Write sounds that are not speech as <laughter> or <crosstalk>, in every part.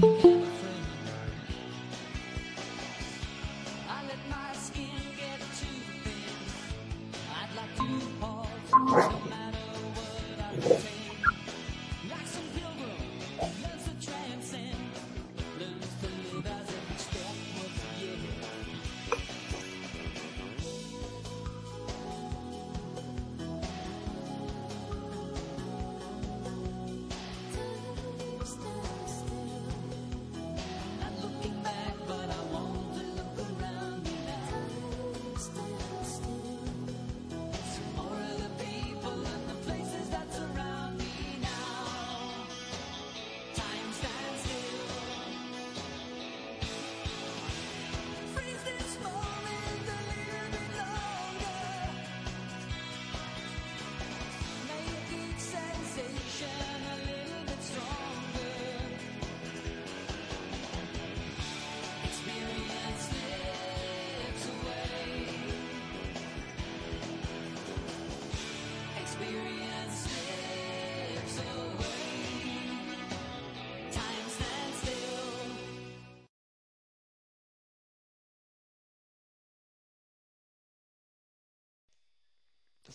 Thank you.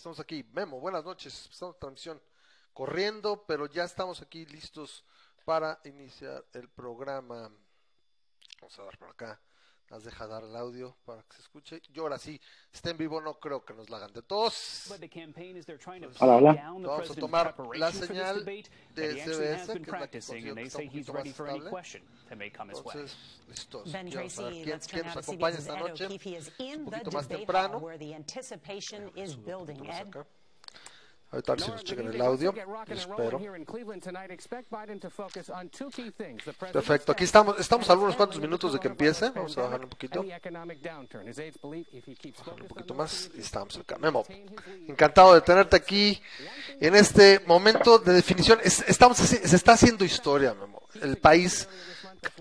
Estamos aquí. Memo, buenas noches. Estamos en transmisión corriendo, pero ya estamos aquí listos para iniciar el programa. Vamos a dar por acá. Nos deja dar el audio para que se escuche. Yo ahora sí, está en vivo, no creo que nos la hagan de todos. Hola, hola. Vamos a tomar la señal de CBS, que es la que que está un poquito más estable. Entonces, listos. Ben Quiero saber Tracy, quién, let's quién turn nos out to esta Ed noche. O'Keefe is Un in the debate temprano. hall where the anticipation is building. Ed. Ahorita a ver si nos chequen el audio. Espero. Perfecto, aquí estamos, estamos a algunos cuantos minutos de que empiece. Vamos a bajar un poquito. Bajar un poquito más y estamos acá. Memo, encantado de tenerte aquí en este momento de definición. Es- estamos, se está haciendo historia, Memo. El país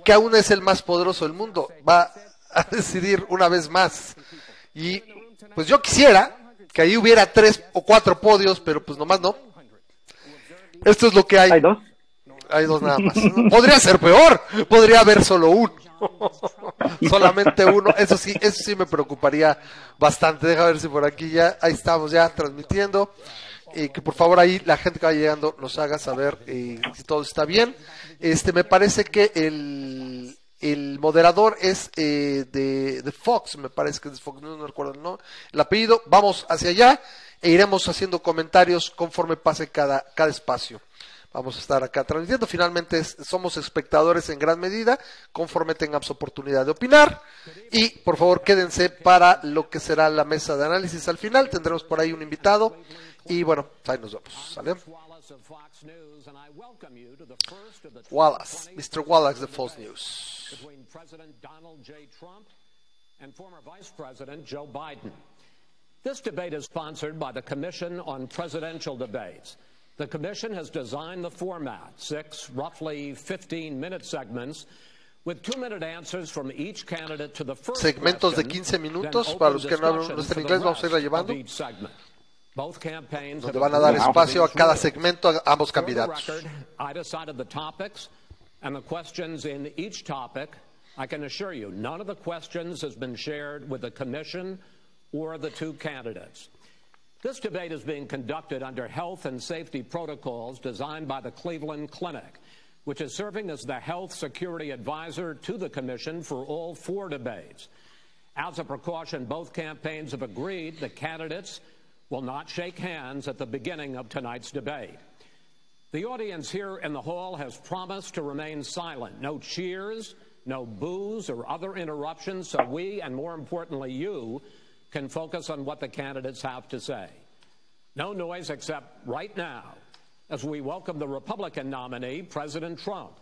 que aún es el más poderoso del mundo va a <laughs> decidir una vez más. Y pues yo quisiera que ahí hubiera tres o cuatro podios, pero pues nomás no. Esto es lo que hay. Hay dos. Hay dos nada más. <laughs> Podría ser peor. Podría haber solo uno. <laughs> Solamente uno. Eso sí, eso sí me preocuparía bastante. Deja ver si por aquí ya, ahí estamos ya transmitiendo. Que por favor ahí la gente que va llegando nos haga saber eh, si todo está bien. Este, me parece que el, el moderador es eh, de, de Fox, me parece que es de Fox, no, recuerdo ¿no? el apellido. Vamos hacia allá e iremos haciendo comentarios conforme pase cada, cada espacio. Vamos a estar acá transmitiendo. Finalmente somos espectadores en gran medida, conforme tengamos oportunidad de opinar. Y por favor quédense para lo que será la mesa de análisis al final. Tendremos por ahí un invitado. Y bueno, ahí nos vemos. ¿sale? Wallace, Mr. Wallace de Fox News. between President Donald J. Trump and former Vice President Joe Biden. This debate is sponsored by the Commission on Presidential Debates. The Commission has designed the format, six roughly 15 minute segments. With two minute answers from each candidate to the first Segmentos de question, 15 minutos, para los que no no están en inglés, vamos a irla llevando. Of each segment. Both campaigns Donde have van a dar espacio a cada segmento a ambos candidatos. record, I decided the topics and the questions in each topic. I can assure you, none of the questions has been shared with the commission or the two candidates. This debate is being conducted under health and safety protocols designed by the Cleveland Clinic, which is serving as the health security advisor to the commission for all four debates. As a precaution, both campaigns have agreed the candidates will not shake hands at the beginning of tonight's debate. The audience here in the hall has promised to remain silent. No cheers, no boos, or other interruptions, so we, and more importantly, you, can focus on what the candidates have to say. No noise except right now as we welcome the Republican nominee, President Trump,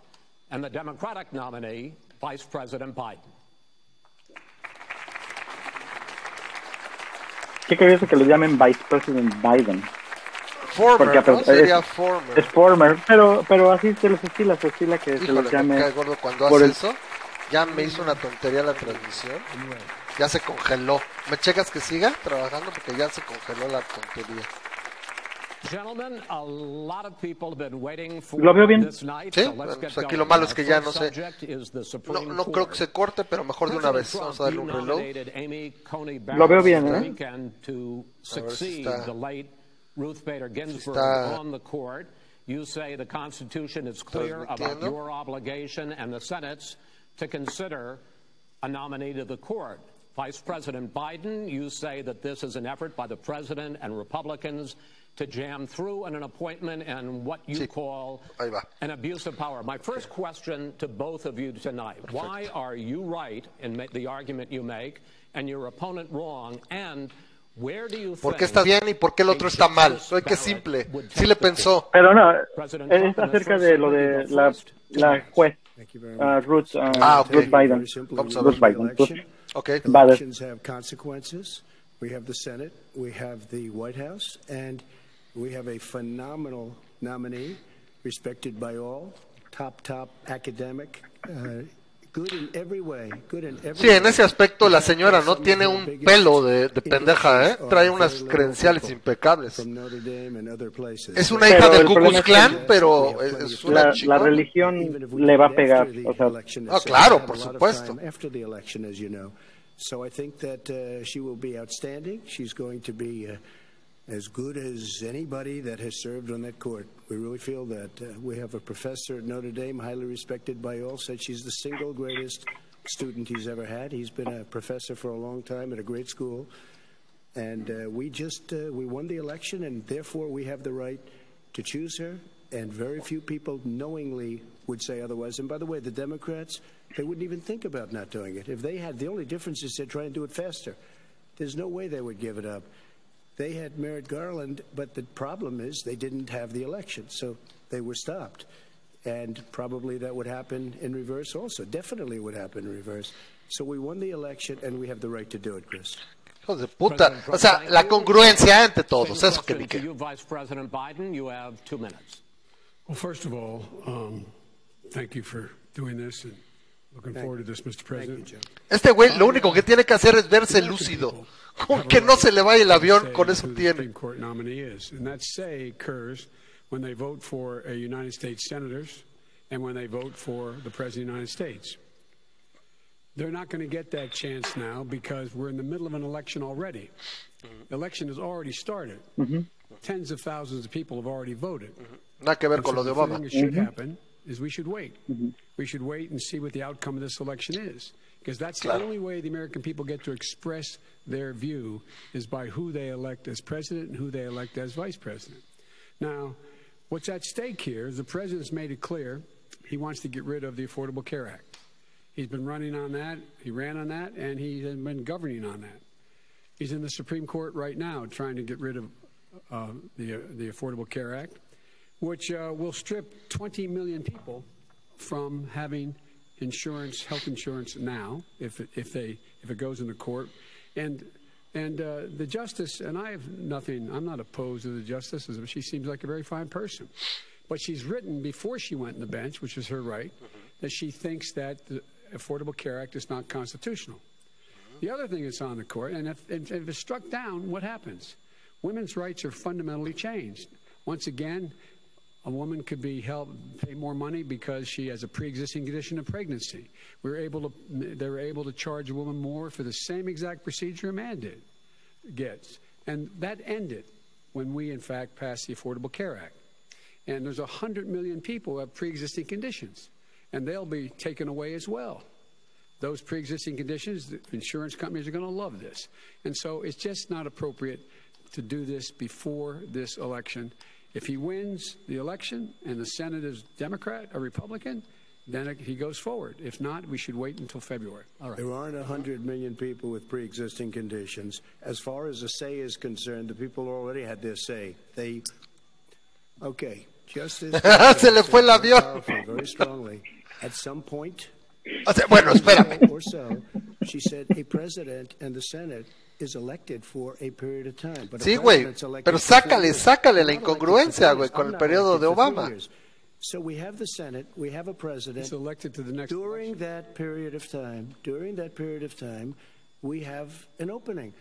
and the Democratic nominee, Vice President Biden. Qué curioso que lo llamen Vice President Biden. Former, ¿no? es- Sería former. Es former, pero, pero así se los estila, se estila que se Híjole, los me llame. cae gordo cuando hace el- eso. Ya me hizo una tontería la transmisión. Ya se congeló. ¿Me checas que siga trabajando? Porque ya se congeló la tontería. Gentlemen, a lot of people have been waiting for ¿Lo veo bien? this night, Sí, so let's bueno, get pues aquí going. lo malo es que ya no sé. subject is the No, Supreme no creo que Court. se corte, pero mejor de una vez. Vamos a darle un President reloj. Trump, you Amy Coney Lo veo Barrett bien, ¿eh? weekend to ver si succeed está- the late Ruth Bader Ginsburg Está- on the court. You say the Constitution is clear about your obligation and the Senate's to consider a nominee to the court. Vice President Biden, you say that this is an effort by the president and Republicans to jam through in an appointment and what you Sí. call an abuse of power. My first question to both of you tonight why are you right in ma- the argument you make and your opponent wrong? And where do you ¿Por qué think está bien y por qué el otro está mal? Justice Oye, qué Barrett simple. would Sí le take the pensó. Pero no, President es the acerca de lo de la, la juez Thank you very uh. Ruth, uh, Ah, ok. Ruth Biden. Very simply, Vamos a we ver. won the Biden. election. Ok. Elections have consequences. We have the Senate, we have the White House, and we have a phenomenal nominee, respected by all, top, top academic, uh, good in every way, good in every Sí, en ese aspecto la señora no tiene un pelo de, de pendeja, ¿eh? Trae unas credenciales impecables. Es una Pero hija del el Ku Klux Klan, pero es es una La, la religión le va a pegar. O sea, Ah, claro, por supuesto. So I think that uh, she will be outstanding. She's going to be uh, as good as anybody that has served on that court. We really feel that. Uh, we have a professor at Notre Dame, highly respected by all, said she's the single greatest student he's ever had. He's been a professor for a long time at a great school. And uh, we just uh, we won the election, and therefore we have the right to choose her. And very few people knowingly would say otherwise. And by the way, the Democrats they wouldn't even think about not doing it if they had. The only difference is they're trying to do it faster. There's no way they would give it up. They had Merrick Garland, but the problem is they didn't have the election, so they were stopped. And probably that would happen in reverse also. Definitely would happen in reverse. So we won the election, and we have the right to do it, Chris. Hijos de puta. O sea, la congruencia ante todos. Same Eso que ni question to qué. you, Vice President Biden. You have two minutes. Well, first of all, um, thank you for doing this and looking forward to this, Mr. Thank you, President. Joe. Este güey lo único que tiene que hacer es verse lúcido. Con que no se le vaya el avión, con eso tiene. Supreme Court nominee and that say occurs when they vote for a United States senators and when they vote for the President of the United States. They're not going to get that chance now because we're in the middle of an election already. The election has already started. Mm-hmm. Tens of thousands of people have already voted. Nada que ver And so the thing Obama. that should mm-hmm. happen is we should wait. We should wait and see what the outcome of this election is. Because that's Claro. the only way the American people get to express their view is by who they elect as president and who they elect as vice president. Now, what's at stake here is the president's made it clear he wants to get rid of the Affordable Care Act. He's been running on that, he ran on that, and he has been governing on that. He's in the Supreme Court right now trying to get rid of uh, the, uh, the Affordable Care Act, which uh, will strip 20 million people from having insurance, health insurance now, if it, if they if it goes into court, and and uh, the justice and I have nothing. I'm not opposed to the justice. She seems like a very fine person, but she's written before she went in the bench, which is her right, that she thinks that the Affordable Care Act is not constitutional. The other thing that's on the court, and if, if, if it's struck down, what happens? Women's rights are fundamentally changed. Once again, a woman could be helped pay more money because she has a pre-existing condition of pregnancy. We were able to they were able to charge a woman more for the same exact procedure a man did gets, and that ended when we in fact passed the Affordable Care Act. And there's hundred million people who have pre-existing conditions, and they'll be taken away as well those pre-existing conditions, insurance companies are going to love this. And so it's just not appropriate to do this before this election. If he wins the election and the Senate is Democrat or Republican, then it- he goes forward. If not, we should wait until February. All right. There aren't 100 million people with pre existing conditions. As far as the say is concerned, the people already had their say. They. Okay, Justice. <laughs> Se le fue el very avión. Very strongly. At some point, <laughs> O sea, bueno, espérame. or so, she said a president and the Senate is elected for a period of time. But a Sí, güey, elected pero for sácale, sácale la I'm not elected for incongruencia, güey, con el periodo de three Obama. years. So we have the Senate, we have a president. He's elected to the next During election. that period of time, during that period of time, we have an opening.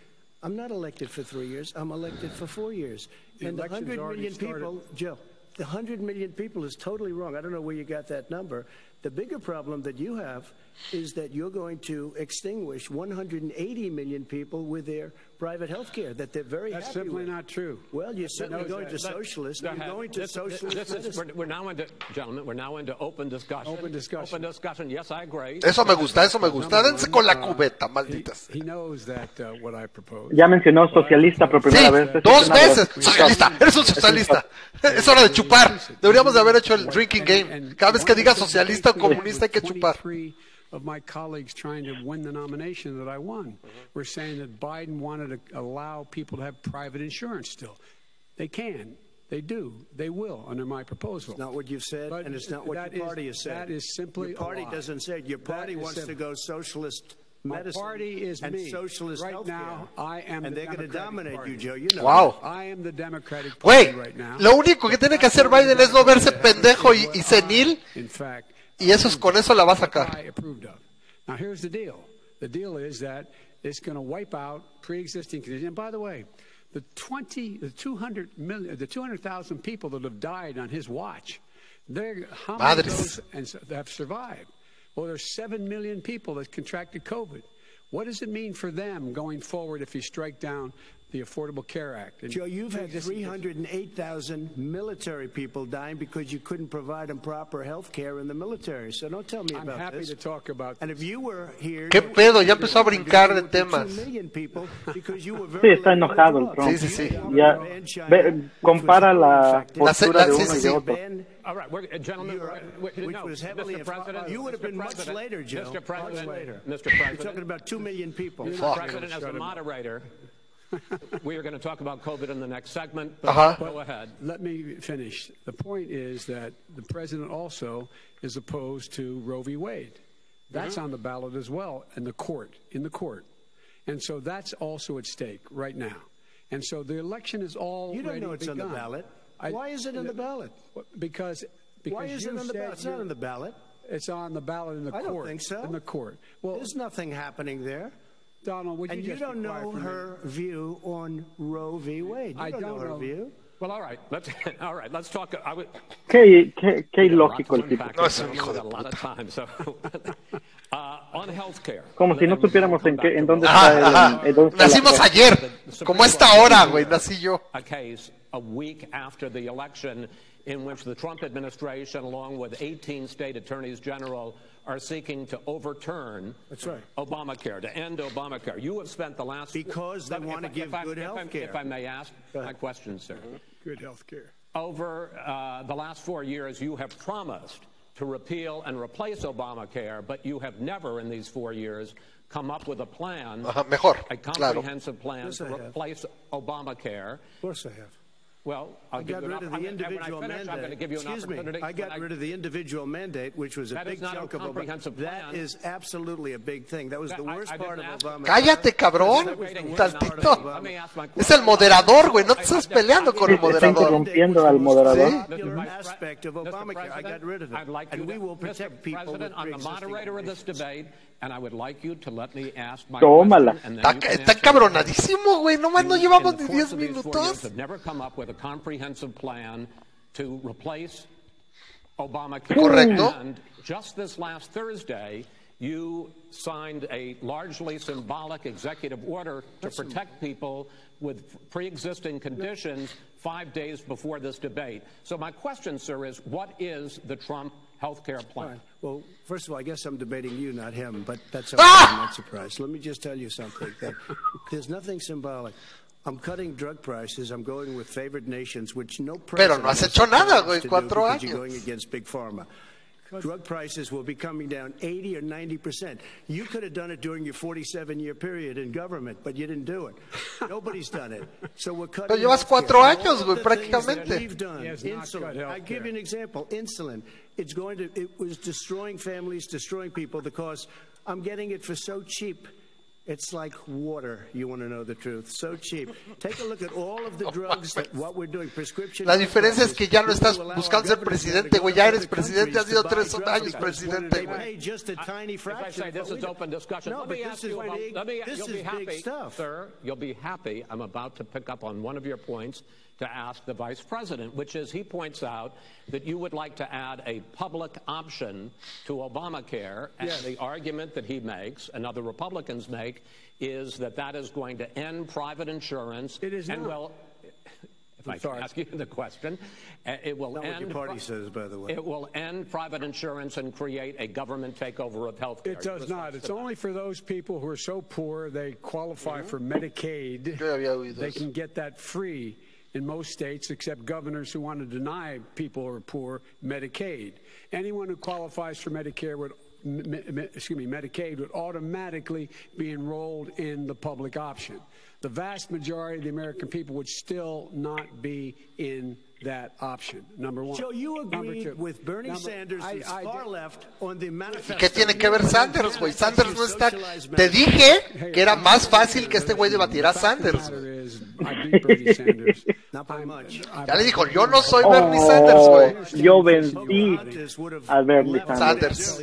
I'm not elected for three years. I'm elected for four years. The and the election's 100 already million started. people, Joe, the 100 million people is totally wrong. I don't know where you got that number. The bigger problem that you have is that you're going to extinguish 180 million people with their private health care that they're very That's happy simply with. not true. Well, you're certainly going to Let- socialist. go You're going to This- socialist this is, we're, we're now into, gentlemen, we're now into open discussion. Open discussion. Open discussion. Yes, I agree. Eso me gusta, eso me gusta. Dense con la uh, cubeta, he- malditas. He, knows that uh, what I propose. Ya mencionó socialista por Sí, primera vez. Esa es dos veces. Socialista, eres un socialista. Es hora de chupar. Deberíamos de haber hecho el drinking game. Cada vez que diga socialista o comunista hay que chupar. 23 of my colleagues trying to win the nomination that I won mm-hmm. were saying that Biden wanted to allow people to have private insurance still. They can. They do. They will under my proposal. not what you've said, But and it's not what that your is- party has said. that is simply your party a lie. doesn't say it. Your party is wants to go socialist My medicine party is and me. socialist Right healthcare. now, I am and the they're going to Democratic dominate Party. you, Joe. You know. Wow. I am the Democratic Party Güey, right now. lo único que tiene que hacer Biden es no verse pendejo y, y senil In fact, y eso es con eso la va a sacar. I approved of. Now, here's the deal. The deal is that it's going to wipe out pre-existing conditions. And by the way, the 20, the 200 million, the 200,000 people that have died on his watch, they're how many Madres. those have survived? Well, there's 7 million people that contracted COVID. What does it mean for them going forward if you strike down the Affordable Care Act? And Joe, you've had 308,000 military people dying because you couldn't provide them proper health care in the military. So don't tell me I'm about happy this. to talk about And if you were here, ¿Qué you- pedo? Ya empezó a brincar de There would be temas. two million people <laughs> because you were Sí, very está enojado el liberal. Trump. Sí, sí, sí. Ya, ve, compara la postura de sí, uno sí, y sí. de otro. Ben, All right, we're, gentlemen, You're- we're, we're, which no, was heavily Mr. in- President, you would have Mr. been much President, later, Joe. Mr. Much President, later. Mr. We're President, talking about two million people. Mr. Fuck. President, as a moderator, <laughs> we are going to talk about COVID in the next segment. But Uh-huh. Go ahead. Let me finish. The point is that the president also is opposed to Roe v. Wade. That's Mm-hmm. on the ballot as well in the court, in the court. And so that's also at stake right now. And so the election is all You don't know it's on the ballot. Why is it on the ballot? Because because Why is you it on the ballot? It's not you're- on the ballot. It's on the ballot in the I don't think so. In the court. Well, There's nothing happening there. Donald, would And you you just don't know for a minute? her view on Roe v. Wade. You I don't, don't know her know. view. Well, all right. Let's <laughs> all right. Let's talk. I would, Qué, qué, qué a ilógico el tipo. No, es un hijo de got a lot of time. So, <laughs> uh, on healthcare. Como si no supiéramos en qué, en dónde está Ajá, el, ajá. en dónde está Nacimos cosa. ayer, como esta hora, güey, nací yo. a case a week after the election in which the Trump administration, along with 18 state attorneys general, are seeking to overturn That's right. Obamacare, to end Obamacare. You have spent the last Because they wanna give if I- good if I- health care. If I may ask Go my ahead. question, sir. Good health care. Over uh, the last four years, you have promised to repeal and replace Obamacare, but you have never in these four years come up with a plan, Ajá, mejor, a claro. comprehensive plan to replace Obamacare. Of course I have. Well, I'll I got rid of the individual mandate. Excuse me. I got rid of the individual mandate, which was a big chunk of Obama. That is absolutely a big thing. That was the worst part of Obama. Cállate, cabrón. Es el moderador, güey. No te estás peleando con el moderador. Interrumpiendo al moderador. aspect Obamacare. Moderator of this conditions. debate, and I would like you to let me ask my Tómala. and then Está, está cabronadísimo, güey, nomás no llevamos ni 10 of these four minutos. years, have never come up with a comprehensive plan to replace Obamacare. Correcto. And just this last Thursday, you signed a largely symbolic executive order to protect people with pre-existing conditions five days before this debate. So my question, sir, is what is the Trump health care plan? Fine. Well, first of all, I guess I'm debating you, not him, but that's okay. Ah! I'm not surprised. Let me just tell you something. That there's nothing symbolic. I'm cutting drug prices. I'm going with favored nations, which no president no has has hecho nada, courage güey, to do cuatro because You're going against big pharma. Drug prices will be coming down 80 or 90 percent. You could have done it during your 47-year period in government, but you didn't do it. <laughs> Nobody's done it. So we're cutting. Pero llevas healthcare. cuatro All años, of güey, the things that prácticamente. we've done. He has not Insulin. I give you an example. Insulin. It's going to. It was destroying families, destroying people The cost. I'm getting it for so cheap. It's like water. You want to know the truth? So cheap. Take a look at all of the <laughs> oh drugs that what we're doing. Prescription. La drug diferencia es que ya no prices. estás We will allow buscando ser our governors now to presidente, go güey. to Ya other eres presidente, has sido tres años presidente, güey. pay just a tiny If I fraction. say this what is we- open discussion, No, let but me this ask is you about, big- let me, this you'll is be happy, big stuff. sir, you'll be happy. I'm about to pick up on one of your points to ask the vice president, which is he points out that you would like to add a public option to Obamacare, and Yes. the argument that he makes and other Republicans make is that that is going to end private insurance. It is and not. will. If I can sorry. ask you the question, uh, it will Not what end. your party pri- says, by the way. It will end private insurance and create a government takeover of health care. It does not. It's only for those people who are so poor they qualify for Medicaid. Yo ya They can get that free in most states, except governors who want to deny people who are poor Medicaid. Anyone who qualifies for Medicare would. Excuse me, Medicaid would automatically be enrolled in the public option. The vast majority of the American people would still not be in that option, number one. So you agree with Bernie Sanders I, far left on the manifesto. ¿Y qué tiene que ver Sanders, güey? Sanders no está... Te dije que era más fácil que este güey debatiera a Sanders. <laughs> ya le dijo, yo no soy Bernie oh, Sanders, güey. Yo vendí a Bernie Sanders. Sanders.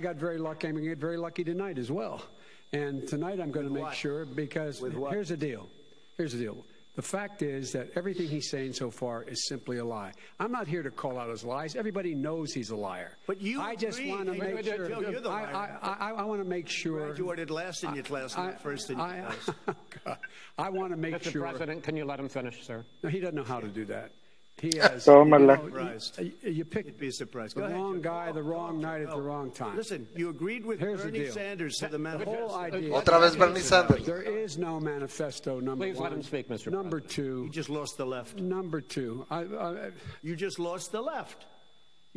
Got very lucky. Very lucky tonight as well. And tonight I'm going to make what? sure because With what? here's the deal. Here's the deal. The fact is that everything he's saying so far is simply a lie. I'm not here to call out his lies. Everybody knows he's a liar. But you I just want to make sure. Joe, you're the I, liar. I, I, I want to make sure. Graduated last in your class, not first in your I, class. <laughs> I want to make Mr. sure. President, can you let him finish, sir? No, he doesn't know how to do that. He has. Tómala. Surprised. you, you pick You'd be surprised. the Go ahead, wrong Joe. guy, the wrong night at the wrong time. Listen, you agreed with Here's the Bernie deal. Sanders to the The manifesto. whole idea. Otra vez Bernie Sanders. There is no manifesto. Number Please one. let him speak, Mr. Number You two. just lost the left. Number two. I, I, You just lost the left.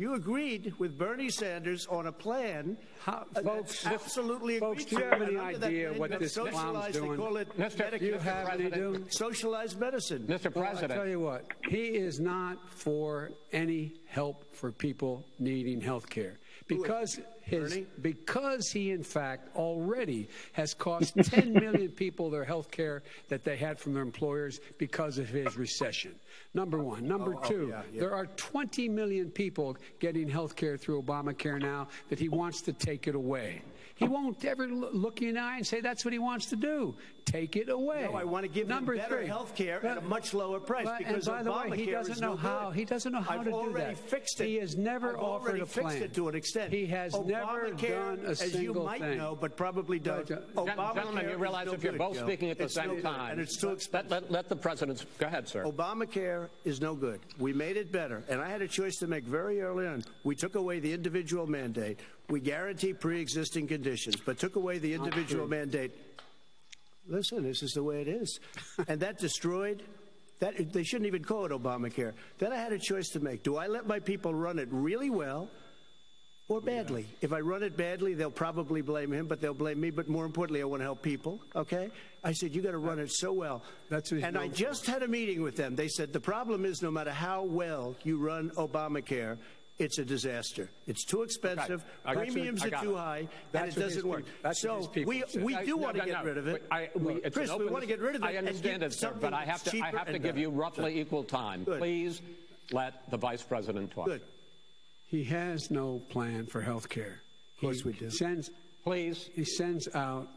You agreed with Bernie Sanders on a plan. How- uh, folks, absolutely folks, agreed do you have any And under that idea what this clown's socialized, doing? They call it Mr. Medicare. you have any do? Socialized medicine. Mr. Well, I President. tell you what, he is not for any help for people needing health care. Because his because he in fact already has cost <laughs> 10 million people their health care that they had from their employers because of his recession. Number 1, number 2, yeah, yeah. there are 20 million people getting health care through Obamacare now that he wants to take it away. He won't ever look you in the eye and say that's what he wants to do. Take it away. No, I want to give Number them better health care at a much lower price but- because and by the way, he Obamacare doesn't know no how. good. He doesn't know how I've to do already that. fixed it. He has never I've offered already a fixed plan. it to an extent. He has never Obamacare, done a as you single might thing. know, but probably don't. Gen- Obamacare Gentlemen, you is realize no if you're good, both Joe. speaking at the It's no same good, time, and it's too let, expensive. let, let the president go ahead, sir. Obamacare is no good. We made it better, and I had a choice to make very early on. We took away the individual mandate. We guarantee pre-existing conditions, but took away the individual mandate. Listen, this is the way it is, and that destroyed. That they shouldn't even call it Obamacare. Then I had a choice to make. Do I let my people run it really well? Or badly. If I run it badly, they'll probably blame him, but they'll blame me. But more importantly, I want to help people. Okay? I said, you got to run it so well. That's what and I just had a meeting with them. They said the problem is no matter how well you run Obamacare, it's a disaster. It's too expensive. I got it. Premiums are too it. high, That's and it doesn't work. people- so his we said. we I- do no, want to no, get no. rid of it. I, we, Chris, we want to get rid of it. I understand it, sir, but I have to, I have to and give you better. roughly equal time. Good. Please let the vice president talk. Good. He has no plan for health care. Of course we do. Sends, Please. he sends out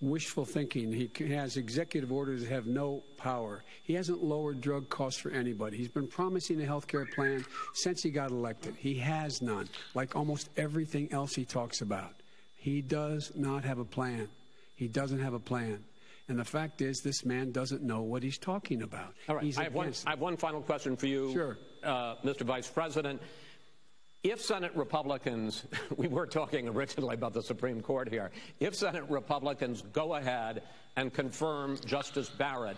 wishful thinking. He has executive orders that have no power. He hasn't lowered drug costs for anybody. He's been promising a health care plan since he got elected. He has none, like almost everything else he talks about. He does not have a plan. He doesn't have a plan. And the fact is, this man doesn't know what he's talking about. All right. I have, one, I have one final question for you, Sure. uh, Mr. Vice President. If Senate Republicans, <laughs> we were talking originally about the Supreme Court here, if Senate Republicans go ahead and confirm Justice Barrett,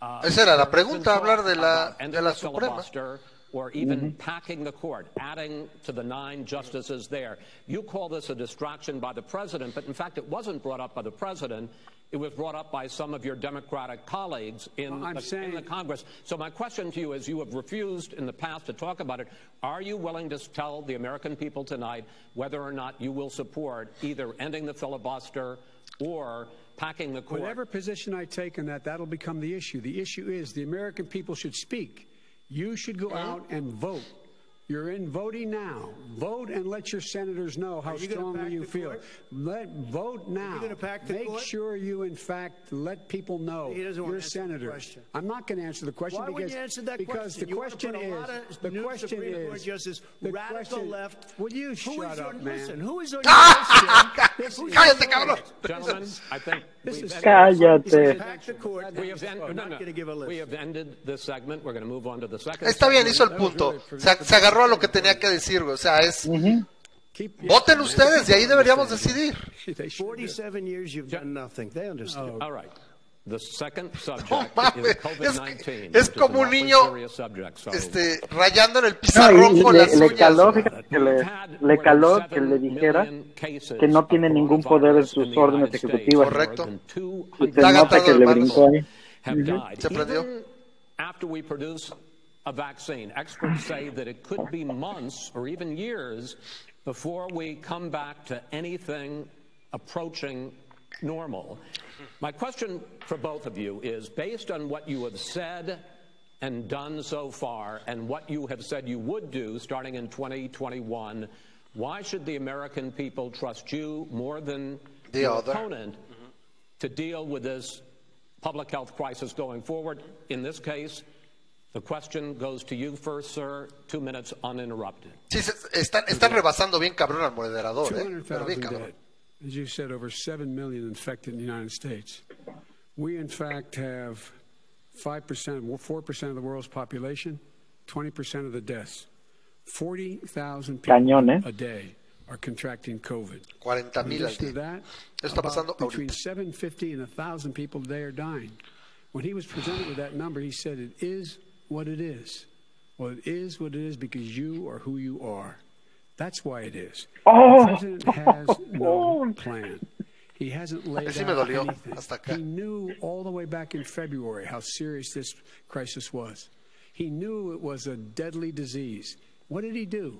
uh, Esa era la there has been pregunta, hablar de la- de la Suprema. filibuster Or even packing the court, adding to the nine justices there. You call this a distraction by the president, but in fact, it wasn't brought up by the president. It was brought up by some of your Democratic colleagues in, Well, the, saying- in the Congress. So my question to you is, you have refused in the past to talk about it. Are you willing to tell the American people tonight whether or not you will support either ending the filibuster or packing the court? Whatever position I take on that, that'll become the issue. The issue is the American people should speak. You should go out and vote You're in voting now. Vote and let your senators know how you strongly you feel. court? Let vote now. gonna pack the Make court? sure you, in fact, let people know He doesn't you're answer senator. question. I'm not going to answer the question Why because you answer that because question? the You question is the new question Supreme is justice, the radical question- left. Will you shut is up, man? Listen, who is on your <laughs> list, This Jim? is- Cállate. Gentlemen, I think This is- Cállate. Pack the court. We have, end- I'm no, not no. going to give a list. we have ended this segment. We're going to move on to the second. Está bien, hizo el punto. Se, se agarró a lo que tenía que decir, güey. O sea, es. Voten ustedes y ahí deberíamos decidir. They should do. 47 years you've done nothing. They understand. All right. The second <laughs> No subject mames, is es, COVID-19. es which is como un niño serious subject, so- este, rayando en el pizarrón con le, las le uñas. caló, que le, caló que 7 le dijera que no tiene ningún poder en sus órdenes ejecutivas. Correcto. More than Y 200 se nota que le brincó ahí. Se prendió. Even after we produce a vaccine, experts say that it could be months or even years before we come back to anything approaching normal. My question for both of you is based on what you have said and done so far and what you have said you would do starting in 2021, why should the American people trust you more than The your other. opponent to deal with this public health crisis going forward. In this case, the question goes to you first, sir. Two minutes uninterrupted. Sí, se- están, están rebasando bien cabrón al moderador, ¿eh? Pero bien cabrón. dead. As you said, over 7 million infected in the United States. We, in fact, have 5%, 4% of the world's population, 20% of the deaths. 40,000 people Cañón, ¿eh? a day are contracting COVID. 40 In mil al addition día. that, está pasando between ahorita. 750 and 1,000 people a day are dying. When he was presented with that number, he said, It is what it is. Well, it is what it is because you are who you are. That's why it is. Oh. The president has no <laughs> plan. He hasn't laid Sí out anything. He knew all the way back in February how serious this crisis was. He knew it was a deadly disease. What did he do?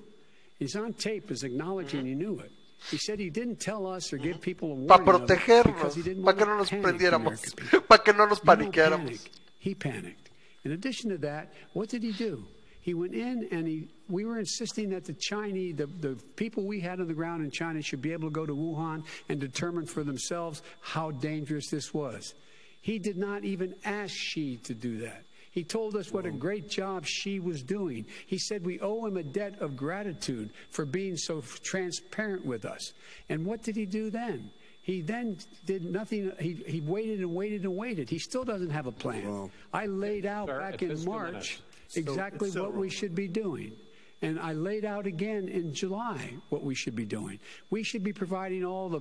He's on tape as acknowledging mm-hmm. he knew it. He said he didn't tell us or give mm-hmm. people a warning of protegernos, because he didn't para <laughs> que no nos prendiéramos, para que no nos paniqueáramos. panic. He panicked. In addition to that, what did he do? He went in and he, we were insisting that the Chinese, the, the people we had on the ground in China should be able to go to Wuhan and determine for themselves how dangerous this was. He did not even ask Xi to do that. He told us what a great job Xi was doing. He said we owe him a debt of gratitude for being so transparent with us. And what did he do then? He then did nothing. He, he waited and waited and waited. He still doesn't have a plan. I laid out Sir, back in March minutes. exactly it's so what we should be doing. And I laid out again in July what we should be doing. We should be providing all the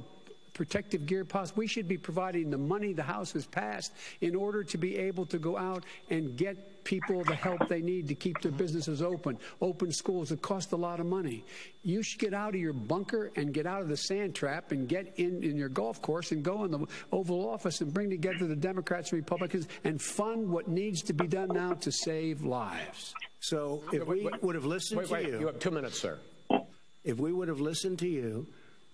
protective gear possible. We should be providing the money the House has passed in order to be able to go out and get people the help they need to keep their businesses open, open schools. It costs a lot of money. You should get out of your bunker and get out of the sand trap and get in, in your golf course and go in the Oval Office and bring together the Democrats and Republicans and fund what needs to be done now to save lives. So if we would have listened Wait, to wait. you, You have two minutes, sir. if we would have listened to you,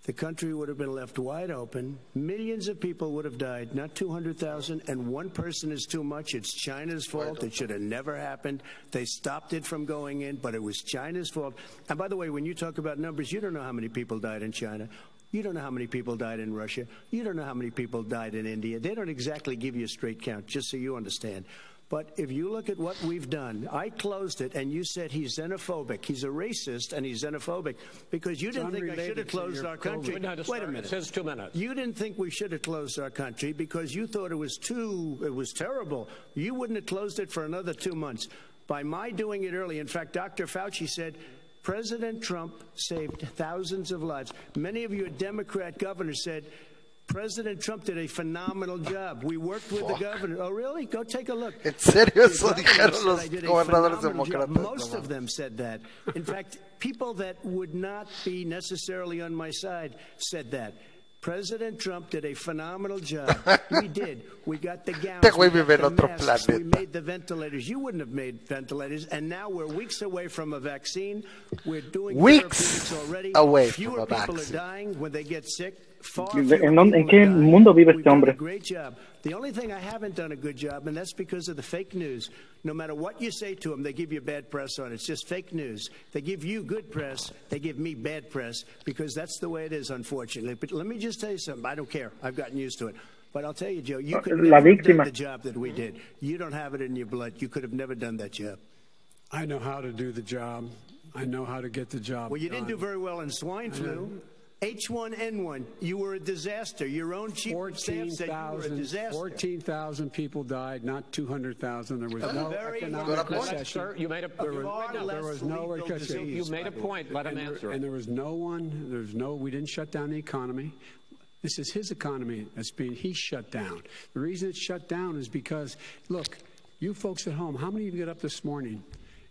the country would have been left wide open. Millions of people would have died, not 200,000. And one person is too much. It's China's fault. It should have never happened. They stopped it from going in, but it was China's fault. And by the way, when you talk about numbers, you don't know how many people died in China. You don't know how many people died in Russia. You don't know how many people died in India. They don't exactly give you a straight count, just so you understand. But if you look at what we've done, I closed it and you said he's xenophobic. He's a racist and he's xenophobic because you didn't think I should have closed our country. Wait, no, Wait a minute. It says two minutes. You didn't think we should have closed our country because you thought it was too, it was terrible. You wouldn't have closed it for another two months. By my doing it early, in fact, Dr. Fauci said, President Trump saved thousands of lives. Many of your Democrat governors said, President Trump did a phenomenal job. We worked with the governor. Oh, really? Go take a look. ¿En serio eso dijeron los <laughs> I did a gobernadores demócratas? Most of them said that. In fact, people that would not be necessarily on my side said that. President Trump did a phenomenal job. <laughs> We did. We got the gowns. Este güey vive en otro masks, We made the ventilators. You wouldn't have made ventilators. And now we're weeks away from a vaccine. We're doing Weeks already. away Fewer from a people vaccine. are dying when they get sick. ¿En dónde- en qué have mundo vive este done hombre? a great job. The only thing I haven't done a good job, and that's because of the fake news. No matter what you say to them, they give you bad press on it. It's just fake news. They give you good press, they give me bad press because that's the way it is, unfortunately. But let me just tell you something. I don't care. I've gotten used to it. But I'll tell you, Joe, you could La never have done the job that we did. You don't have it in your blood. You could have never done that job. I know how to do the job. I know how to get the job Well, you didn't do done. very well in swine flu. H1N1, you were a disaster. Your own chief of staff said you were a 14,000 disaster. 14,000 people died, not 200,000. There was That's no very economic good point. recession. Sir, you made a There was, there was no lethal recession. You made a point. Let him and, answer there, it. and there was no one, there's no, we didn't shut down the economy. This is his economy that's being, he shut down. The reason it's shut down is because, look, you folks at home, how many of you got up this morning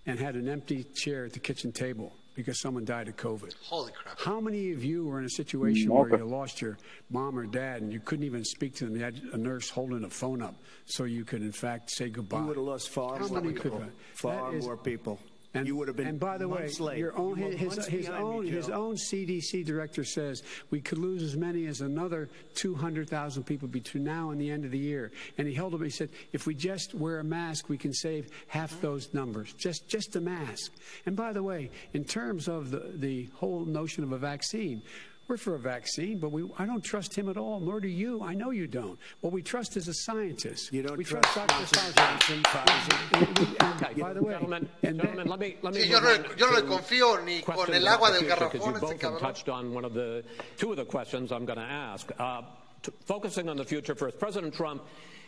and had an empty chair at the kitchen table because someone died of COVID? Holy crap. How many of you were in a situation No, where you lost your mom or dad and you couldn't even speak to them? You had a nurse holding a phone up so you could, in fact, say goodbye. You would have lost far How more many people. could- Far that is- more people. And, you would have been and by the way, late. your own You his, his own me, his own CDC director says we could lose as many as another 200,000 people between now and the end of the year. And he held up. And he said, if we just wear a mask, we can save half those numbers. Just just a mask. And by the way, in terms of the the whole notion of a vaccine. We're for a vaccine, but we, I don't trust him at all, nor do you. I know you don't. What we trust is a scientist. You don't we trust Dr. Johnson, Fauci. Johnson, Pfizer. And we- and Okay, by the way, gentlemen, and then- gentlemen, let me let me Sí, yo move no, on yo no le to confío ni con questions el agua about del the future, 'cause garrafón you este both have cabrón. touched on one of the two of the questions I'm going to ask. Uh, t- focusing on the future first, President Trump,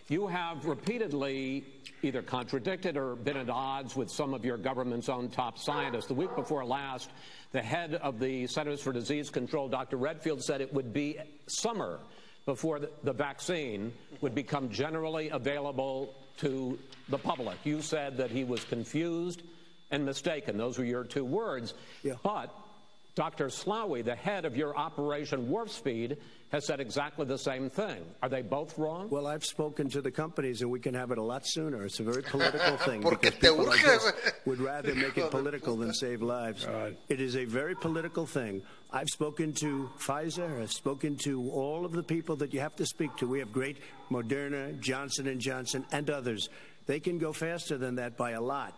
you have repeatedly either contradicted or been at odds with some of your government's own top scientists. The week before last, the head of the Centers for Disease Control, Dr. Redfield, said it would be summer before the, vaccine would become generally available to the public. You said that he was confused and mistaken. Those were your two words. Yeah. But Dr. Slaoui, the head of your Operation Warp Speed, has said exactly the same thing. Are they both wrong? Well, I've spoken to the companies, and we can have it a lot sooner. It's a very <laughs> political thing because people like this would rather make it political than save lives. It is a very political thing. I've spoken to Pfizer. I've spoken to all of the people that you have to speak to. We have great Moderna, Johnson and Johnson, and others. They can go faster than that by a lot.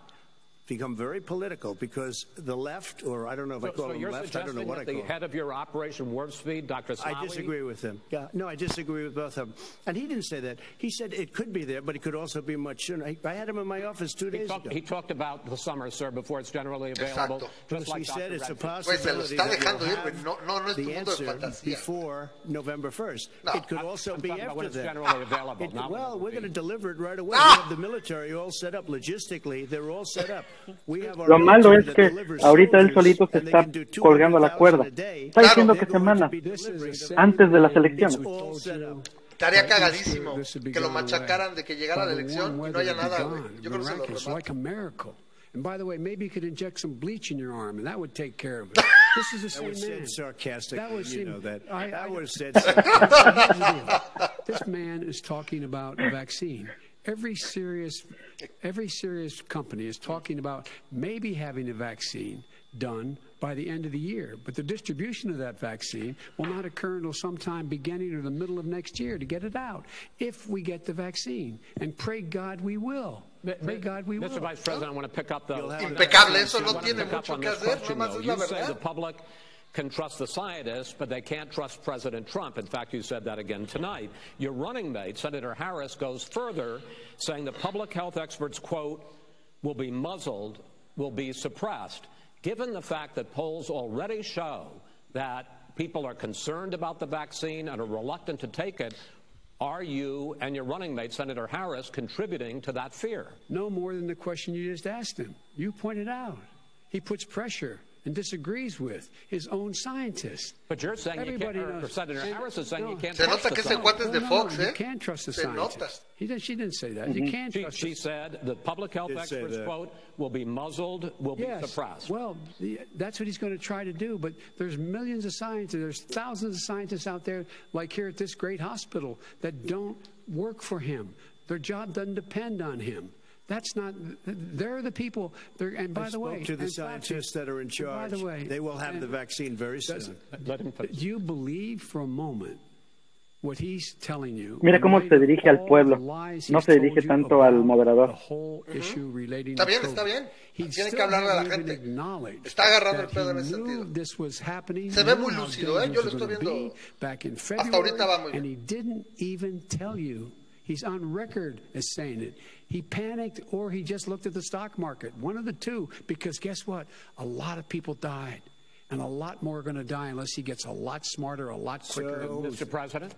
Become very political because the left, or I don't know if I so, call so them you're left. I don't know what I that the call them. head of your Operation Warp Speed, Dr. Slaoui, I disagree with him. Yeah, no, I disagree with both of them. And he didn't say that. He said it could be there, but it could also be much sooner. I, I had him in my office two He days talked, ago. he talked about the summer, sir, before it's generally available. Exacto. Just like he said it's a Redfield. Güey, possibility está that dejando we'll have. No, no, no the answer before November 1st. No, it could I'm- also I'm be talking when after it's that. generally available, It- not well, we're going to deliver it right away. Ah! We have the military all set up logistically. They're all set up. Lo malo es que ahorita él solito se está colgando la cuerda. Está diciendo que semana antes de las elecciones. Estaría cagadísimo que lo machacaran de que llegara la elección y no haya nada. Yo creo que se lo rematan. And by the way, maybe you could inject some bleach in your arm, and that would take care of it. <laughs> This is the same that was man. said sarcastically. That was you seem, know that. I, I, I would have said. this man is talking about a vaccine. Every serious, every serious company is talking about maybe having a vaccine done by the end of the year. But the distribution of that vaccine will not occur until sometime beginning or the middle of next year to get it out. If we get the vaccine, and pray God we will. Pray God we will. Mr. Vice President, I want to pick up the Impecable, eso no tiene mucho on que this hacer, question, nomás though. es la You say verdad. Can trust the scientists, but they can't trust President Trump. In fact, you said that again tonight. Your running mate, Senator Harris, goes further, saying the public health experts, quote, will be muzzled, will be suppressed. Given the fact that polls already show that people are concerned about the vaccine and are reluctant to take it, are you and your running mate, Senator Harris, contributing to that fear? No more than the question you just asked him. You pointed out. He puts pressure and disagrees with his own scientists. But you're saying Everybody you can't, or knows. Senator And- Harris is saying no. you can't Se trust nota the scientists. ese science. cuate no, Fox, no, ¿eh? You can't trust the Se scientists. He did, she didn't say that. You can't She, trust she the said the public health experts, quote, will be muzzled, will be Yes. suppressed. Well, the, that's what he's going to try to do. But there's millions of scientists, there's thousands of scientists out there, like here at this great hospital, that don't work for him. Their job doesn't depend on him. That's not. They're the people. They're, and by I the spoke way, to the and Fauci- scientists that are in charge. By the way, they will have and the vaccine very does- soon. Let him. Do you believe for a moment what he's telling you? Mira in cómo light se of dirige al pueblo. No se dirige tanto al moderador. the whole issue relating Está bien, está bien. He Tiene que still hablarle a la hasn't even gente. acknowledged Está agarrando that el pedo en ese sentido. This was happening. Se ve muy lúcido, ¿eh? Yo lo it was estoy gonna viendo. be Back in Hasta February, ahorita va muy bien. And he didn't even tell you. He's on record as saying it. He panicked or he just looked at the stock market. One of the two, because guess what? A lot of people died. And a lot more are going to die unless he gets a lot smarter, a lot quicker. So- Mr. President?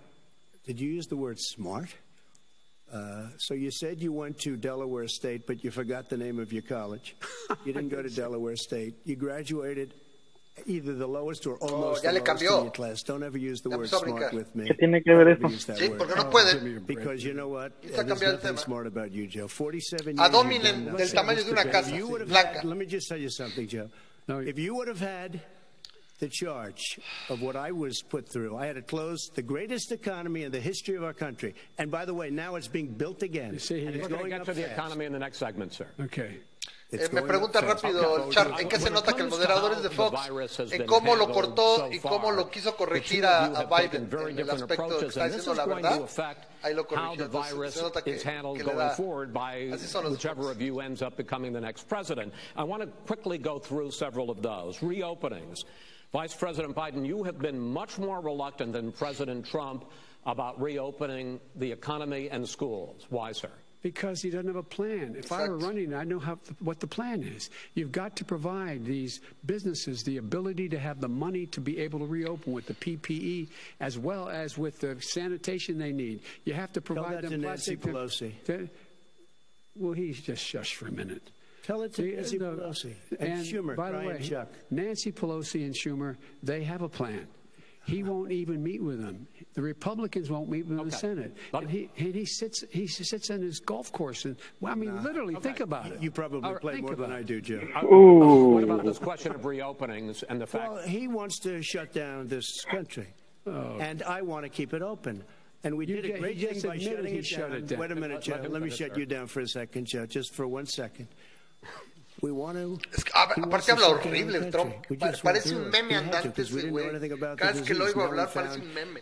Did you use the word smart? Uh, so you said you went to Delaware State, but you forgot the name of your college. You didn't go to <laughs> Delaware State. You graduated either the lowest or oh, almost ya the le lowest cambió. in your class. Don't ever use the Ya word smart with me. ¿Qué tiene que ver Don't ever eso? use that Sí, word. porque no Oh, puede. give me a break. Because you know what? Está There's cambiando el tema. smart about you, Joe. 47 years. A dominen del tamaño de una casa. You Blanca. had, let me just tell you something, Joe. No, if you would have had the charge of what I was put through, I had to close the greatest economy in the history of our country. And by the way, now it's being built again. You see, and it's We're going to going get up to the fast. economy in the next segment, sir. Okay. It's Eh, me pregunta rápido el Char, ¿en qué se nota que el moderador es de Fox? En cómo lo cortó y cómo lo quiso corregir a, a Biden en el aspecto de que está diciendo la verdad. affect Ahí lo how corrigió. Entonces, se nota que, is handled que le going da. Así son los whichever Fox. of you ends up becoming the next president. I want to quickly go through several of those. Reopenings. Vice President Biden, you have been much more reluctant than President Trump about reopening the economy and schools. Why, sir? Because he doesn't have a plan. If I were running, I know how, what the plan is. You've got to provide these businesses the ability to have the money to be able to reopen with the PPE as well as with the sanitation they need. You have to provide Tell that them to Nancy. Pelosi. to- well, he's just shush for a minute. Tell it to The- uh, Nancy the- Pelosi and, Schumer, By the way, Chuck. Nancy Pelosi and Schumer, they have a plan. He won't even meet with them. The Republicans won't meet with him in the Senate. And he, and he sits he sits on his golf course and well, I mean, literally, think about it. You probably Or play more than about I it. do, Joe. Uh, What about this question of reopenings and the fact Well, he wants to shut down this country, and I want to keep it open. And we Oh. You did get- a great thing by shutting it shut down. it down. Wait a minute, Let- Joe. let him Let me shut sir. you down for a second, Joe, just for one second. Que, a, aparte habla horrible el Trump. Pa parece un meme andante ese güey. Cada vez que lo oigo hablar parece un meme.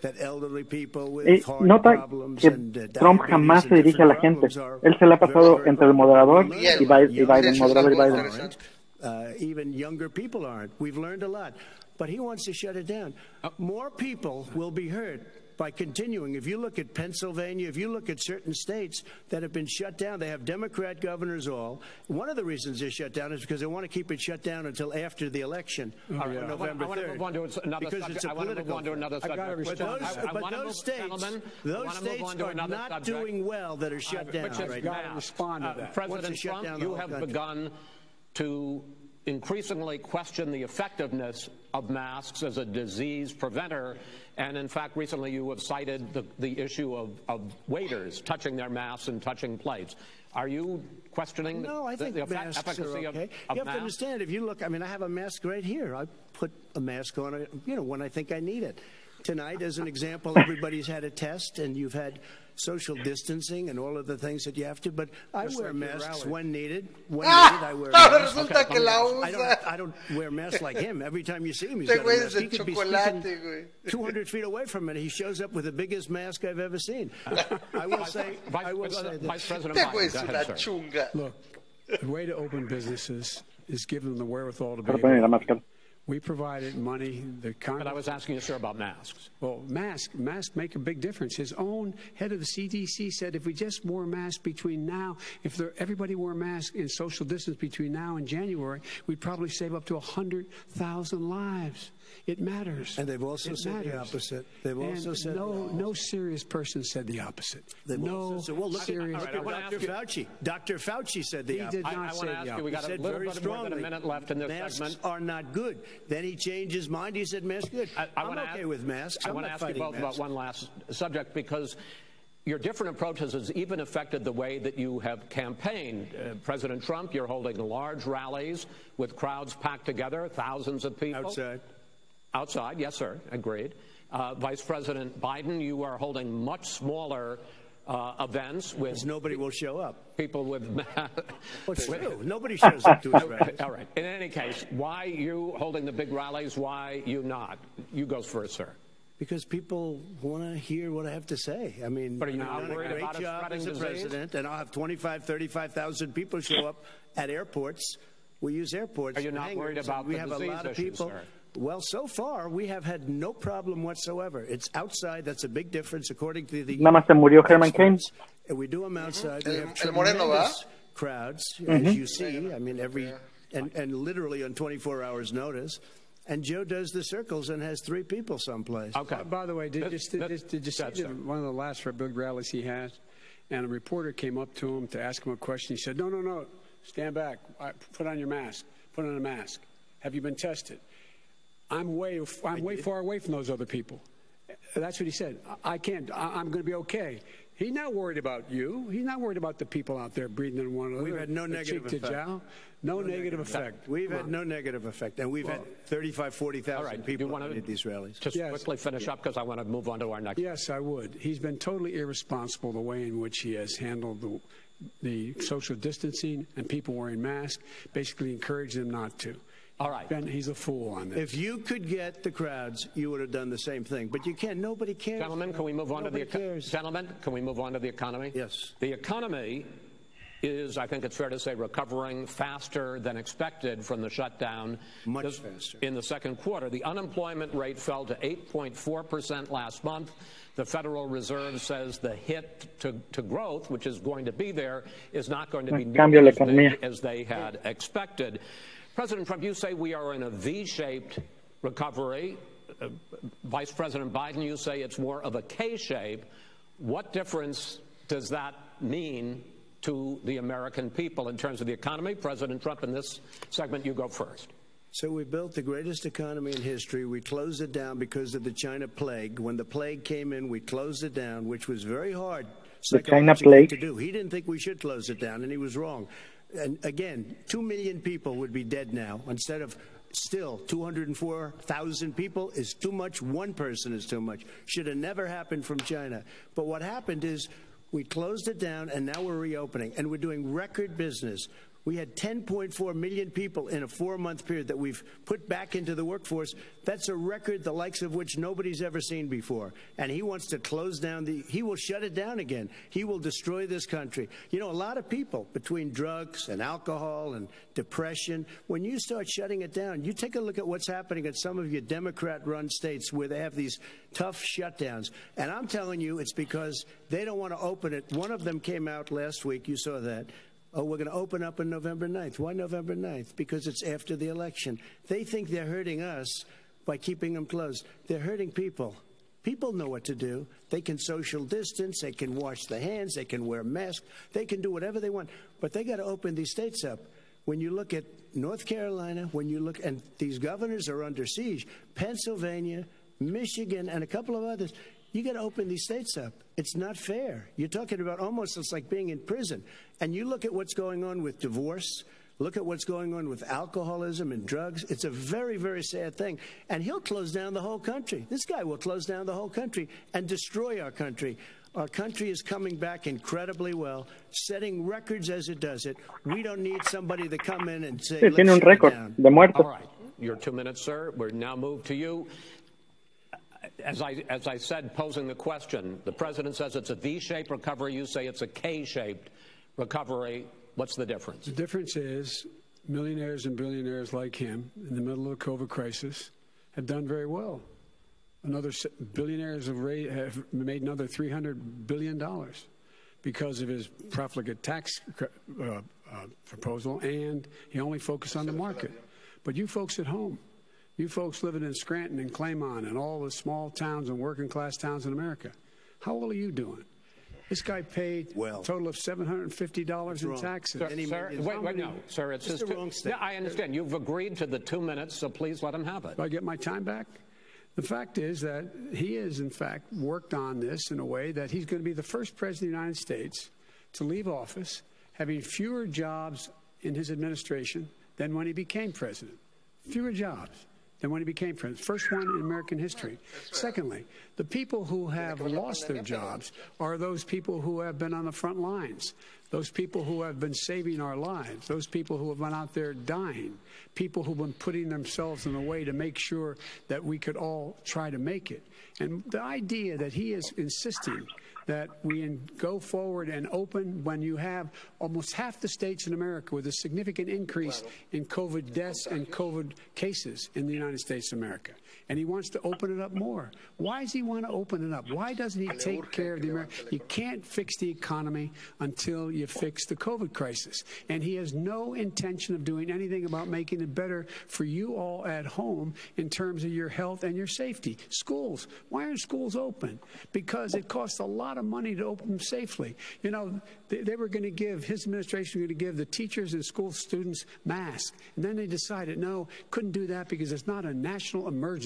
Nota que Trump jamás se dirige a la gente. Él se la ha pasado entre el moderador y, y Biden, y Biden moderador y Biden. Uh, even younger people aren't. We've learned a lot. But he wants to shut it down. Ah. More people will be hurt by continuing. If you look at Pennsylvania, if you look at certain states that have been shut down, they have Democrat governors all. One of the reasons they're shut down is because they want to keep it shut down until after the election on I wanna- November I want to 3rd. move on to another because subject. it's a I want to move political on to another I gotta subject. but respond. those, I- I but wanna those move- states, gentlemen, I those states to are not subject. doing well that are shut But down right gotta now. respond to Uh, that. Wants President to shut Trump, down you have country. begun to increasingly question the effectiveness of masks as a disease preventer. And in fact, recently you have cited the, the issue of, of waiters touching their masks and touching plates. Are you questioning No, I the, think the effe- masks efficacy are okay. of you have to understand, if you look, I mean, I have a mask right here. I put a mask on, you know, when I think I need it. Tonight, as an example, everybody's had a test, and you've had social distancing and all of the things that you have to. But I Just wear like your masks rally. when needed. When Ah! needed, I wear Ahora <laughs> masks. resulta que la I usa. don't, I don't wear masks like him. Every time you see him, he's Este got a es mask. de He could be chocolate, speaking güey. 200 feet away from it. He shows up with the biggest mask I've ever seen. I will say, Vice, I will say Vice. President Este güey Biden, es go una ahead, sir. chunga. Look, the way to open businesses is give them the wherewithal to be able poner la to- máscara. We provided money. The But I was asking you, sir, about masks. Well, masks masks make a big difference. His own head of the CDC said if we just wore masks between now, if there, everybody wore masks and social distance between now and January, we'd probably save up to 100,000 lives. It matters. And they've also It said the opposite. They've And also said no, the no serious person said the opposite. They've no said, well, look serious. look All right, I at wanna Dr. ask you- Fauci. Dr. Fauci said the He opposite. did I, not I say want to the ask you, we got a said little very bit more than a minute left in this masks segment. are not good. Then he changed his mind. He said masks good. I, I am wanna okay ask, with masks. I I'm want to ask you both masks. about one last subject because your different approaches has even affected the way that you have campaigned. Uh, President Trump, you're holding large rallies with crowds packed together, thousands of people. Outside. Outside, yes, sir. Agreed. Uh, Vice President Biden, you are holding much smaller uh, events with nobody will show up. people with. <laughs> Well, it's true. Nobody shows up to his <laughs> rallies. All right. In any case, why you holding the big rallies? Why you not? You goes first, sir. Because people want to hear what I have to say. I mean, But are you not done a worried great about job as a disease? president, and I'll have 25, 35,000 people show up at airports. We use airports. Are you not worried about we the have a disease lot of issue, people. sir? Well, so far we have had no problem whatsoever. It's outside. That's a big difference, according to the. Nada más se murió Herman Cain. And we do them outside. We El- have el Moreno, tremendous crowds, as you see. I mean, every and and literally on 24 hours notice. And Joe does the circles and has three people someplace. Okay. Uh, By the way, did, That- did, that- just- did you see the, one of the last big rallies he had? And a reporter came up to him to ask him a question. He said, No, no, no, stand back. I- Put on your mask. Put on a mask. Have you been tested? I'm way, I'm way far away from those other people. That's what he said. I can't. I- I'm going to be okay. He's not worried about you. He's not worried about the people out there breathing in one another. We've had no the negative effect. jowl. No, negative effect. We've Come had on. no negative effect, and we've had 35, 40,000 All right. people you these rallies. Just Yes. quickly finish up because I want to move on to our next. Yes, I would. He's been totally irresponsible the way in which he has handled the, the social distancing and people wearing masks, basically encouraged them not to. All right. Ben, he's a fool on this. If you could get the crowds, you would have done the same thing. But you can't. Nobody cares. Gentlemen, can we move on Nobody to the eco- cares. gentlemen? Can we move on to the economy? Yes. The economy is, I think it's fair to say, recovering faster than expected from the shutdown. Much This- faster. In the second quarter, the unemployment rate fell to 8.4 percent last month. The Federal Reserve says the hit to, to growth, which is going to be there, is not going to be Cambio nearly as big as they had expected. President Trump, you say we are in a V-shaped recovery. Uh, Vice President Biden, you say it's more of a K-shape. What difference does that mean to the American people in terms of the economy? President Trump, in this segment, you go first. So we built the greatest economy in history. We closed it down because of the China plague. When the plague came in, we closed it down, which was very hard The China psychologically plague. to do. He didn't think we should close it down, and he was wrong. And again, two million people would be dead now instead of still 204,000 people is too much. One person is too much. Should have never happened from China. But what happened is we closed it down, and now we're reopening, and we're doing record business. We had 10.4 million people in a four month period that we've put back into the workforce. That's a record the likes of which nobody's ever seen before. And he wants to close down the, he will shut it down again. He will destroy this country. You know, a lot of people between drugs and alcohol and depression, when you start shutting it down, you take a look at what's happening in some of your Democrat run states where they have these tough shutdowns. And I'm telling you, it's because they don't want to open it. One of them came out last week, you saw that. Oh, we're going to open up on November 9th. Why November 9th? Because it's after the election. They think they're hurting us by keeping them closed. They're hurting people. People know what to do. They can social distance, they can wash their hands, they can wear masks, they can do whatever they want. But they got to open these states up. When you look at North Carolina, when you look, and these governors are under siege, Pennsylvania, Michigan, and a couple of others, you got to open these states up. It's not fair. You're talking about almost it's like being in prison. And you look at what's going on with divorce. Look at what's going on with alcoholism and drugs. It's a very, very sad thing. And he'll close down the whole country. This guy will close down the whole country and destroy our country. Our country is coming back incredibly well, setting records as it does it. We don't need somebody to come in and say, Sí, "Let's tiene un récord down." de muertos. All right. Your two minutes, sir. We're now moved to you. As I, as I said, posing the question, the president says it's a V-shaped recovery. You say it's a K-shaped recovery. What's the difference? The difference is millionaires and billionaires like him in the middle of the COVID crisis have done very well. Another s- billionaires have, ra- have made another $300 billion because of his profligate tax uh, uh, proposal, and he only focused on the market. But you folks at home, you folks living in Scranton and Claymont and all the small towns and working class towns in America, how well are you doing? This guy paid Well. a total of $750 in wrong. taxes. Sir, Any sir, wait, wait, no, sir, it's It's just the wrong yeah, I understand. You've agreed to the two minutes, so please let him have it. Do I get my time back? The fact is that he has, in fact, worked on this in a way that he's going to be the first president of the United States to leave office having fewer jobs in his administration than when he became president. Fewer jobs. Than when he became president. First one in American history. Secondly, the people who have lost their jobs are those people who have been on the front lines, those people who have been saving our lives, those people who have been out there dying, people who've been putting themselves in the way to make sure that we could all try to make it. And the idea that he is insisting that we go forward and open when you have almost half the states in America with a significant increase in COVID deaths and COVID cases in the United States of America. And he wants to open it up more. Why does he want to open it up? Why doesn't he take care of the American? You can't fix the economy until you fix the COVID crisis. And he has no intention of doing anything about making it better for you all at home in terms of your health and your safety. Schools. Why aren't schools open? Because it costs a lot of money to open them safely. You know, they, they were going to give, his administration was going to give the teachers and school students masks. And then they decided, no, couldn't do that because it's not a national emergency.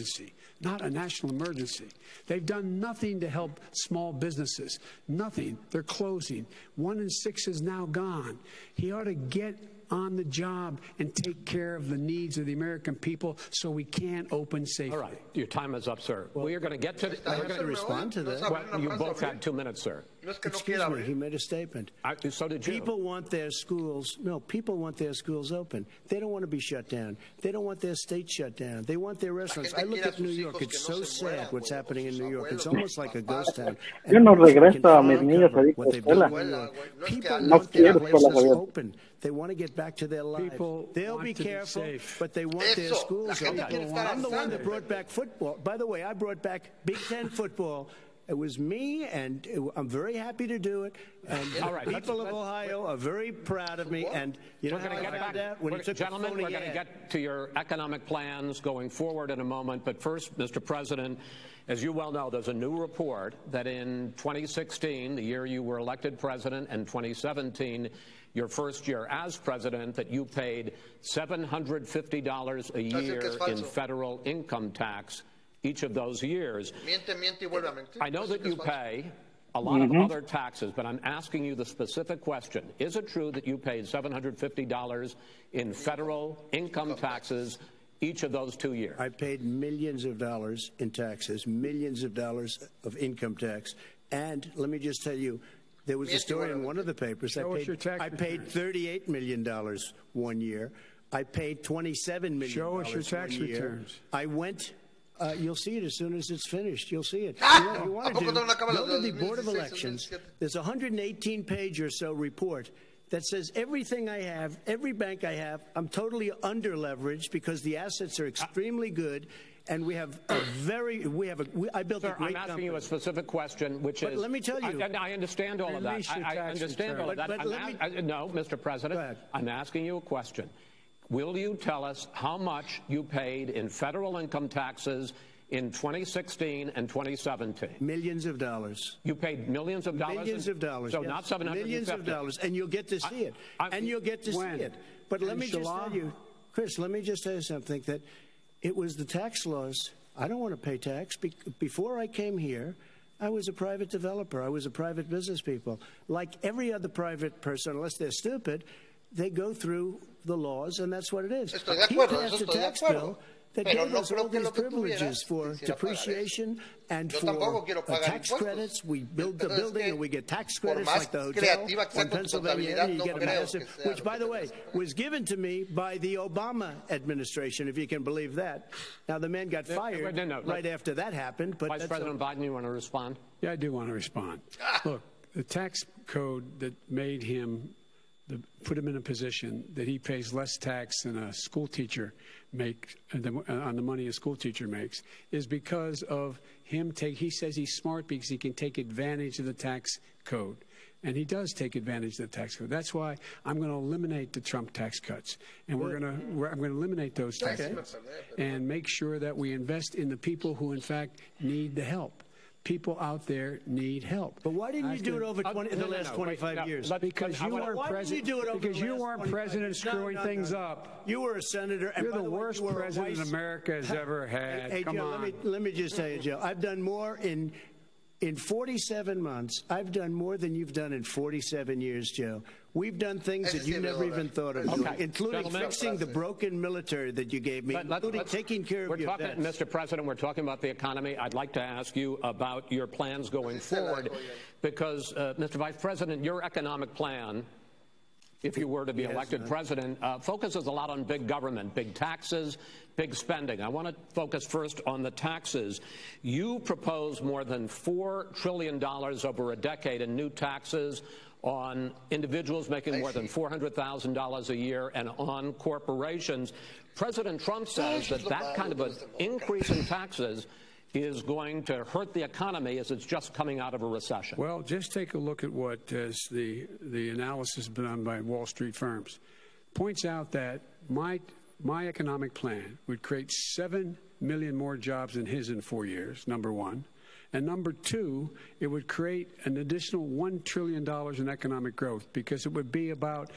Not a national emergency. They've done nothing to help small businesses. Nothing. They're closing. One in six is now gone. He ought to get on the job and take care of the needs of the American people so we can open safely. All right, your time is up, sir. we are going to get to. Está we're gonna- respond to no that. well, you both abrir. had two minutes, sir. No es que no Excuse me, he made a statement. I, so did you. People want their schools. No, people want their schools open. They don't want to be shut down. They don't want their state shut down. They want their restaurants. I look at New York. It's so sad what's happening in New York. It's almost like a ghost town. Yo no regreso a mis niños cover ahorita a they escuela. built in New York. güey. No People alguien No want their quiero escuela places open. They want to get back to their lives. People They'll want be to be careful, safe. but they want their Eso, la schools open. I'm the al one that brought back football. By the way, I brought back Big Ten <laughs> football. It was me, and it- I'm very happy to do it. And All right, people of Ohio are very proud of me. And you know We're how going I to get back. out when we're- gentlemen, we're going to get to your economic plans going forward in a moment. But first, Mr. President, as you well know, there's a new report that in 2016, the year you were elected president, and 2017, your first year as president, that you paid $750 a year in federal income tax each of those years. Miente, miente y vuelve a mentir. I know that you pay a lot of mm-hmm. other taxes, but I'm asking you the specific question. Is it true that you paid $750 in federal income taxes each of those two years? I paid millions of dollars in taxes, millions of dollars of income tax. And let me just tell you, there was a story in one of the papers. Show I us paid, your tax I paid $38 million one year. I paid $27 million. Show us your tax returns. I went. Uh, you'll see it as soon as it's finished. You'll see it. Ah! You know, you want to go to the Board of Elections. There's a 118 page or so report that says everything I have, every bank I have, I'm totally under leveraged because the assets are extremely good, and we have a very, we have a, we, I built Sir, a great I'm asking company. you a specific question, which But is. let me tell you- I, I understand all of that. I, I understand all of that. But- but let me- a- I- uh, no, Mr. President, I'm asking you a question. Will you tell us how much you paid in federal income taxes in 2016 and 2017? Millions of dollars. You paid millions of dollars. Millions in- of dollars. So yes. not 750. Millions of dollars, and you'll get to see it. I- and you'll get to When? see it. But let In me just tell you, Chris. Let me just tell you something. That it was the tax laws. I don't want to pay tax. Be- before I came here, I was a private developer. I was a private business people. Like every other private person, unless they're stupid, they go through the laws, and that's what it is. Estoy he passed a tax bill that Pero gave no us all que these lo que tú privileges for depreciation and Yo for uh, tax credits. We build the building and we get tax credits like the hotel creativa que sea on Pennsylvania contabilidad, Avenue. You get a massive, which, by the way, was given to me by the Obama administration, if you can believe that. Now, the man got no, fired no, no, right after that happened, but Vice that's President Biden, you want to respond? Yeah, I do want to respond. <laughs> Look, the tax code that made him, the, put him in a position that he pays less tax than a school teacher make uh, the- uh, on the money a school teacher makes is because of him take. He says he's smart because he can take advantage of the tax code. And he does take advantage of the tax code. That's why I'm going to eliminate the Trump tax cuts, and we're going to we're, I'm going to eliminate those tax Okay. cuts and make sure that we invest in the people who, in fact, need the help. People out there need help. But why didn't you do it over uh, 20, no, the last no, wait, 25 no, years? Because you weren't you president. do it over because you weren't president screwing things up. You were a senator. And You're by the way, worst you president America has ever had. Hey, Come Joe, on. Let me, let me just tell you, Joe. I've done more in In 47 months, I've done more than you've done in 47 years, Joe. We've done things that you never even thought of Okay. doing, including Gentlemen. fixing the broken military that you gave me, Let- let- including taking care we're of your talking, vets. Mr. President, we're talking about the economy. I'd like to ask you about your plans going Pues sí, se la forward because, uh, Mr. Vice President, your economic plan, if you were to be Yes, elected ma'am. president, uh, focuses a lot on big government, big taxes, big spending. I want to focus first on the taxes. You propose more than $4 trillion over a decade in new taxes on individuals making more than $400,000 a year and on corporations. President Trump says that that kind of an increase in taxes is going to hurt the economy as it's just coming out of a recession. Well, just take a look at what the the analysis done by Wall Street firms. Points out that my my economic plan would create seven million more jobs than his in four years. Number one. And number two, it would create an additional $1 trillion in economic growth because it would be about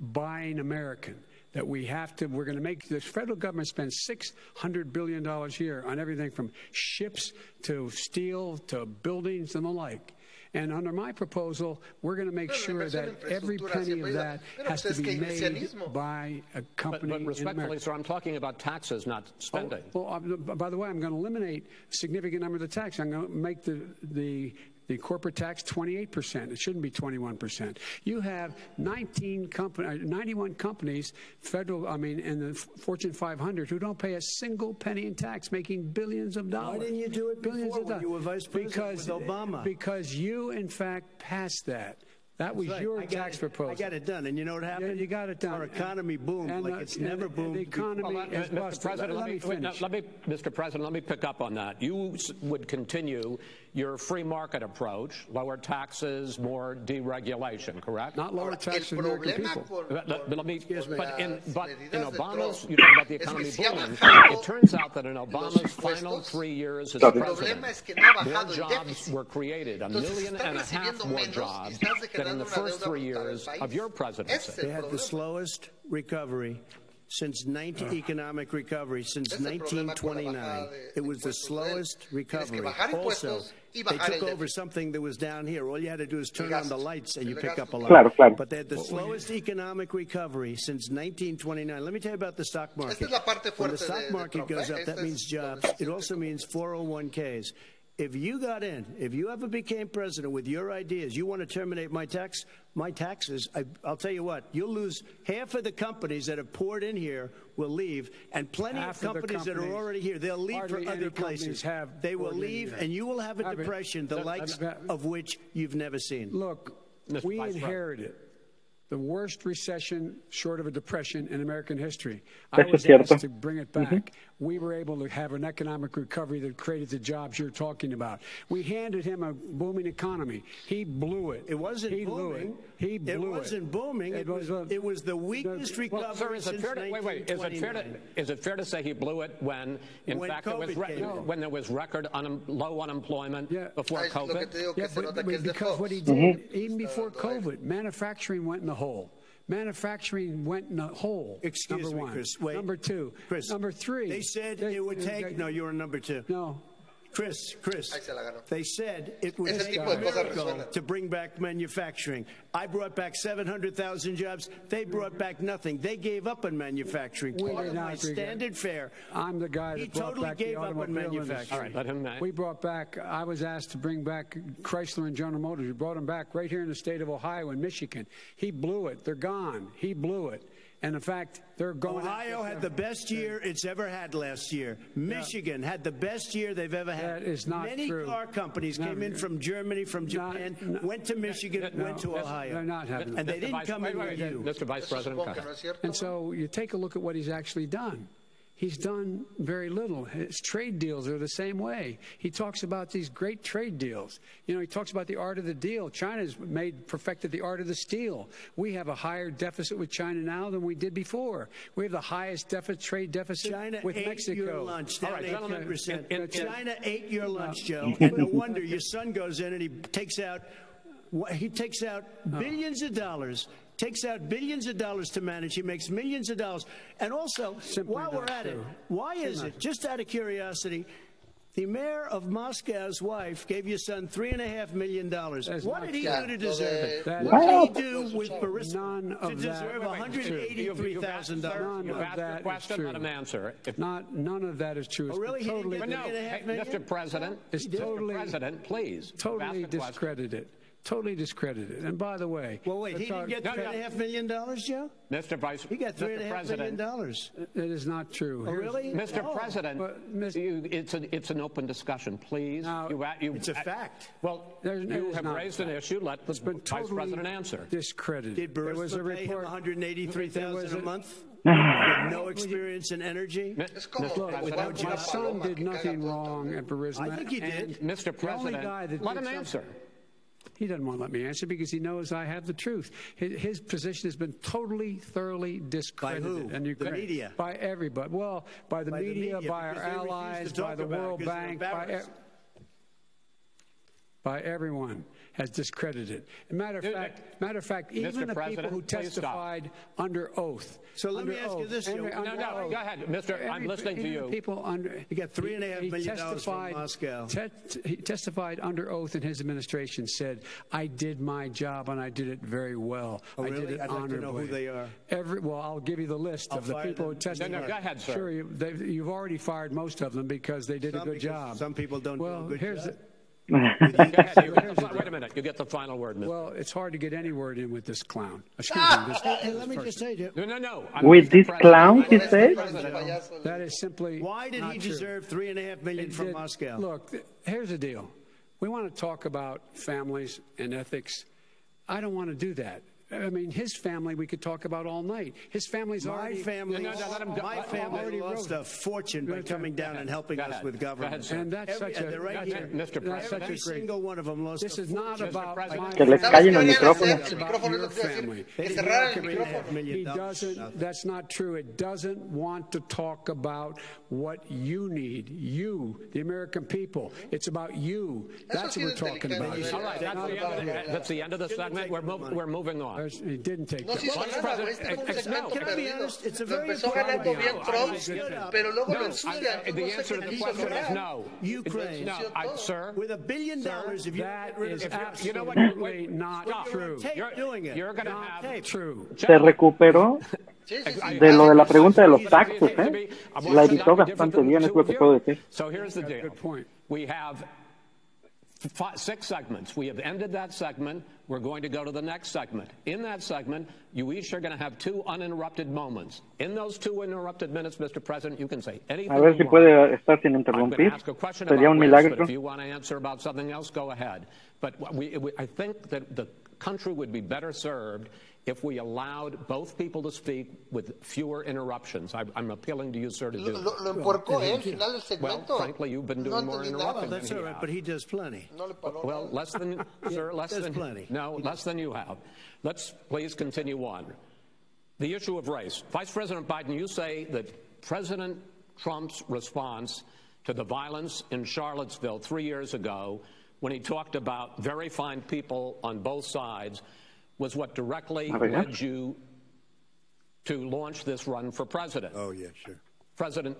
buying American. That we have to, we're going to make the federal government spend $600 billion a year on everything from ships to steel to buildings and the like. And under my proposal, we're going to make Pero sure that every penny of that has to be made by a But, company but in respectfully, America. sir, I'm talking about taxes, not spending. Well, uh, by the way, I'm going to eliminate a significant number of the tax. I'm going to make the the the corporate tax 28%. It shouldn't be 21%. You have 19 company, uh, 91 companies, federal, I mean, in the Fortune 500 who don't pay a single penny in tax, making billions of dollars. Why didn't you do it billions before of dollars. you were vice president because, with Obama? Because you, in fact, passed that. That was Right. your tax it- proposal. I got it done. And you know what happened? Yeah, you got it done. Our economy boomed And, like uh, it's and- never and boomed. The economy Well, Mr. busted. President, let, let, me me, wait, no, finish. let me, Mr. President, let me pick up on that. You would continue your free market approach, lower taxes, more deregulation, correct? Not lower Ahora, taxes el for American people. con, But, but- but let me, con but in, las but in Obama's, Trump you talk about the economy booming. It turns out that in Obama's final three years as president, problema es que no ha more bajado el jobs were created, a Entonces, million estás and a half recibiendo more jobs estás than in the first three years of your presidency. They had the slowest recovery since 19, economic recovery since Ese es el problema con la 1929. It was the impuestos de él. slowest recovery. Also, they took over something that was down here. All you had to do is turn on the lights and you pick up a lot. Claro, claro. But they had the slowest economic recovery since 1929. Let me tell you about the stock market. Esta es la parte when the stock de- de market goes ¿eh? up, that means jobs. It also means 401ks. If you got in, if you ever became president with your ideas, you want to terminate my tax, my taxes, I, I'll tell you what, you'll lose half of the companies that have poured in here will leave, and plenty Half of of companies, that are already here, they'll leave for other places. have They will leave, and you will have a Have it- depression, the that- likes that- of which you've never seen. Look, Mr. we Vice President. inherited the worst recession short of a depression in American history. Eso I was asked to bring it mm-hmm. back. We were able to have an economic recovery that created the jobs you're talking about. We handed him a booming economy. He blew it. It wasn't he Blew booming. it. He It blew it. wasn't booming. It was- a- it was the weakest the- recovery Well, sir, is it since fair to wait? Wait, is it fair to is it fair to say he blew it when, in When fact, there was COVID came when there was record un, low unemployment Yeah. before Ay, lo que COVID? te Yeah, but, but que es de because what he did, mm-hmm. even before. COVID, manufacturing went in the hole. Manufacturing went in the hole. Excuse number me, one. Chris. Wait. Number two. Chris. Number three. They said They- it would they- take. No, you were number two. No. Chris, Chris. Ahí se la ganó. They said it would Ese take tipo a miracle to bring back manufacturing. I brought back 700,000 jobs. They brought back nothing. They gave up on manufacturing. We Part did of not my agree. standard fare. I'm the guy that He brought totally back gave the up on manufacturing. industry. All right, let him. uh, We brought back, I was asked to bring back Chrysler and General Motors. We brought them back right here in the state of Ohio and Michigan. He blew it. They're gone. He blew it. And in fact, they're going. Ohio had the best year it's ever had last year. Michigan had the best year they've ever had. That is not Many true. car companies No, came in from Germany, from Not- Japan, no. went to Michigan, No, went to Ohio. they're not having and they didn't Vice- come wait, in wait, with wait, you. Mr. Vice Eso President. supongo que Kyle. no es cierto. And so you take a look at what he's actually done. He's done very little. His trade deals are the same way. He talks about these great trade deals. You know, he talks about the art of the deal. China's made perfected the art of the steal. We have a higher deficit with China now than we did before. We have the highest deficit trade deficit China with Mexico. your lunch. All right, gentlemen, 18%. in- in- China ate your uh, lunch, Joe. And <laughs> no wonder your son goes in and he takes out he takes out uh. billions of dollars. Takes out billions of dollars to manage. He makes millions of dollars. And also, Simply while we're not at it, true. why is it, just out of curiosity, The mayor of Moscow's wife gave your son three and a half million dollars. What did he true. do to deserve it? That- What did he do with Burisma None to of that- deserve Wait, wait, one hundred true. eighty-three thousand None dollars? You've of asked that question, true. let him answer. If Not, none of that is true. Oh, it's Oh, really? He didn't totally, get But no, Three and a half hey, million? Mr. President, It's Mr. totally- President, please. Totally asked question. discredited. Totally discredited. And by the way, Well, wait, he didn't get No, three no. and a half million dollars, Joe? Mr. Vice, President. He got three and a Mr. half million dollars. It is not true. Oh, Here's- really? Mr. Oh. President, But, Mis- you, it's, a, it's an open discussion, please. Now, You a- you- It's a I- fact. Well, There's- it you is have raised an issue. Let the It's been Vice totally President answer. discredited. Did there was a pay report. one hundred eighty-three there was a a- month? <laughs> With no experience in energy? Mi- Es como Mr. Look, President, President, my son did nothing wrong at Burisma. I think he and did. Mr. the only President, guy that let did him something- answer. He doesn't want to let me answer because he knows I have the truth. His, his position has been totally, thoroughly discredited. By who? The media? By everybody. Well, by the By the media, media, by our because they refuse to allies, by the World Bank, by, e- by everyone has discredited. A matter of Dude, fact, matter of fact, Mr. even the President, people who testified under oath. So let me under ask you this, Joe. every- No, under no, oath. go ahead, Mr. I'm Every- listening to you. the People under you got three and a half he dollars from testified- Moscow. te- he testified under oath in his administration. Said, "I did my job and I did it very well. Oh, I really? did it I'd like to know who they are. Every well, I'll give you the list I'll of the fire people who them. testified. No, no, go ahead, sir. Sure, you, they, you've already fired most of them because they did Some a good job. some people don't do a well, good here's job. The, Go ahead. You get <laughs> the- wait a minute. You get the final word, Mr. well, it's hard to get any word in with this clown. Excuse Ah! me. This, Hey, let me this just person. say, Joe. No, no, no. I'm With this clown, he Mr. said? That is simply Why did not he true. deserve three and a half million It from did- Moscow? Look, th- here's the deal. We want to talk about families and ethics. I don't want to do that. I mean, his family we could talk about all night. His family's My already family, No, no, no, let him go. my family already lost wrote- a fortune by coming down ahead. and helping us ahead. with Go ahead, government. And that's Every- such a right here. a- Mr. that's President. such Every a great. single one of them lost This is not about my Que les family. callen el micrófono. deberían It's hacer? El about micrófono your es lo que iba a decir. family. Que They cerraran el didn't give me micrófono. half million He doesn't. That's not true. It doesn't want to talk about what you need. You, the American people. It's about you. That's what we're talking about. All right, that's the, end of the, that's the end of the segment. We're, we're moving on. No se empezó ganando bien Trump, pero luego lo ensucian. No. Ukraine, with a billion dollars. You're doing it. You're gonna have true. Se recuperó de lo de la pregunta de los taxes, ¿eh? La evitó bastante bien, es lo que puedo decir. So here's the five, six segments. We have ended that segment. We're going to go to the next segment. In that segment, you each are going to have two uninterrupted moments. In those two uninterrupted minutes, Mr. President, you can say anything A ver you si want. puede estar sin I'm going interrumpir. to ask a question Sería about un race, but if you want to answer about something else, go ahead. But we, we, I think that the country would be better served if we allowed both people to speak with fewer interruptions. I, I'm appealing to you, sir, to do Lo, lo, lo empuercó, ¿eh? Al final del Well, frankly, you've been no doing more entendí Oh, nada. interrupting that's all right, but he does plenty. No le paró Well, nada. less than, <laughs> sir, less there's than. plenty. No, less than you have. Let's please continue on. The issue of race. Vice President Biden, you say that President Trump's response to the violence in Charlottesville three years ago, when he talked about very fine people on both sides, was what directly oh, A ver. led you to launch this run for president. Oh, yeah, sure. President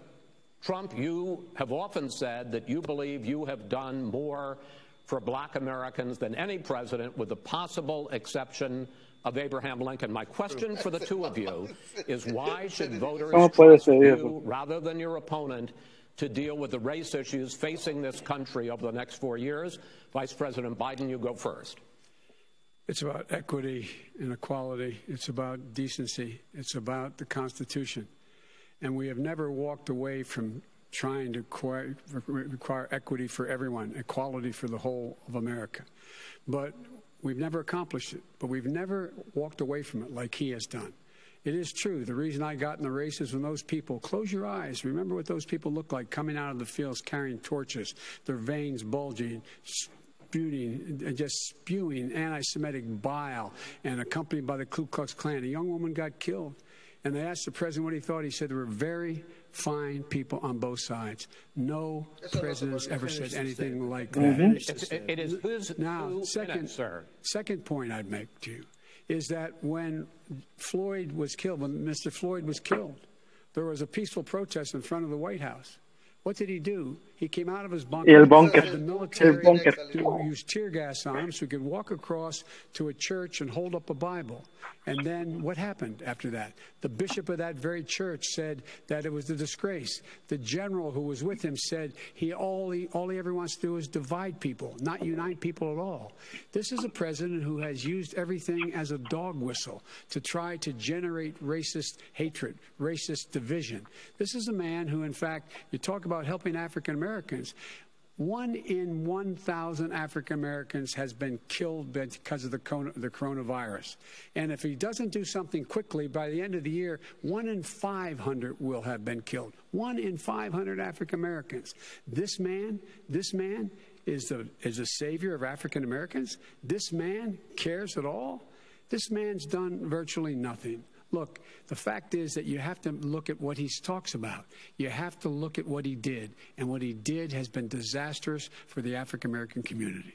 Trump, you have often said that you believe you have done more for black Americans than any president, with the possible exception of Abraham Lincoln. My question for the two of you <laughs> is why should voters ¿Cómo trust you rather than your opponent to deal with the race issues facing this country over the next four years? Vice President Biden, you go first. It's about equity and equality. It's about decency. It's about the Constitution. And we have never walked away from trying to require, equity for everyone, equality for the whole of America. But we've never accomplished it. But we've never walked away from it like he has done. It is true. The reason I got in the race is when those people, close your eyes, remember what those people look like coming out of the fields carrying torches, their veins bulging, spewing, and uh, just spewing anti Semitic bile, and accompanied by the Ku Klux Klan. A young woman got killed. And they asked the president what he thought. He said there were very fine people on both sides. No president's ever said anything like that. It's, it- it is who's Now, who second, it, sir. second point I'd make to you is that when Floyd was killed, when Mr. Floyd was killed, there was a peaceful protest in front of the White House. What did he do? He came out of his bunker. El búnker. The military El búnker. to use tear gas on him so he could walk across to a church and hold up a Bible. And then what happened after that? The bishop of that very church said that it was a disgrace. The general who was with him said he all he all he ever wants to do is divide people, not unite people at all. This is a president who has used everything as a dog whistle to try to generate racist hatred, racist division. This is a man who, in fact, you talk about helping African Americans. One in 1,000 African Americans has been killed because of the, the coronavirus. And if he doesn't do something quickly, by the end of the year, one in 500 will have been killed. One in 500 African Americans. This man, this man is the, is the savior of African Americans. This man cares at all. This man's done virtually nothing. Look, the fact is that you have to look at what he talks about. You have to look at what he did. And what he did has been disastrous for the African American community.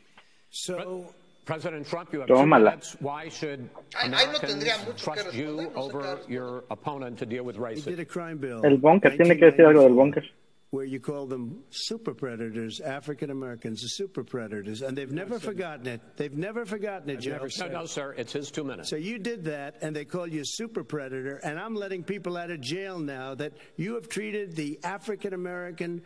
So President Trump, you have two Tómala. minutes. Why should Ay, ay, no Americans tendría mucho que trust you responder, no sé over your opponent to deal with he did a racism? crime bill. El búnker, tiene que decir algo del búnker. Where you call them super predators, African Americans, the super predators, and they've never forgotten it. They've never forgotten it, Joe. never No, no, sir. It's his two minutes. So you did that, and they call you a super predator, and I'm letting people out of jail now that you have treated the African American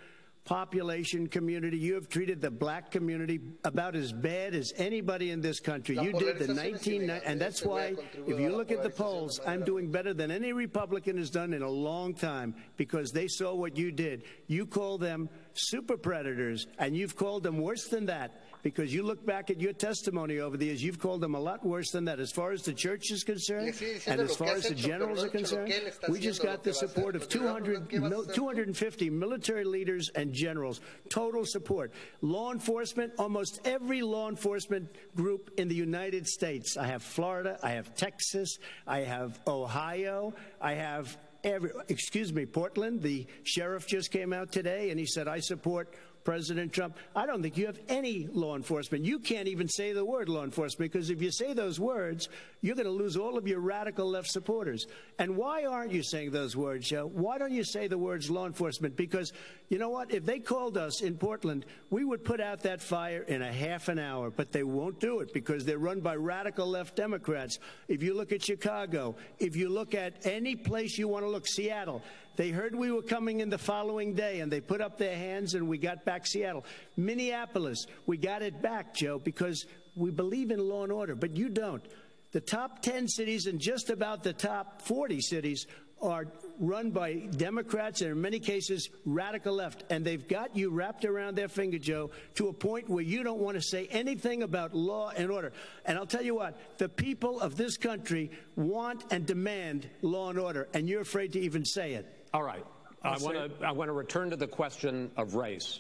population community, you have treated the black community about as bad as anybody in this country. You did the polarización 19, and that's why, if you look at the polls, I'm doing better than any Republican has done in a long time because they saw what you did. You call them super predators, and you've called them worse than that because you look back at your testimony over the years, you've called them a lot worse than that. As far as the church is concerned, Le sigue diciendo and as far as the generals are ha hecho lo concerned, que él está we just got the que va a hacer. support of 200, ¿qué vas a mil- hacer tú? 250 military leaders and generals, total support. Law enforcement, almost every law enforcement group in the United States. I have Florida, I have Texas, I have Ohio, I have every, excuse me, Portland. The sheriff just came out today and he said, I support President Trump. I don't think you have any law enforcement. You can't even say the word law enforcement because if you say those words, you're going to lose all of your radical left supporters. And why aren't you saying those words, Joe? Why don't you say the words law enforcement? Because you know what? If they called us in Portland, we would put out that fire in a half an hour, but they won't do it because they're run by radical left Democrats. If you look at Chicago, if you look at any place you want to look, Seattle, they heard we were coming in the following day and they put up their hands and we got back Seattle. Minneapolis, we got it back, Joe, because we believe in law and order, but you don't. The top 10 cities and just about the top 40 cities are run by Democrats and in many cases radical left. And they've got you wrapped around their finger, Joe, to a point where you don't want to say anything about law and order. And I'll tell you what, the people of this country want and demand law and order, and you're afraid to even say it. All right. I want to I want to return to the question of race.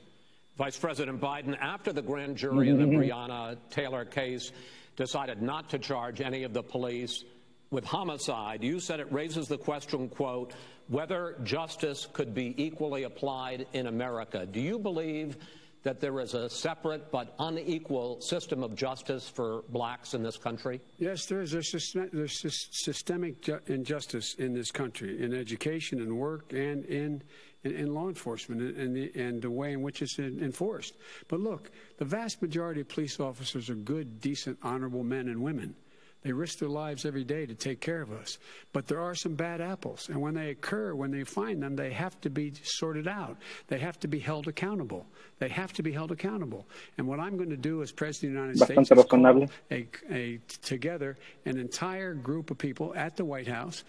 Vice President Biden, after the grand jury in the Breonna Taylor case decided not to charge any of the police with homicide, you said it raises the question, quote, whether justice could be equally applied in America. Do you believe that there is a separate but unequal system of justice for blacks in this country? Yes, there is a system, there's sys- systemic injustice in this country, in education and work and in, in, in law enforcement and, the, and the way in which it's enforced. But look, the vast majority of police officers are good, decent, honorable men and women. They risk their lives every day to take care of us. But there are some bad apples. And when they occur, when they find them, they have to be sorted out. They have to be held accountable. They have to be held accountable. And what I'm going to do as President of the United States a, a, together an entire group of people at the White House.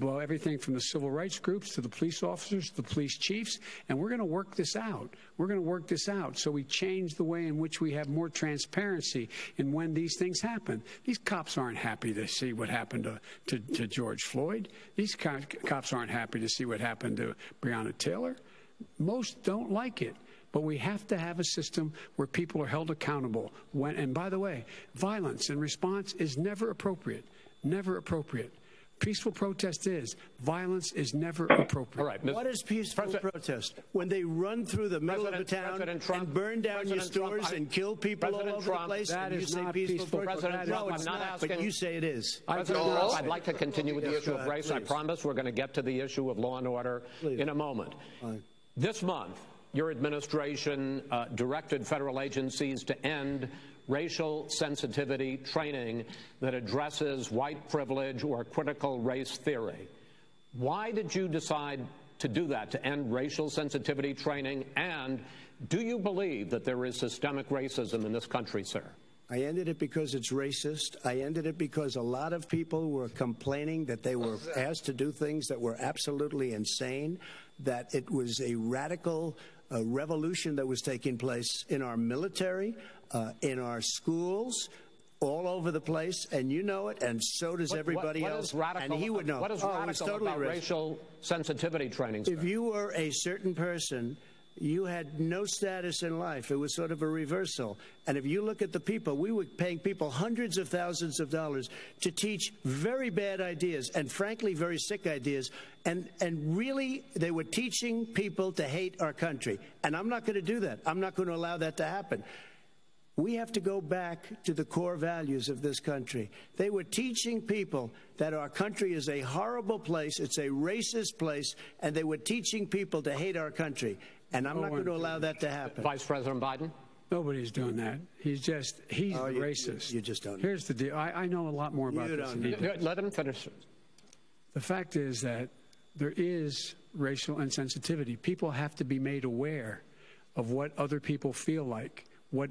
Well, everything from the civil rights groups to the police officers, to the police chiefs, and we're going to work this out. We're going to work this out so we change the way in which we have more transparency in when these things happen. These cops aren't happy to see what happened to, to, to George Floyd. These co- cops aren't happy to see what happened to Breonna Taylor. Most don't like it. But we have to have a system where people are held accountable. When, and by the way, violence in response is never appropriate. Never appropriate. Peaceful protest is. Violence is never appropriate. All right. Ms. What is peaceful President- protest? When they run through the middle of a President- town Trump- and burn down your President Trump, stores I- and kill people President all over Trump, the place? that and is you say not peaceful, peaceful protest? President no, Trump, it's I'm not not, but asking- you say it is. I President do Trump, not I'd like to continue with the issue of ahead, race. I promise we're going to get to the issue of law and order Please. in a moment. Fine. This month, your administration uh, directed federal agencies to end racial sensitivity training that addresses white privilege or critical race theory. Why did you decide to do that, to end racial sensitivity training? And do you believe that there is systemic racism in this country, sir? I ended it because it's racist. I ended it because a lot of people were complaining that they were asked to do things that were absolutely insane, that it was a radical uh, revolution that was taking place in our military, uh, in our schools, all over the place, and you know it, and so does What- everybody what- what else. radical, and he would know. What is Oh, radical totally about racial sensitivity training? sir? If you were a certain person, you had no status in life. It was sort of a reversal. And if you look at the people, we were paying people hundreds of thousands of dollars to teach very bad ideas and frankly very sick ideas. And and really they were teaching people to hate our country. And I'm not going to do that. I'm not going to allow that to happen. We have to go back to the core values of this country. They were teaching people that our country is a horrible place, it's a racist place, and they were teaching people to hate our country. And I'm No not going to allow that to happen. Vice President Biden? Nobody's doing that. He's just, he's Oh, you- racist. you just don't know. Here's the deal. I, I know a lot more about You this don't than he know. Let him finish. The fact is that there is racial insensitivity. People have to be made aware of what other people feel like, what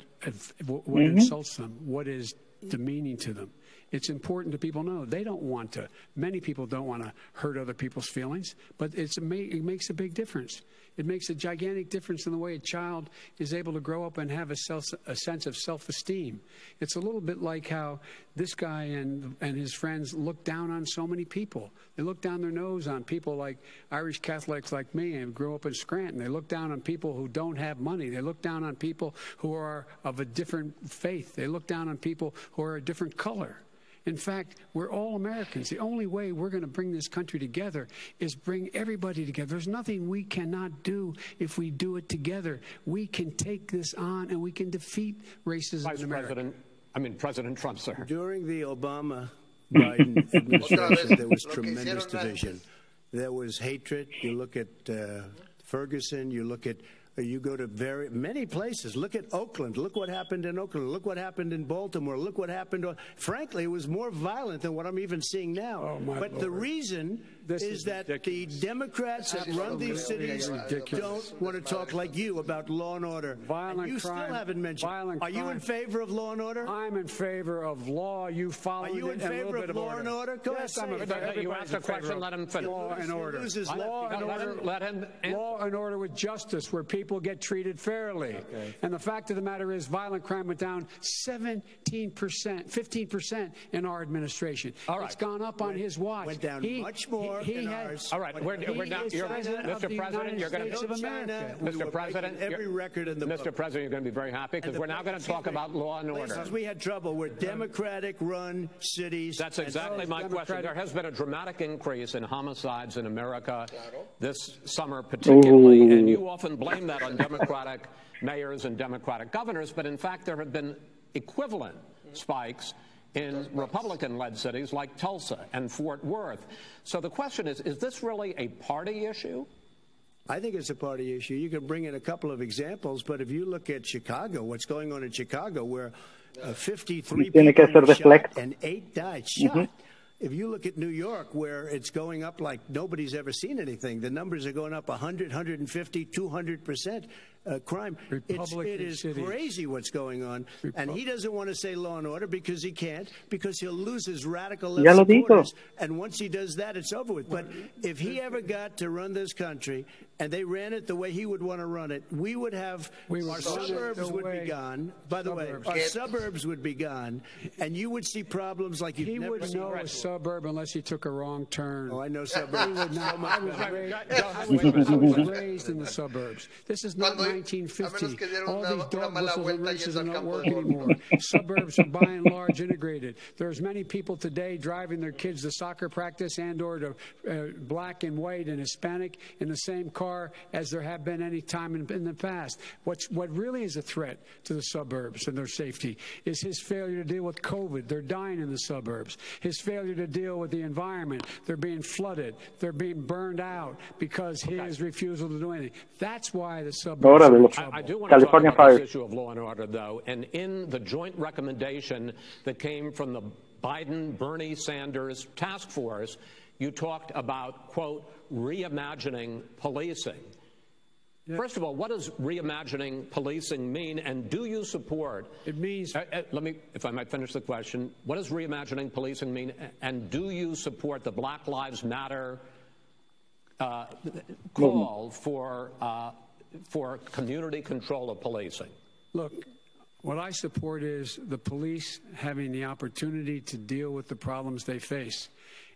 what mm-hmm. insults them, what is demeaning to them. It's important that people know they don't want to. Many people don't want to hurt other people's feelings, but it's it makes a big difference. It makes a gigantic difference in the way a child is able to grow up and have a, self, a sense of self-esteem. It's a little bit like how this guy and and his friends look down on so many people. They look down their nose on people like Irish Catholics like me and grew up in Scranton. They look down on people who don't have money. They look down on people who are of a different faith. They look down on people who are a different color. In fact, we're all Americans. The only way we're going to bring this country together is bring everybody together. There's nothing we cannot do if we do it together. We can take this on and we can defeat racism Vice in America. President, I mean President Trump, sir. During the Obama <laughs> Biden administration, there was tremendous division. There was hatred. You look at uh, Ferguson, you look at you go to very many places. Look at Oakland. Look what happened in Oakland. Look what happened in Baltimore. Look what happened. Frankly, it was more violent than what I'm even seeing now. Oh, my but the reason This is, is that ridiculous. the Democrats that run these cities ridiculous. don't want to talk like you about law and order. Violent and you crime- still haven't mentioned. violent Are you in favor of law and order? I'm in favor of law. You follow Are you in it, and a favor little of of law order. and order? Go yes, ahead, I'm say a, it. No, no, you everybody's asked a question, let him finish. Law and order. loses Law left. and No, order. let him. Law and order with justice, where people get treated fairly. And the fact of the matter is, violent crime went down 17 percent, 15 percent in our administration. All right. It's gone up on his watch. went down much more in had- ours. All right, we're, we're now. You're, Mr. President, you're going to of China, America. Mr. President, every record in the Mr. book. President, you're going to be very happy because we're now going to talk about law and order. Places we had trouble were Democratic-run cities. That's exactly those my question. There has been a dramatic increase in homicides in America this summer, particularly, and you often blame that on Democratic <laughs> mayors and Democratic governors, but in fact, there have been equivalent spikes in Republican led cities like Tulsa and Fort Worth. So the question is is this really a party issue? I think it's a party issue. You can bring in a couple of examples, but if you look at Chicago, what's going on in Chicago, where uh, 53 Tiene people were shot and eight died shot. If you look at New York, where it's going up like nobody's ever seen anything, the numbers are going up 100, 150, 200 percent uh, crime. It's, Republican it is cities. crazy what's going on, and he doesn't want to say law and order because he can't, because he'll lose his radical left Ya lo supporters. And once he does that, it's over with. But if he ever got to run this country and they ran it the way he would want to run it, we would have We our suburbs would way- be gone. By the Suburbs. way, our suburbs would be gone, and you would see problems like you've He never wouldn't seen. know a suburb unless he took a wrong turn. Oh, I know He suburbs. would not. <laughs> I was, raised, I was, I wait, was wait. raised in the suburbs. This is <laughs> not Cuando 1950. All these una dog mala whistles and vuelta races yendo are al not campo working anymore. <laughs> Suburbs are by and large integrated. There's many people today driving their kids to soccer practice and or to uh, black and white and Hispanic in the same car as there have been any time in, in the past. What's what really is a threat to the suburbs and their safety is his failure to deal with COVID. They're dying in the suburbs. His failure to deal with the environment. They're being flooded. They're being burned out because his refusal to do anything. That's why the suburbs Ahora are de in los trouble. I do want California to talk about Fire. this issue of law and order, though, and in the joint recommendation that came from the Biden Bernie Sanders task force, you talked about, quote, reimagining policing. First of all, what does reimagining policing mean, and do you support? It means- Uh, uh, let me, if I might finish the question. What does reimagining policing mean, and do you support the Black Lives Matter uh, call for uh, for community control of policing? Look, what I support is the police having the opportunity to deal with the problems they face.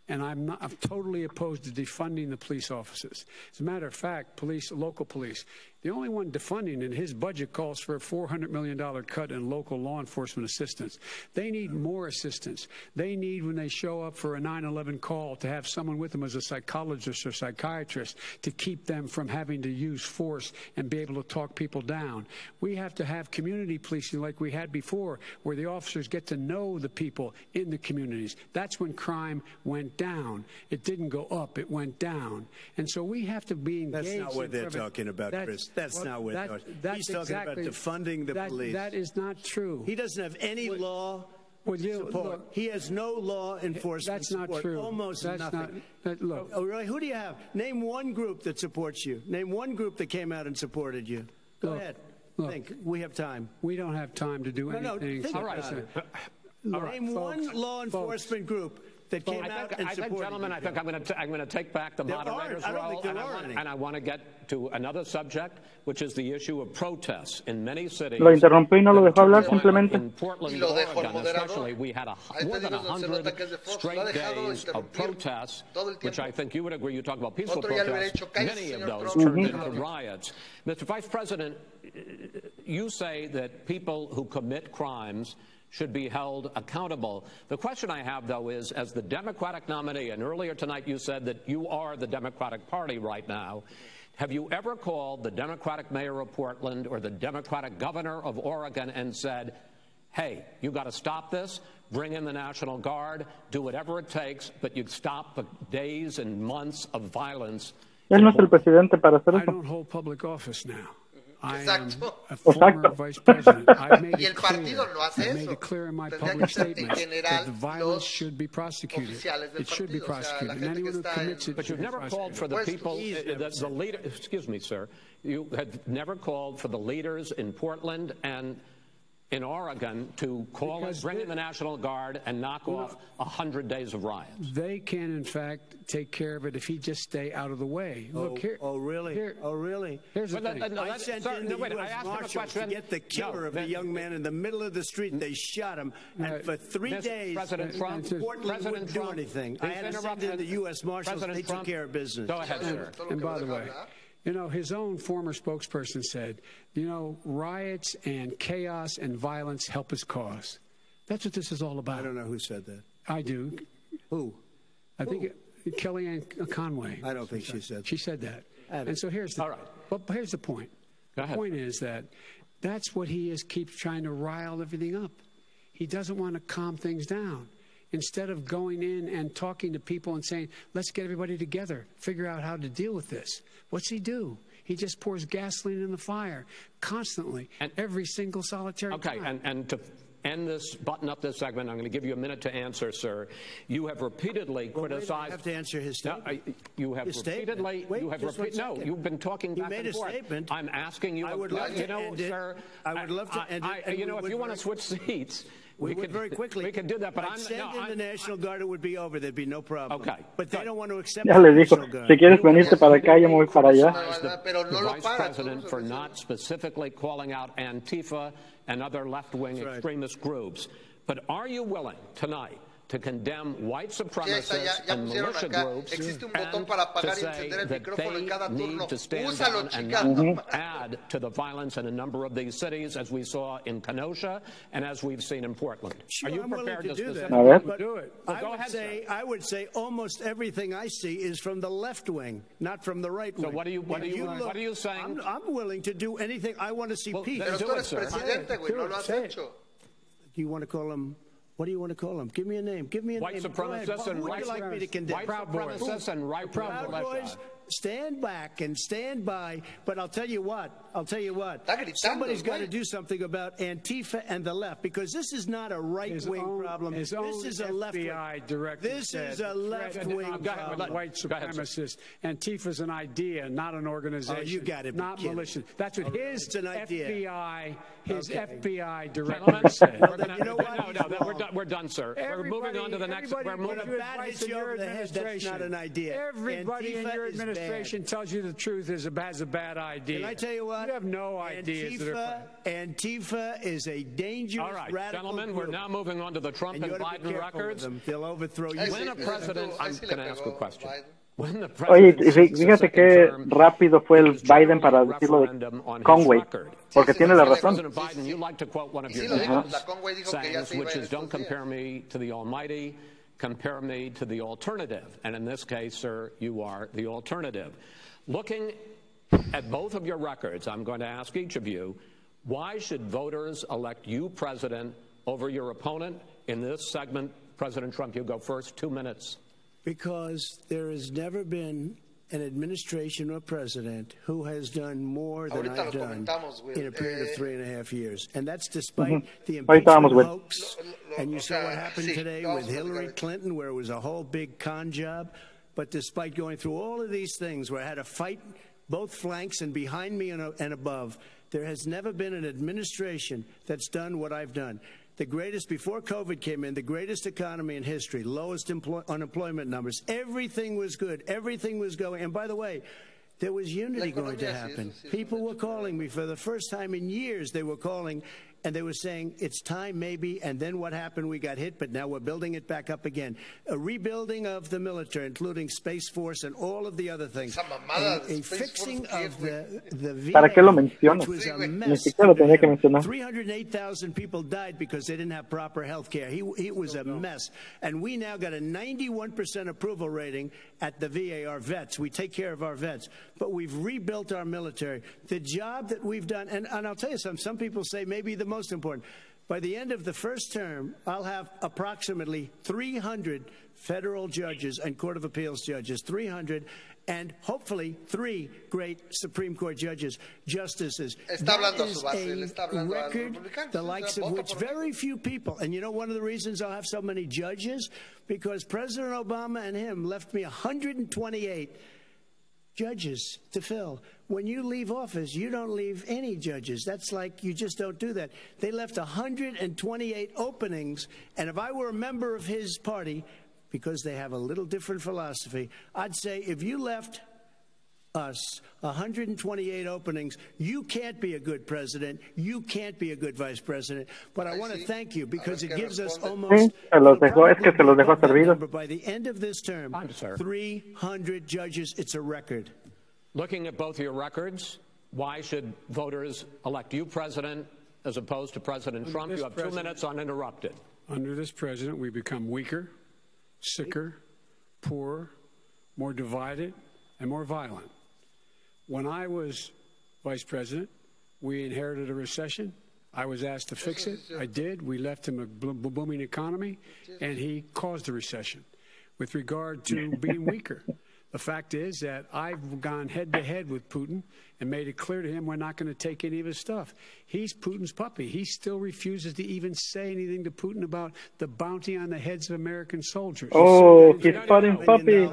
And I'm, not, I'm totally opposed to defunding the police offices. As a matter of fact, police, local police, the only one defunding it, his budget calls for a $400 million cut in local law enforcement assistance. They need more assistance. They need, when they show up for a 9 11 call, to have someone with them as a psychologist or psychiatrist to keep them from having to use force and be able to talk people down. We have to have community policing like we had before, where the officers get to know the people in the communities. That's when crime went down. It didn't go up, it went down. And so we have to be engaged. That's not what they're talking about, Chris. That's well, not what that- talking- that's He's talking about exactly- defunding the that- police. That is not true. He doesn't have any law Well, you- support. look- he has no law enforcement That's not support. true. Almost That's nothing. not- that- look. Oh, really? Who do you have? Name one group that supports you. Name one group that came out and supported you. Go Look, ahead. look. Think. We have time. We don't have time to do No, no, anything. think except about it. say- Name folks, one law folks, enforcement group that came I out think, and I think gentlemen. I think I'm going to I'm going to take back the There aren't. moderator's I don't role, think there and, I want, any. and I want to get to another subject, which is the issue of protests in many cities. Lo interrumpió y no lo dejó hablar In- simplemente. In Portland, lo Oregon, especially, we had a, more than digo, se nota 100 que es de Fox, lo ha straight days of protests, which. I think you would agree. You talk about peaceful Otro ya le hubiera protests. Many of those Trump". turned Ujú. into riots. Mr. Vice President, you say that people who commit crimes should be held accountable. The question I have, though, is as the Democratic nominee, and earlier tonight you said that you are the Democratic Party right now. Have you ever called the Democratic mayor of Portland or the Democratic governor of Oregon and said, hey, you got to stop this, bring in the National Guard, do whatever it takes, but you stop the days and months of violence? Es el presidente para hacer I don't hold public office now. I am Exacto. a former Exacto. vice president. I've made <laughs> Y it el partido clear, no hace eso. in my Tendría public que ser en statements general that the violence los should be prosecuted. oficiales del It should be partido, o sea, la prosecuted. And gente que anyone who está commits en- it But you've never called for the people, he's uh, never the, the leader, excuse me, sir, you have never called for the leaders in Portland and in Oregon to call Because and bring they- in the National Guard and knock off a hundred days of riots. They can, in fact, take care of it if he just stay out of the way. Oh, Look here. oh, really? Here, oh, really? here's the But thing. that- no, I sent sir, in no, the wait, I U.S. asked him a Marshals to get the killer No, of the that- young man in the middle of the street. They shot him, and Right. for three Mr. days, President Trump, Portland President wouldn't Trump, do anything. I had to send interrupt in the U.S. Marshals. President they took Trump, care of business. Go ahead, sir. Todo And by the way, hablar. You know, his own former spokesperson said, you know, riots and chaos and violence help his cause. That's what this is all about. I don't know who said that. I do. Who? I think it, Kellyanne Conway. I don't think she said She said that. I don't- And so here's the, All right. but here's the point. Go the ahead. point is that that's what he is keeps trying to rile everything up. He doesn't want to calm things down. Instead of going in and talking to people and saying, let's get everybody together, figure out how to deal with this. What's he do? He just pours gasoline in the fire constantly, And- every single solitary Okay, time. and, and to end this, button up this segment, I'm going to give you a minute to answer, sir. You have repeatedly Well, wait, I have to answer his No, statement. I- you have His statement. repeatedly. Wait, you have just one repeat, no, you've been talking He back made and a forth. statement. I'm asking you. I would a- love to you know, end it. sir. I would love to I- end it, I- and you know, if you want to switch seats, We, would could very quickly. We could do that, but I'd I'm send no, in I- the National Guard. It would be over. There'd be no problem. Okay, But they don't want to accept Ya le dijo, National Guard. si quieres venirte para acá, yo me voy para allá. ¿verdad? Pero the vice president for not specifically calling out Antifa and other left-wing right. extremist groups. But are you willing tonight to condemn white Ya, está, supremacists ya, ya and militia groups Existe un and botón para to apagar y say encender el that micrófono en cada they turno. need to stand Úsalo, down and chica. not add to the violence in a number of these cities, as we saw in Kenosha and as we've seen in Portland. Sure, Are you I'm prepared to do that. specifically But Do it. Well, I would ahead, say sir. I would say almost everything I see is from the left wing, not from the right wing. what are you- what are you- what are you saying? I'm, I'm willing to do anything. I want to see Well, peace. Pero do tú it, eres sir. presidente, güey, Do no it, lo has say it. you want to call him? What do you want to call him? Give me a name. Give me a White name. Supremacists and you like me to condemn? white Proud Boys. and right Proud wing Boys, stand back and stand by. But I'll tell you what. I'll tell you what. Somebody's got to do something about Antifa and the left because this is not a right-wing own- problem. His This own is a left wing. FBI director This is a left wing threat problem. white Go ahead, sir. supremacists. Antifa's an idea, not an organization. Oh, you got it. Not militia. That's what oh, his It's an idea. FBI, his Okay. FBI director said. we're gonna, you know what? no, no, no, we're done, we're done, sir. we're moving on to the next. everybody We're moving. gives When a bat hits in you your over the head, that's administration. not an idea. Everybody in your administration tells you the truth is a, has a bad idea. Can I tell you what? You have no ideas. that Antifa, Antifa is a dangerous All right, radical gentlemen, we're now moving on to the Trump and and, you ought to be Biden records. They'll overthrow you. Ahí When a president, I'm going to ask a question. When the Oye, president y fí- seeks a fíjate qué rápido fue el Biden para decirlo de referendum on his Conway, porque tiene sí, la sí, razón. President Biden, you like to quote one of Sí, your lo dijo, dad's la Conway dijo que ya sayings, se iba which is, don't compare me to the Almighty, compare me to the alternative. And in this case, sir, you are the alternative. Looking at both of your records, I'm going to ask each of you, why should voters elect you president over your opponent? In this segment, President Trump, you go first, two minutes. Because there has never been an administration or president who has done more than I've done in a period of Eh, three and a half years. And that's despite the Ahorita vamos, impeachment hoax. Lo- lo- and you saw what happened today with Hillary. Clinton, where it was a whole big con job. But despite going through all of these things, where I had to fight both flanks and behind me and, uh, and above, there has never been an administration that's done what I've done. The greatest, before COVID came in, the greatest economy in history, lowest employ, unemployment numbers. Everything was good. Everything was going. And by the way, there was unity going to happen. eso sí es un People were calling me for the first time in years. They were calling and they were saying it's time maybe and then what happened we got hit but now we're building it back up again a rebuilding of the military including space force and all of the other things a, a fixing of the, the VA, ¿Para qué lo mencionas? which was a mess Ni siquiera lo tenía que mencionar. 308,000 people died because they didn't have proper health care. He, he was a mess. And we now got a 91% approval rating at the VA, our vets. We take care of our vets. But we've rebuilt our military. The job that we've done, and, and I'll tell you something, some people say maybe the most important. By the end of the first term, I'll have approximately 300 federal judges and Court of Appeals judges, 300, and hopefully three great Supreme Court judges, justices. Está That is a él está hablando a los record, the likes of which very few people, and you know one of the reasons I'll have so many judges? Because President Obama and him left me 128 judges to fill. When you leave office, you don't leave any judges. That's like you just don't do that. They left 128 openings, and if I were a member of his party, because they have a little different philosophy, I'd say if you left us 128 openings. You can't be a good president. You can't be a good vice president. But I want to thank you because it gives us almost. Sí, se los dejó- es que se los dejó servidos. But by the end of this term, 300 judges. It's a record. Looking at both your records, why should voters elect you president as opposed to President Trump? You have two minutes uninterrupted. Under this president, we become weaker, sicker, poorer, more divided, and more violent. When I was vice president, we inherited a recession. I was asked to fix it. I did. We left him a booming economy, and he caused the recession. With regard to <laughs> being weaker, the fact is that I've gone head to head with Putin and made it clear to him we're not going to take any of his stuff. He's Putin's puppy. He still refuses to even say anything to Putin about the bounty on the heads of American soldiers. Oh, He's he's fighting puppy.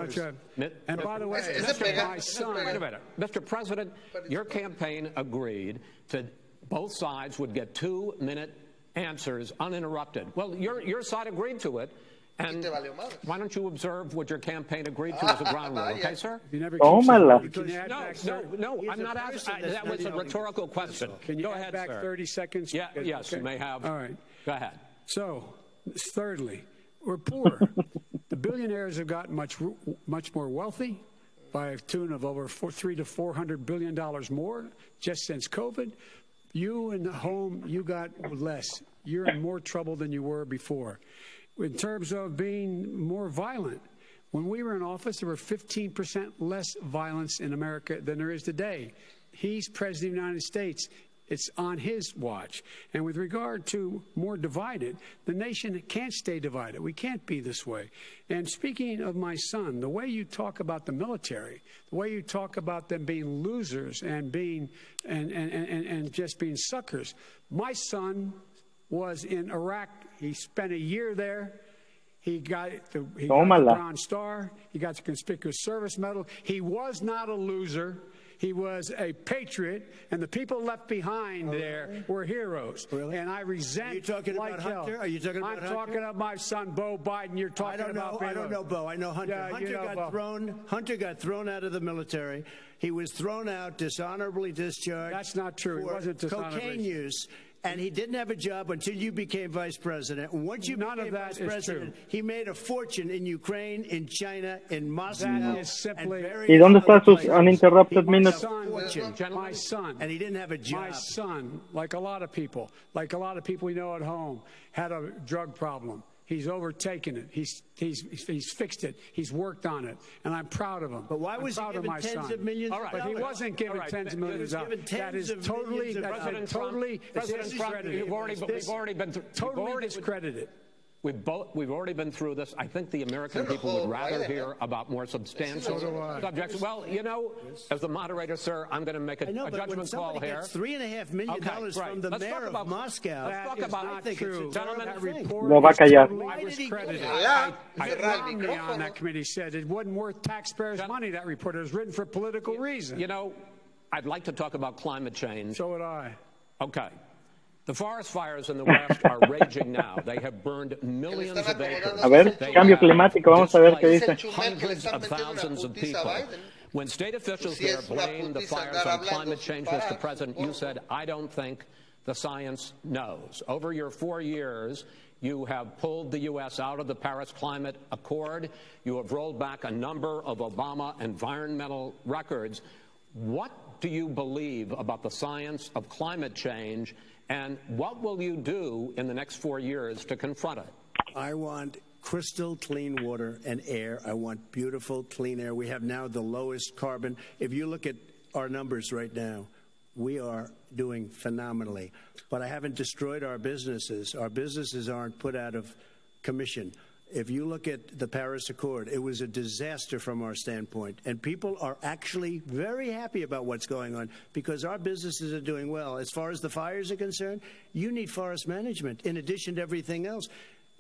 And by the way, Ese- ese that's pega- my son. Wait a minute. Mr. President, your campaign agreed that both sides would get two minute answers uninterrupted. Well, your, your side agreed to it. And te valió madre. why don't you observe what your campaign agreed to as a ground <laughs> rule, okay, sir? You never oh, Tómala. Can you add No, back no, no, He's I'm not asking. That was a rhetorical question. Can you Go add ahead, back sir. 30 seconds? Yeah, yes, Okay. you may have. All right. Go ahead. So, thirdly, we're poor. <laughs> the billionaires have gotten much much more wealthy by a tune of over four, three to four hundred billion dollars more just since COVID. You in the home, you got less. You're in more trouble than you were before. In terms of being more violent, when we were in office, there were 15% less violence in America than there is today. He's president of the United States. It's on his watch. And with regard to more divided, the nation can't stay divided. We can't be this way. And speaking of my son, the way you talk about the military, the way you talk about them being losers and being and, and, and, and just being suckers, my son was in Iraq. He spent a year there. He got, the, he got the Bronze Star. He got the Conspicuous Service Medal. He was not a loser. He was a patriot, and the people left behind oh, there really? were heroes. Really? And I resent. Are you talking like about Hunter? Are you talking about I'm Hunter? talking about my son, Beau Biden. You're talking I don't about. Know, I don't know Beau. I know Hunter. Yeah, Hunter you know got Beau. thrown. Hunter got thrown out of the military. He was thrown out, dishonorably discharged. That's not true. He wasn't dishonorably. Cocaine use and he didn't have a job until you became vice president. Once you None became of that vice is president, true. he made a fortune in Ukraine, in China, in Moscow. That is simply. ¿Y dónde está sus uninterrupted minutes? My son, and he didn't have a job. My son, like a lot of people, like a lot of people we know at home, had a drug problem. He's overtaken it. He's, he's, he's fixed it. He's worked on it. And I'm proud of him. But why I'm was proud he of given my tens son. of millions All right. of But he wasn't given All right. tens of millions was of dollars. given That tens is totally, millions of that's dollars. totally President Trump, discredited. you've already, This- we've already been through. we've Totally already- discredited. We've, both, we've already been through this. I think the American people would rather hear about more substantial So do I. subjects. Well, you know, as the moderator, sir, I'm going to make a, I know, a but when judgment call somebody here. gets three and a half million Okay, dollars right. from the Let's talk mayor about- of Moscow, let's talk That about- is I not think true. it's a terrible That thing. report Lo va a is callar. totally Why did he go discredited. there? Ya, I- cerrar el Romney on micrófono. that committee said it wasn't worth taxpayers' money. That report it was written for political reasons. You know, I'd like to talk about climate change. so would I. Okay. A ver, They cambio have climático, vamos a ver qué dice. displaced Hundreds of thousands of people. When state officials Si there blame the fires on climate change, Mr. President, you said, I don't think the science knows. Over your four years, you have pulled the U.S. out of the Paris Climate Accord. You have rolled back a number of Obama environmental records. What do you believe about the science of climate change, and what will you do in the next four years to confront it? I want crystal clean water and air. I want beautiful clean air. We have now the lowest carbon. If you look at our numbers right now, we are doing phenomenally. But I haven't destroyed our businesses. Our businesses aren't put out of commission. If you look at the Paris Accord, it was a disaster from our standpoint. And people are actually very happy about what's going on because our businesses are doing well. As far as the fires are concerned, you need forest management in addition to everything else.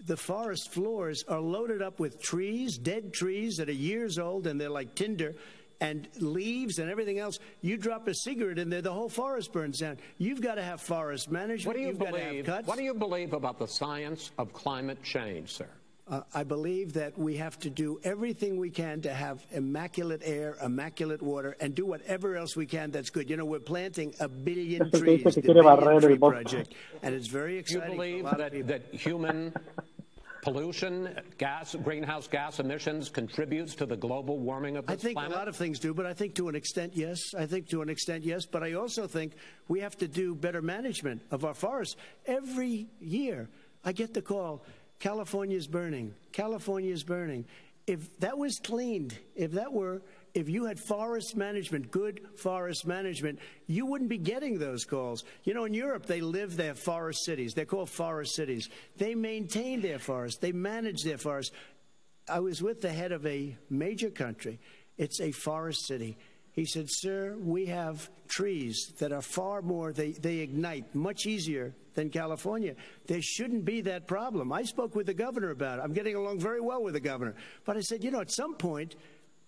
The forest floors are loaded up with trees, dead trees that are years old, and they're like tinder and leaves and everything else. You drop a cigarette in there, the whole forest burns down. You've got to have forest management. What do you You've got to have believe? cuts. What do you believe about the science of climate change, sir? Uh, I believe that we have to do everything we can to have immaculate air, immaculate water, and do whatever else we can that's good. You know, we're planting a billion trees, dice que the quiere Billion Tree. Project, and it's very Do you exciting. for a believe lot that, people. that human pollution, gas, greenhouse gas emissions contributes to the global warming of the planet? I think planet? a lot of things do, but I think to an extent, yes. I think to an extent, yes. But I also think we have to do better management of our forests. Every year, I get the call California's burning. California's burning. If that was cleaned, if that were, if you had forest management, good forest management, you wouldn't be getting those calls. You know, in Europe, they live their forest cities. They're called forest cities. They maintain their forests, they manage their forests. I was with the head of a major country. It's a forest city. He said, Sir, we have trees that are far more, they, they ignite much easier than California. There shouldn't be that problem. I spoke with the governor about it. I'm getting along very well with the governor. But I said, you know, at some point,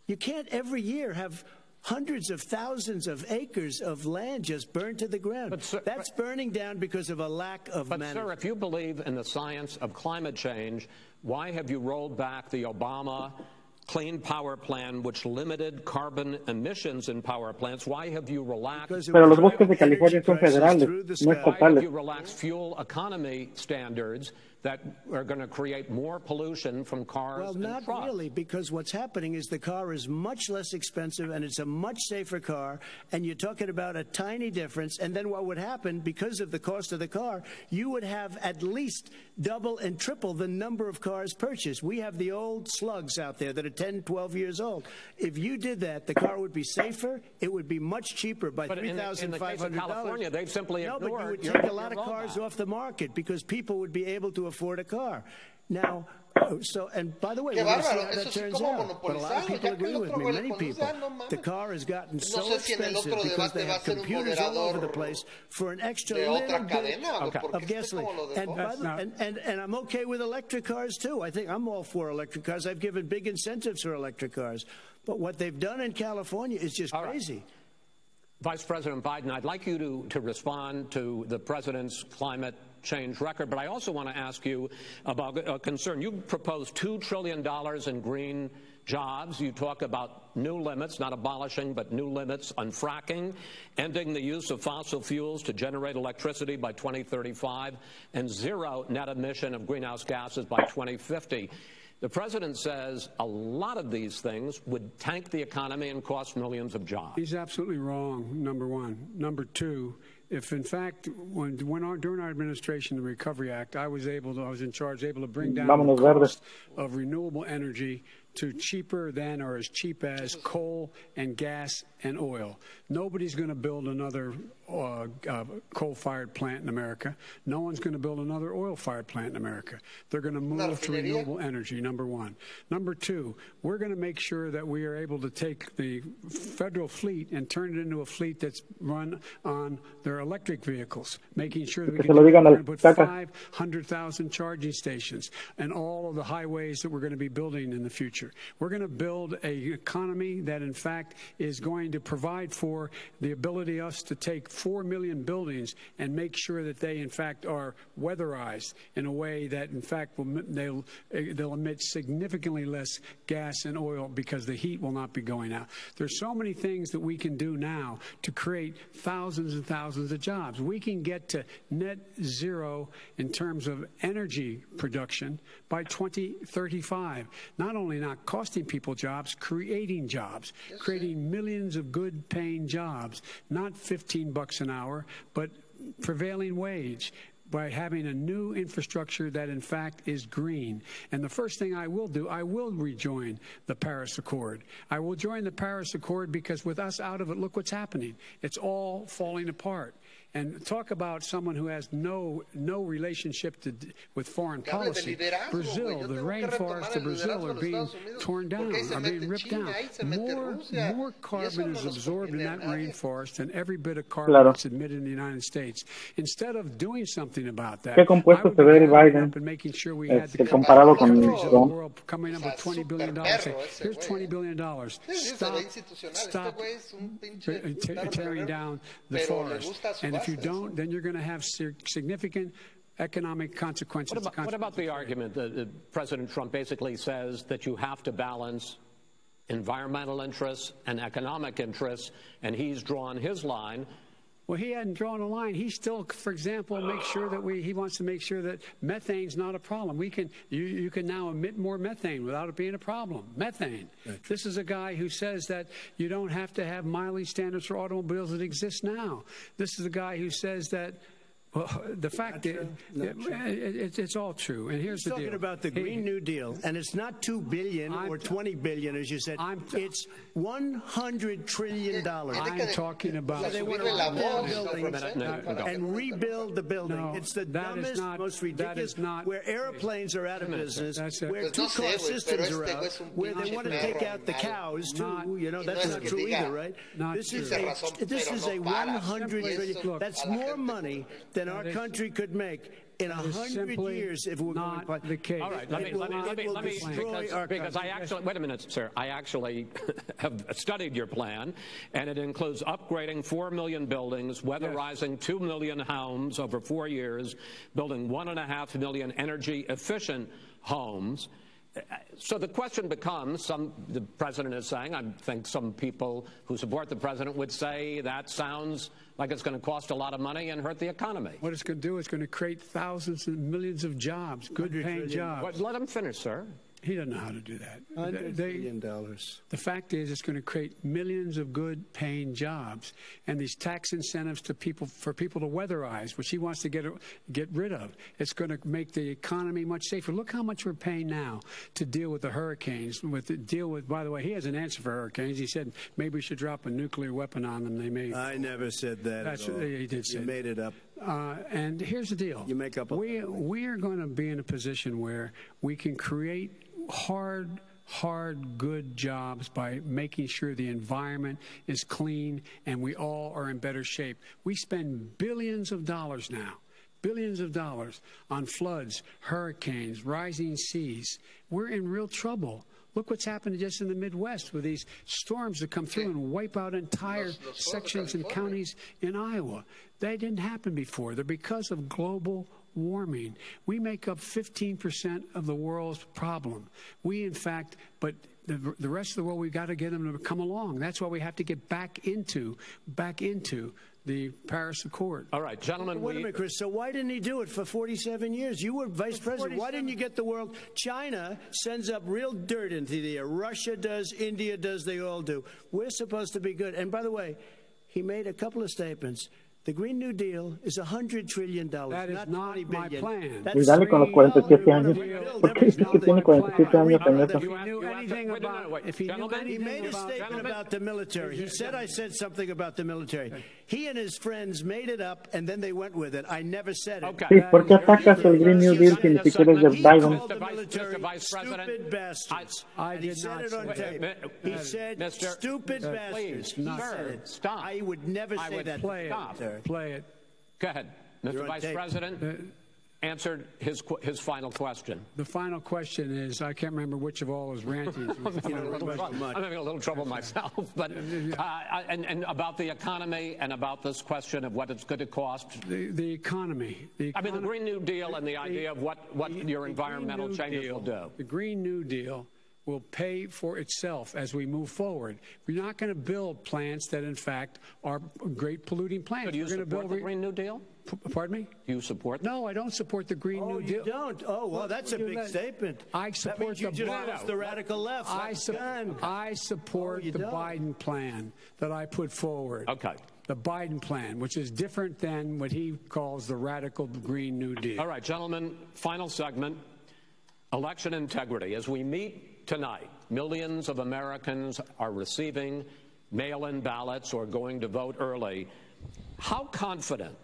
you can't every year have hundreds of thousands of acres of land just burned to the ground. But, sir- That's burning down because of a lack of But, management. sir, if you believe in the science of climate change, why have you rolled back the Obama Clean Power Plan, which limited carbon emissions in power plants? Why have you relaxed? Because it Pero was los bosques de California son federales, through the no sky. Why have you relaxed fuel economy standards that are going to create more pollution from cars Well, not trucks. really, because what's happening is the car is much less expensive and it's a much safer car, and you're talking about a tiny difference. And then what would happen, because of the cost of the car, you would have at least double and triple the number of cars purchased. We have the old slugs out there that are 10, 12 years old. If you did that, the car would be safer, it would be much cheaper by But in the case of $3,500. California, they've simply no, but you would take a lot of cars off the market because people would be able to afford a car. Now, so and by the way, Qué we're see how that turns como out. But a lot of people ya que el agree with me. Many people. ah, no. The car has gotten No so sé si en el expensive otro because they have computers all over the place for an extra little bit Okay. of este gasoline. And, by the, not- and, and, and I'm okay with electric cars too. I think I'm all for electric cars. I've given big incentives for electric cars. But what they've done in California is just All right. crazy. Vice President Biden, I'd like you to, to respond to the president's climate change record, but I also want to ask you about a concern. You proposed $2 trillion in green jobs. You talk about new limits, not abolishing, but new limits on fracking, ending the use of fossil fuels to generate electricity by 2035, and zero net emission of greenhouse gases by 2050. The president says a lot of these things would tank the economy and cost millions of jobs. He's absolutely wrong, number one. Number two, if in fact, when, when our, during our administration, the Recovery Act, I was able to, I was in charge, able to bring down Vámonos, the verdes. cost of renewable energy to cheaper than or as cheap as coal and gas and oil. Nobody's going to build another uh, uh, coal-fired plant in America. No one's going to build another oil-fired plant in America. They're going to move to renewable energy, number one. Number two, we're going to make sure that we are able to take the federal fleet and turn it into a fleet that's run on their electric vehicles, making sure that we Que can se lo digan we're going to put 500,000 charging stations and all of the highways that we're going to be building in the future. We're going to build a economy that, in fact, is going to provide for the ability us to take 4 million buildings and make sure that they, in fact, are weatherized in a way that, in fact, will, they'll, eh, they'll emit significantly less gas and oil because the heat will not be going out. There's so many things that we can do now to create thousands and thousands of jobs. We can get to net zero in terms of energy production by 2035. Not only not costing people jobs, creating jobs, creating millions of good paying jobs, not 15 bucks an hour, but prevailing wage by having a new infrastructure that in fact is green. And the first thing I will do, I will rejoin the Paris Accord. I will join the Paris Accord because with us out of it, look what's happening. It's all falling apart. And talk about someone who has no no relationship to, with foreign Que hable de policy. Brazil, the tengo rainforests of Brazil are being torn down, porque ahí se are being ripped China, down. ahí se mete More, more carbon is absorbed in that rainforest than every bit of carbon Claro. that's emitted in the United States. Instead of doing something about that, ¿Qué compuesto I would se ve Biden, up and making sure we este, had the comparado con countries of the Trump? world coming up with $20 billion. Here's güey, 20 eh. billion dollars. Sí, sí, se Stop, ve institucional. Este stop güey es un pinche te- perro tearing down the pero forest. gusta a And if you don't, then you're going to have significant economic consequences. What about, what about the argument that uh, President Trump basically says that you have to balance environmental interests and economic interests, and he's drawn his line Well, he hadn't drawn a line. He still, for example, makes sure that we. He wants to make sure that methane's not a problem. We can. You, you can now emit more methane without it being a problem. Methane. This is a guy who says that you don't have to have mileage standards for automobiles that exist now. This is a guy who says that. Well, the fact is, it, it, it's all true. And here's He's the talking deal. about the He- Green New Deal, and it's not two billion I'm or t- twenty billion, as you said. I'm it's one hundred trillion dollars. I'm talking about. o sea, They want to subirle la rebuild buildings no, no. and rebuild the building. No, it's the dumbest, not- most ridiculous. is not- where airplanes are out of business, That's it. where Pues no sé, two-car systems are out, where they want to take out the cows too. You know that's not true either, right? Not this true. is a razón, this is a para. 100 Simply trillion. eso That's more money <laughs> than our country could make in a hundred years if we're not going. the case. All right, let me, will- let me, let me, let me, because, because I actually, wait a minute, sir. I actually <laughs> have studied your plan, and it includes upgrading 4 million buildings, weatherizing 2 million homes over four years, building 1.5 million energy efficient homes, So the question becomes some, the president is saying, I think some people who support the president would say that sounds like it's going to cost a lot of money and hurt the economy. What it's going to do is going to create thousands and millions of jobs, good paying jobs. What, let him finish, sir. He doesn't know how to do that. $100 They- billion dollars. The fact is, it's going to create millions of good paying jobs, and these tax incentives to people for people to weatherize, which he wants to get get rid of. It's going to make the economy much safer. Look how much we're paying now to deal with the hurricanes. With the deal with, by the way, he has an answer for hurricanes. He said maybe we should drop a nuclear weapon on them. They may. I never said that That's- at all. he did say You made it up. Uh, and here's the deal. You make up a we we are going to be in a position where we can create hard hard good jobs by making sure the environment is clean and we all are in better shape. We spend billions of dollars now billions of dollars on floods, hurricanes, rising seas. We're in real trouble. Look what's happened just in the Midwest with these storms that come through and wipe out entire sections and counties in Iowa. That didn't happen before. They're because of global warming. We make up 15% of the world's problem. We, in fact, but the, the rest of the world, we've got to get them to come along. That's why we have to get back into, back into the Paris Accord. All right, gentlemen, Wait a we, minute, Chris. So why didn't he do it for 47 years? You were vice president. Why didn't you get the world? China sends up real dirt into the air. Russia does. India does. They all do. We're supposed to be good. And by the way, he made a couple of statements. The Green New Deal is $100 trillion. That is not, not 20 my billion. plan. Y dale con los 47 años. ¿Por qué dices que tiene 47 años en eso? If he knew anything about the military. He said I said something about the military. He and his friends made it up and then they went with it. I never said it. Okay. Sí, ¿por qué atacas el Green New Deal si ni siquiera es de He Biden? called the Mr. Vice- military Mr. Vice President, stupid bastards. I- I and he did said not it on say tape. that. He Uh, said Mr. stupid Uh, bastards. please, He sir, said it. stop. I would never I say would that. play Stop. it, play it. go ahead. Mr. Vice tape. President answered his, his final question. The final question is, I can't remember which of all his rantings. final <laughs> question. I'm having a little trouble myself, but uh, and, and about the economy and about this question of what it's going to cost. The, the economy. The I mean, the Green New Deal and the idea of what, what The- your environmental changes Deal- will do. The Green New Deal will pay for itself as we move forward. We're not going to build plants that, in fact, are great polluting plants. Do you We're going to support build. the Green New Deal? P- Pardon me? Do you support that? No, I don't support the Green Oh, New you Deal. don't? Oh, well, that's a big statement. I that support means you the just Biden- lost the radical left. I, su- I support Oh, the don't? Biden plan that I put forward. Okay. The Biden plan, which is different than what he calls the radical Green New Deal. All right, gentlemen, final segment election integrity. As we meet tonight, millions of Americans are receiving mail in ballots or going to vote early. How confident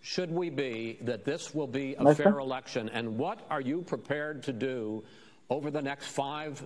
should we be that this will be a Maestro? fair election? And what are you prepared to do over the next five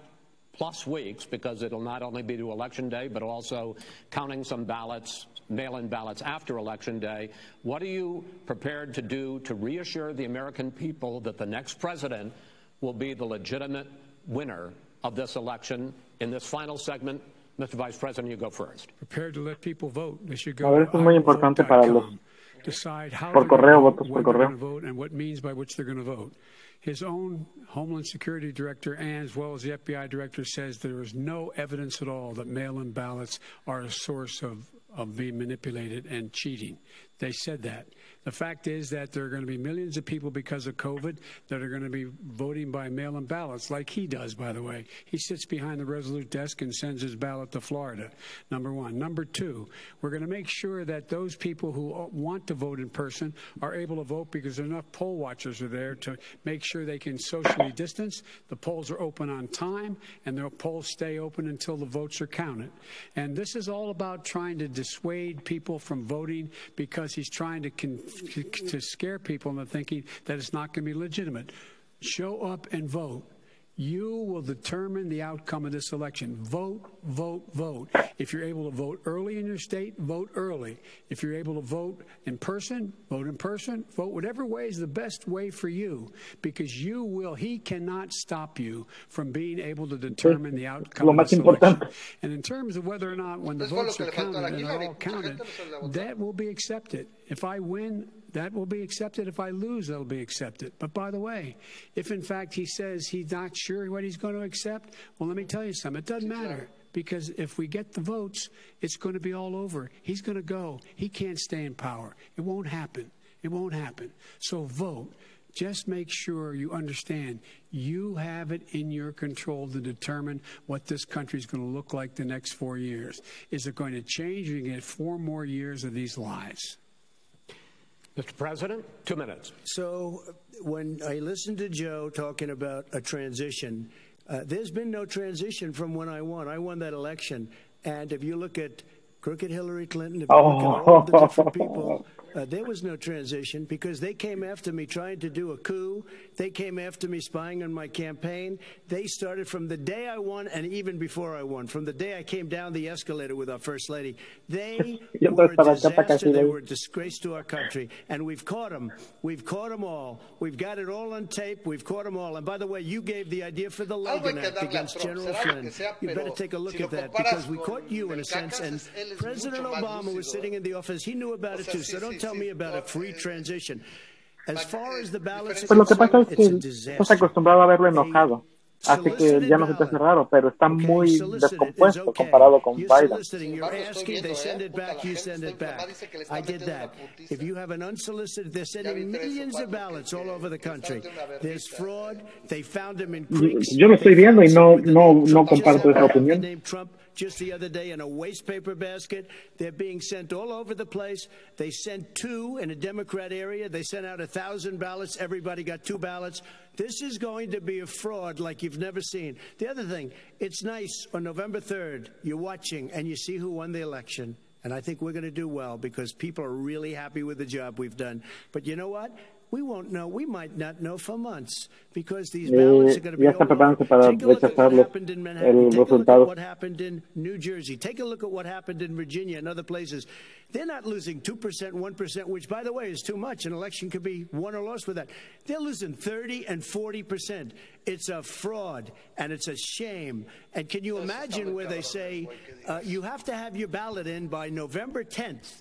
plus weeks? Because it'll not only be to election day, but also counting some ballots, mail in ballots after election day. What are you prepared to do to reassure the American people that the next president will be the legitimate winner of this election? In this final segment, Mr. Vice President, you go first. prepared to let people vote. They should go A ver, to esto es muy importante para los- iwillvote.com, decide how por they're correo, votos por correo. vote, and what means by which they're going to vote. His own Homeland Security Director, and as well as the FBI Director, says there is no evidence at all that mail-in ballots are a source of of being manipulated and cheating. They said that. The fact is that there are going to be millions of people because of COVID that are going to be voting by mail in ballots, like he does, by the way. He sits behind the Resolute desk and sends his ballot to Florida, number one. Number two, we're going to make sure that those people who want to vote in person are able to vote because enough poll watchers are there to make sure they can socially distance. The polls are open on time, and the polls stay open until the votes are counted. And this is all about trying to dissuade people from voting because he's trying to to scare people into thinking that it's not going to be legitimate. Show up and vote. You will determine the outcome of this election. Vote, vote, vote. If you're able to vote early in your state, vote early. If you're able to vote in person, vote in person. Vote whatever way is the best way for you because you will, he cannot stop you from being able to determine the outcome Lo of más this election. And in terms of whether or not when the Eso fue lo votes are le faltó a la counted and Hillary. are all counted, gente no se le votó. that will be accepted. If I win, that will be accepted. If I lose, that'll be accepted. But by the way, if in fact he says he's not sure what he's going to accept, well, let me tell you something. It doesn't matter because if we get the votes, it's going to be all over. He's going to go. He can't stay in power. It won't happen. It won't happen. So vote. Just make sure you understand you have it in your control to determine what this country is going to look like the next four years. Is it going to change? Or you get four more years of these lies. Mr. President, two minutes. So when I listened to Joe talking about a transition, uh, there's been no transition from when I won. I won that election. And if you look at crooked Hillary Clinton, if you look at all the different people, <laughs> uh, there was no transition because they came after me trying to do a coup. They came after me spying on my campaign. They started from the day I won and even before I won, from the day I came down the escalator with our First Lady. They <laughs> were a disaster. They were a disgrace to our country. And we've caught them. We've caught them all. We've got it all on tape. We've caught them all. And by the way, you gave the idea for the Logan Act against General Flynn. You better take a look at that because we caught you in a sense. And President Obama was sitting in the office. He knew about it too. So don't Pues lo que pasa es que estás acostumbrado a verlo enojado. Así que ya no se te hace raro, pero está muy descompuesto comparado con Biden. Yo lo estoy viendo y no, no, no comparto esa opinión. Just the other day in a waste paper basket. They're being sent all over the place. They sent two in a Democrat area. They sent out a thousand ballots. Everybody got two ballots. This is going to be a fraud like you've never seen. The other thing, it's nice on November 3rd, you're watching and you see who won the election. And I think we're going to do well because people are really happy with the job we've done. But you know what? We won't know. We might not know for months because these ballots are going to be ya están all over. preparándose para Take a look at what rechazar los- happened in el Take a look at resultado. what happened in New Jersey. Take a look at what happened in Virginia and other places. They're not losing 2%, 1%, which, by the way, is too much. An election could be won or lost with that. They're losing 30 and 40%. It's a fraud and it's a shame. And can you imagine where they say uh, you have to have your ballot in by November 10th?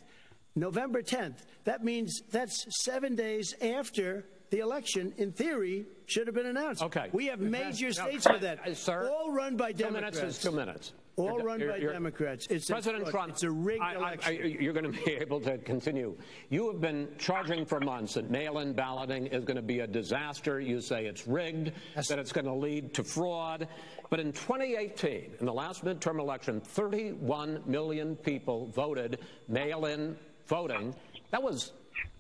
November 10th. That means that's seven days after the election, in theory, should have been announced. Okay. We have major No, states with that. sir, all run by Two minutes Democrats. is two minutes. All You're- run you're- by you're- Democrats. It's a President fraud. Trump, It's a rigged I- election. I- you're going to be able to continue. You have been charging for months that mail-in balloting is going to be a disaster. You say it's rigged, that it's going to lead to fraud. But in 2018, in the last midterm election, 31 million people voted mail-in voting. That was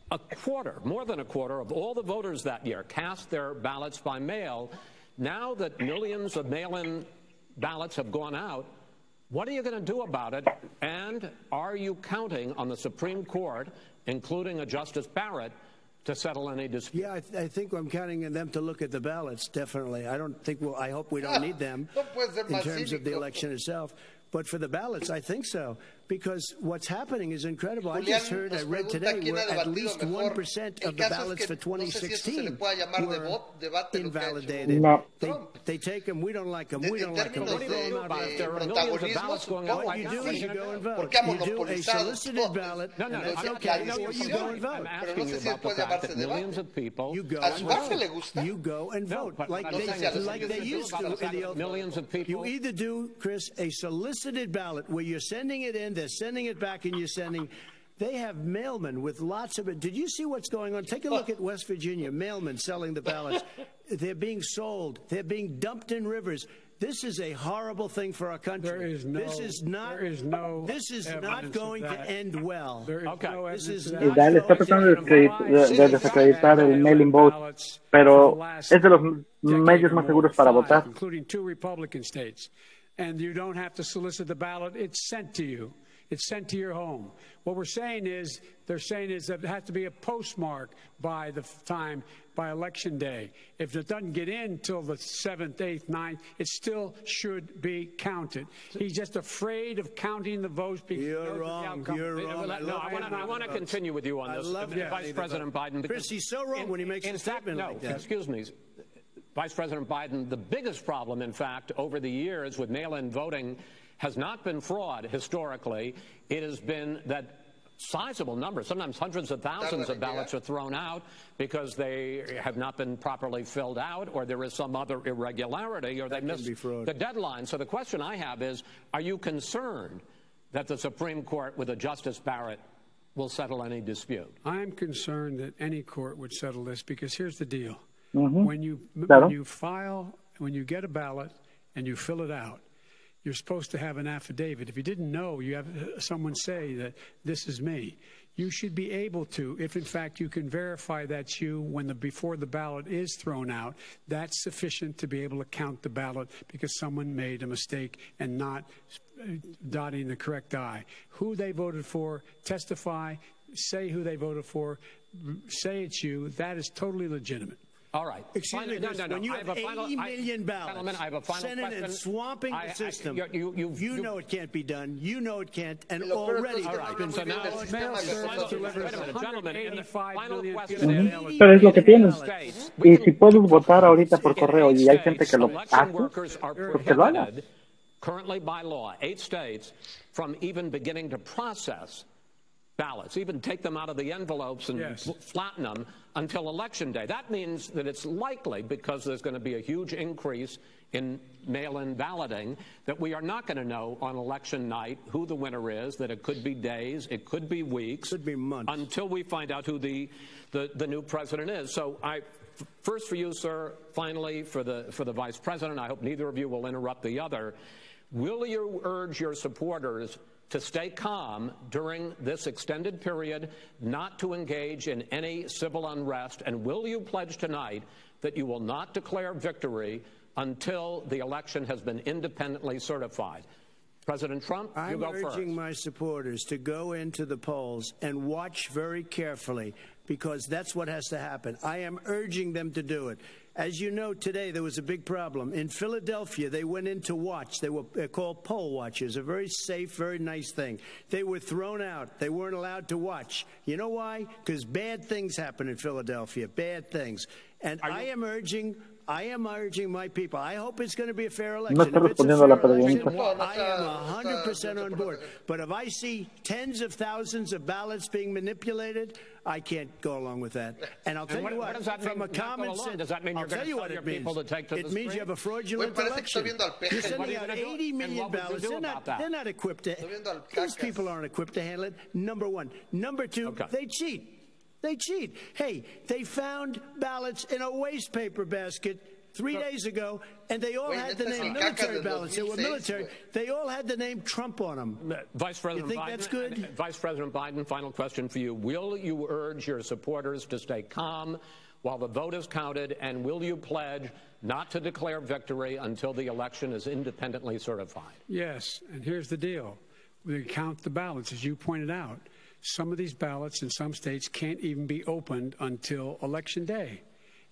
a quarter, more than a quarter of all the voters that year cast their ballots by mail. Now that millions of mail-in ballots have gone out, what are you going to do about it? And are you counting on the Supreme Court, including a Justice Barrett, to settle any dispute? Yeah, I, th- I think I'm counting on them to look at the ballots. Definitely. I don't think we'll. I hope we don't need them No puede ser in terms of the election itself. But for the ballots, I think so because what's happening is incredible. I just heard, I read today, where at least one percent of the caso es ballots que for no sé si eso se le 2016 pueda were debate lo que invalidated. No. They, they take them. We don't like them. En, We don't like them. términos They de, throw them do out about de it? There are millions of ballots going supongo out What you do is you you go and vote. You do a monopolizado solicited ballot, No, no, and no, that's I- I- okay. I or you you're go and vote. I'm Pero asking no sé you about the fact that millions of people You go and vote. base le gusta. You go and vote like they, saying there's like they nothing to do used to in the that old millions of people- You either do, Chris, a solicited ballot where you're sending it in, they're sending it back, and you're sending. They have mailmen with lots of it. Did you see what's going on? Take a look at West Virginia. Mailmen selling the ballots. they're being sold. They're being dumped in rivers. This is a horrible thing for our country. There is no- This is not. there is no This is not going to end well. There is Okay. no This is of Y está tratando de, descredit- de- de desacreditar el mail-in vote, pero es de los medios más seguros para votar. including two Republican states. And you don't have to solicit the ballot, it's sent to you. It's sent to your home. What we're saying is, they're saying is that it has to be a postmark by the time, by election day. If it doesn't get in till the 7th, 8th, 9th, it still should be counted. He's just afraid of counting the votes because You're wrong. You're wrong. No, I want to. I want to continue with you on I this, love uh, that. Vice President Biden. Chris, he's so wrong when he makes in a fact, statement no, like that. excuse me, Vice President Biden. The biggest problem, in fact, over the years with mail-in voting, has not been fraud historically. It has been that sizable numbers, sometimes hundreds of thousands of ballots are thrown out because they have not been properly filled out or there is some other irregularity or they missed the deadline. So the question I have is, are you concerned that the Supreme Court with a Justice Barrett will settle any dispute? I'm concerned that any court would settle this because here's the deal. Ujú. When you when you file when you get a ballot and you fill it out, you're supposed to have an affidavit. If you didn't know, you have uh, someone say that this is me. You should be able to, if in fact you can verify that's you when the before the ballot is thrown out, that's sufficient to be able to count the ballot because someone made a mistake and not uh, dotting the correct I. Who they voted for, testify, say who they voted for, say it's you. That is totally legitimate. All right. Excuse Final- me, no, Chris, no, no. when you I have a final- 80 I- ballots, Gentlemen, I have a final sending question. and swamping I- I- the system, you- you- you- you you- know it can't be done. You know it can't, and Lo peor de already todo es it's no been hablan so now- del Mail service delivers Wait a minute, tenemos. gentlemen, and the 185 final million question people mail it. Pero es lo que tienes. States. Y si puedes votar ahorita por In correo eight y hay gente que lo hace, are pues que lo haga. currently by law, eight states, from even beginning to process ballots, even take them out of the envelopes and Yes. flatten them until election day. That means that it's likely, because there's going to be a huge increase in mail-in balloting, that we are not going to know on election night who the winner is, that it could be days, it could be weeks. Could be months. Until we find out who the, the, the new president is. So I, first for you, sir, finally for the, for the vice president, I hope neither of you will interrupt the other. Will you urge your supporters to stay calm during this extended period, not to engage in any civil unrest? And will you pledge tonight that you will not declare victory until the election has been independently certified? President Trump, you I'm go first. urging my supporters to go into the polls and watch very carefully because that's what has to happen. I am urging them to do it. As you know, today there was a big problem. In Philadelphia, they went in to watch. They were called poll watchers, a very safe, very nice thing. They were thrown out. They weren't allowed to watch. You know why? Because bad things happen in Philadelphia, bad things. And I am urging. I am urging my people. I hope it's going to be a fair election. No está If it's a respondiendo a la fair election, pregunta. I am 100% on board. But if I see tens of thousands of ballots being manipulated, I can't go along with that. And I'll tell what- you what what, that from mean, a common along? sense, Does that mean I'll you're gonna tell you tell what your it means. people to take to it the means you have a fraudulent Güey, parece que está election. viendo al peje. You're What sending are you out gonna do? 80 And million what would you ballots. They're not, they're not equipped to. viendo al These people aren't equipped to handle it. Number one. Number two, Okay. they cheat. They cheat. Hey, they found ballots in a waste paper basket three days ago, and they all Güey, had the name el military ballots. They were military. They all had the name Trump on them. Uh, Vice President You think Biden, that's good? Uh, Vice President Biden, final question for you. Will you urge your supporters to stay calm while the vote is counted, and will you pledge not to declare victory until the election is independently certified? Yes, and here's the deal. We count the ballots, as you pointed out. Some of these ballots in some states can't even be opened until Election Day.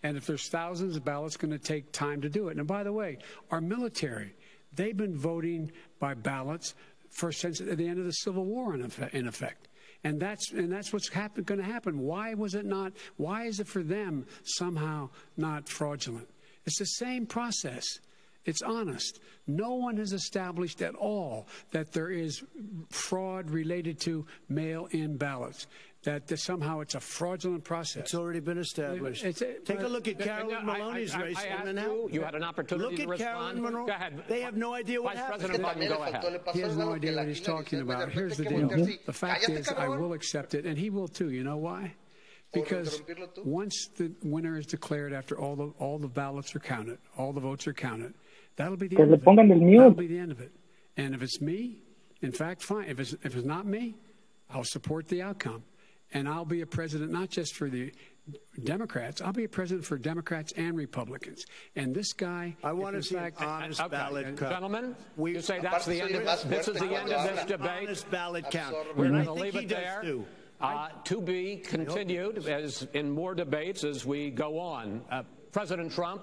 And if there's thousands of ballots, going to take time to do it. And by the way, our military, they've been voting by ballots for since the end of the Civil War, in effect. In effect. And that's and that's what's going to happen. Why was it not? Why is it for them somehow not fraudulent? It's the same process. It's honest. No one has established at all that there is fraud related to mail in ballots, that this, somehow it's a fraudulent process. It's already been established. It's a- Take a look at Carolyn I- I- Maloney's I- race. I asked and you, you had an opportunity Look to at respond. Carolyn Monroe. Go ahead. They have no idea what Vice happened. President Biden, go ahead. He has no idea what he's talking decía, güey, de about. Here's the deal. voltea así, The fact is, I will accept it, and he will too. You know why? Because once the winner is declared, after all the all the ballots are counted, all the votes are counted, that'll be the end of it. pongan el mute. That'll be the end of it. And if it's me, in fact, fine. If it's if it's not me, I'll support the outcome, and I'll be a president not just for the Democrats. I'll be a president for Democrats and Republicans. And this guy, I want to see an honest Okay, ballot count. Gentlemen, We- you say that's the end of más this is the end of this debate. honest ballot count. We're going to leave it there. too. Uh, to be continued as in more debates as we go on. Uh, President Trump,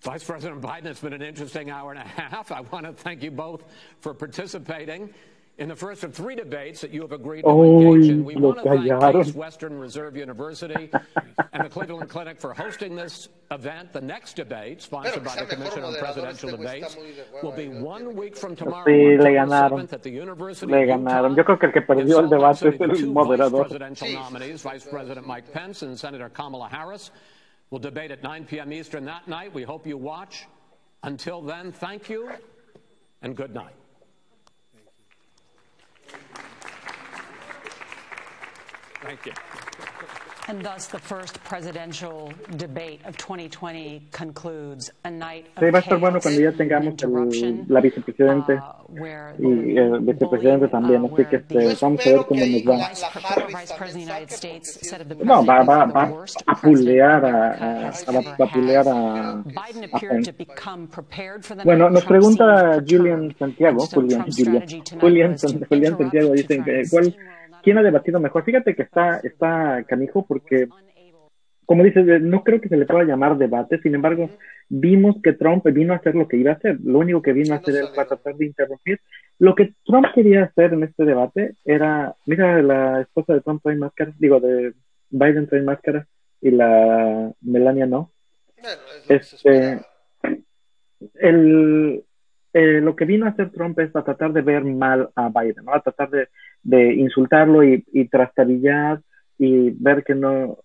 Vice President Biden, it's been an interesting hour and a half. I want to thank you both for participating In the first of three debates that you have agreed to Uy, engage in, we want to thank. Case Western Reserve University <laughs> and the Cleveland Clinic for hosting this event. The next debate, sponsored by the Commission on moderador Presidential este güey, Debates, está muy de hueva, will be no one tiene week que- from tomorrow, Sí, le October ganaron. 7th, at the University Le of ganaron. Utah. Yo creo que el que In perdió el Salt Lake debate City, es el the two moderador. vice presidential Sí. nominees, Vice President Mike Pence and Senator Kamala Harris, will debate at 9 p.m. Eastern that night. We hope you watch. Until then, thank you and good night. Thank you. Sí, va a estar bueno cuando ya tengamos el, la vicepresidente y el vicepresidente también, así que este, vamos a ver cómo nos va. No, va, va, va a pulear a, a, va a, pulear a, a Bueno, nos pregunta Julian Santiago, Julian, Julian, Julian, Julian Santiago, dicen que cuál quién ha debatido mejor. Fíjate que está, está canijo porque, como dices, eh, no creo que se le pueda llamar debate. Sin embargo, vimos que Trump vino a hacer lo que iba a hacer. Lo único que vino a hacer salieron. tratar de interrumpir. Lo que Trump quería hacer en este debate era, mira, la esposa de Trump trae máscara, digo, de Biden trae máscara y la Melania no. Este, el, eh, lo que vino a hacer Trump es a tratar de ver mal a Biden, ¿no? A tratar de, de insultarlo y, y trastabillar y ver que no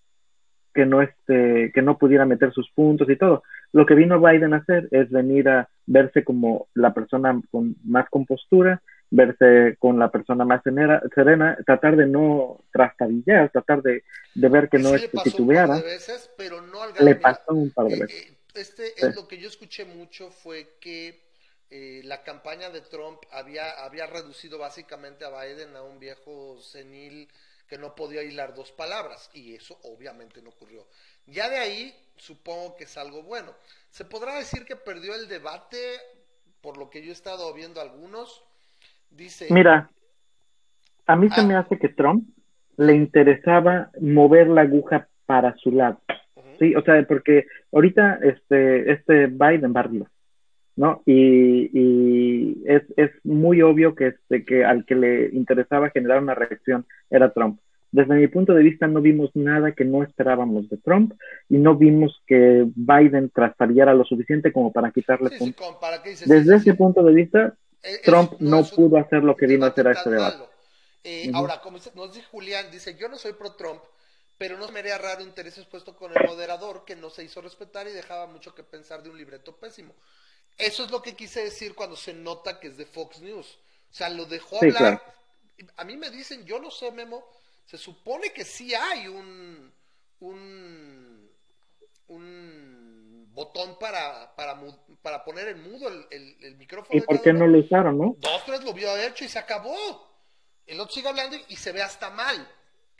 que no este que no pudiera meter sus puntos y todo. Lo que vino Biden a hacer es venir a verse como la persona con más compostura, verse con la persona más serena, serena tratar de no trastabillar, tratar de, de ver que no sí es le pasó un par de veces, pero no al Le pasó un par de eh, veces. eh, este Sí. es lo que yo escuché mucho fue que eh, la campaña de Trump había, había reducido básicamente a Biden a un viejo senil que no podía hilar dos palabras y eso obviamente no ocurrió. Ya de ahí supongo que es algo bueno. Se podrá decir que perdió el debate por lo que yo he estado viendo algunos. Dice, Mira, a mí se Ah. me hace que Trump le interesaba mover la aguja para su lado. Sí, o sea, porque ahorita este, este Biden va arriba, ¿no? Y, y es, es muy obvio que, este, que al que le interesaba generar una reacción era Trump. Desde mi punto de vista no vimos nada que no esperábamos de Trump y no vimos que Biden trastabillara lo suficiente como para quitarle. Desde ese punto de vista, Es- Trump es- no pudo hacer lo que vino a hacer a este debate. Eh. Ahora, como nos dice Julián, dice, yo no soy pro Trump, pero no me haría raro intereses puesto con el moderador que no se hizo respetar y dejaba mucho que pensar de un libreto pésimo. Eso es lo que quise decir cuando se nota que es de Fox News. O sea, lo dejó Sí, hablar. claro. A mí me dicen, yo no sé, Memo, se supone que sí hay un, un, un botón para, para, poner en mudo el, el- el micrófono. ¿Y por qué no lo usaron, no? Dos, tres lo vio hecho y se acabó. El otro sigue hablando y, y se ve hasta mal.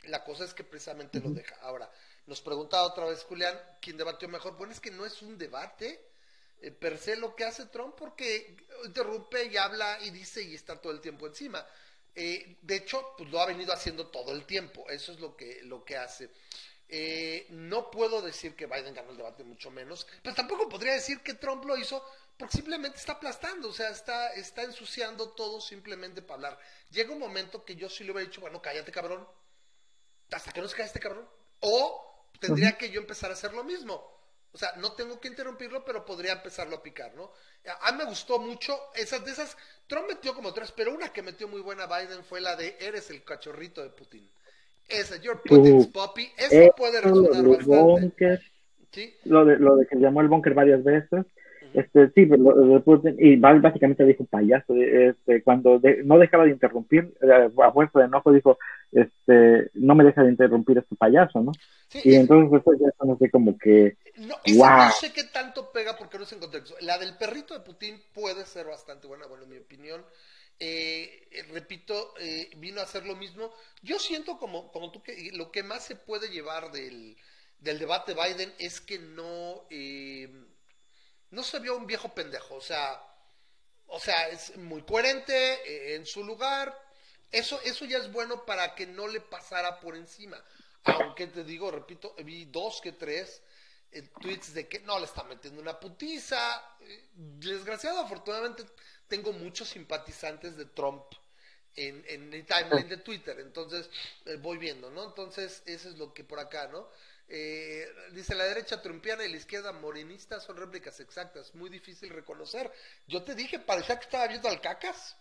La cosa es que precisamente lo deja. Ahora, nos preguntaba otra vez Julián, ¿quién debatió mejor? Bueno, es que no es un debate eh, per se lo que hace Trump porque interrumpe y habla y dice y está todo el tiempo encima. Eh, de hecho, pues lo ha venido haciendo todo el tiempo. Eso es lo que, lo que hace. Eh, no puedo decir que Biden ganó el debate, mucho menos, pero tampoco podría decir que Trump lo hizo porque simplemente está aplastando, o sea, está, está ensuciando todo simplemente para hablar. Llega un momento que yo sí le hubiera dicho, bueno, cállate cabrón, hasta que no se cae este cabrón. O tendría que yo empezar a hacer lo mismo. O sea, no tengo que interrumpirlo, pero podría empezarlo a picar, ¿no? A mí me gustó mucho esas de esas. Trump metió como tres, pero una que metió muy buena Biden fue la de eres el cachorrito de Putin. Esa, you're Putin's Uh, puppy. Eso puede lo de bastante. Bunker, ¿sí? lo de, lo de que llamó el bunker varias veces. Este, sí, lo de Putin, y Val básicamente dijo payaso, este, cuando de- no dejaba de interrumpir, eh, a fuerza de enojo dijo, este, no me deja de interrumpir este payaso, ¿no? Sí, Y es- entonces después ya no sé como que, No, Wow. no sé qué tanto pega porque no es en contexto. La del perrito de Putin puede ser bastante buena, bueno, en mi opinión. Eh, eh, repito, eh, vino a hacer lo mismo. Yo siento como, como tú que lo que más se puede llevar del, del debate Biden es que no, eh, no se vio un viejo pendejo. O sea, o sea, es muy coherente eh, en su lugar. Eso, eso ya es bueno para que no le pasara por encima. Aunque te digo, repito, vi dos que tres eh, tweets de que no le está metiendo una putiza. Eh, desgraciado, afortunadamente, tengo muchos simpatizantes de Trump en, en mi timeline de Twitter, entonces eh, voy viendo, ¿no? Entonces, eso es lo que por acá, ¿no? Eh, dice la derecha trumpiana y la izquierda morenista son réplicas exactas, muy difícil reconocer. Yo te dije, parecía que estaba viendo al cacas.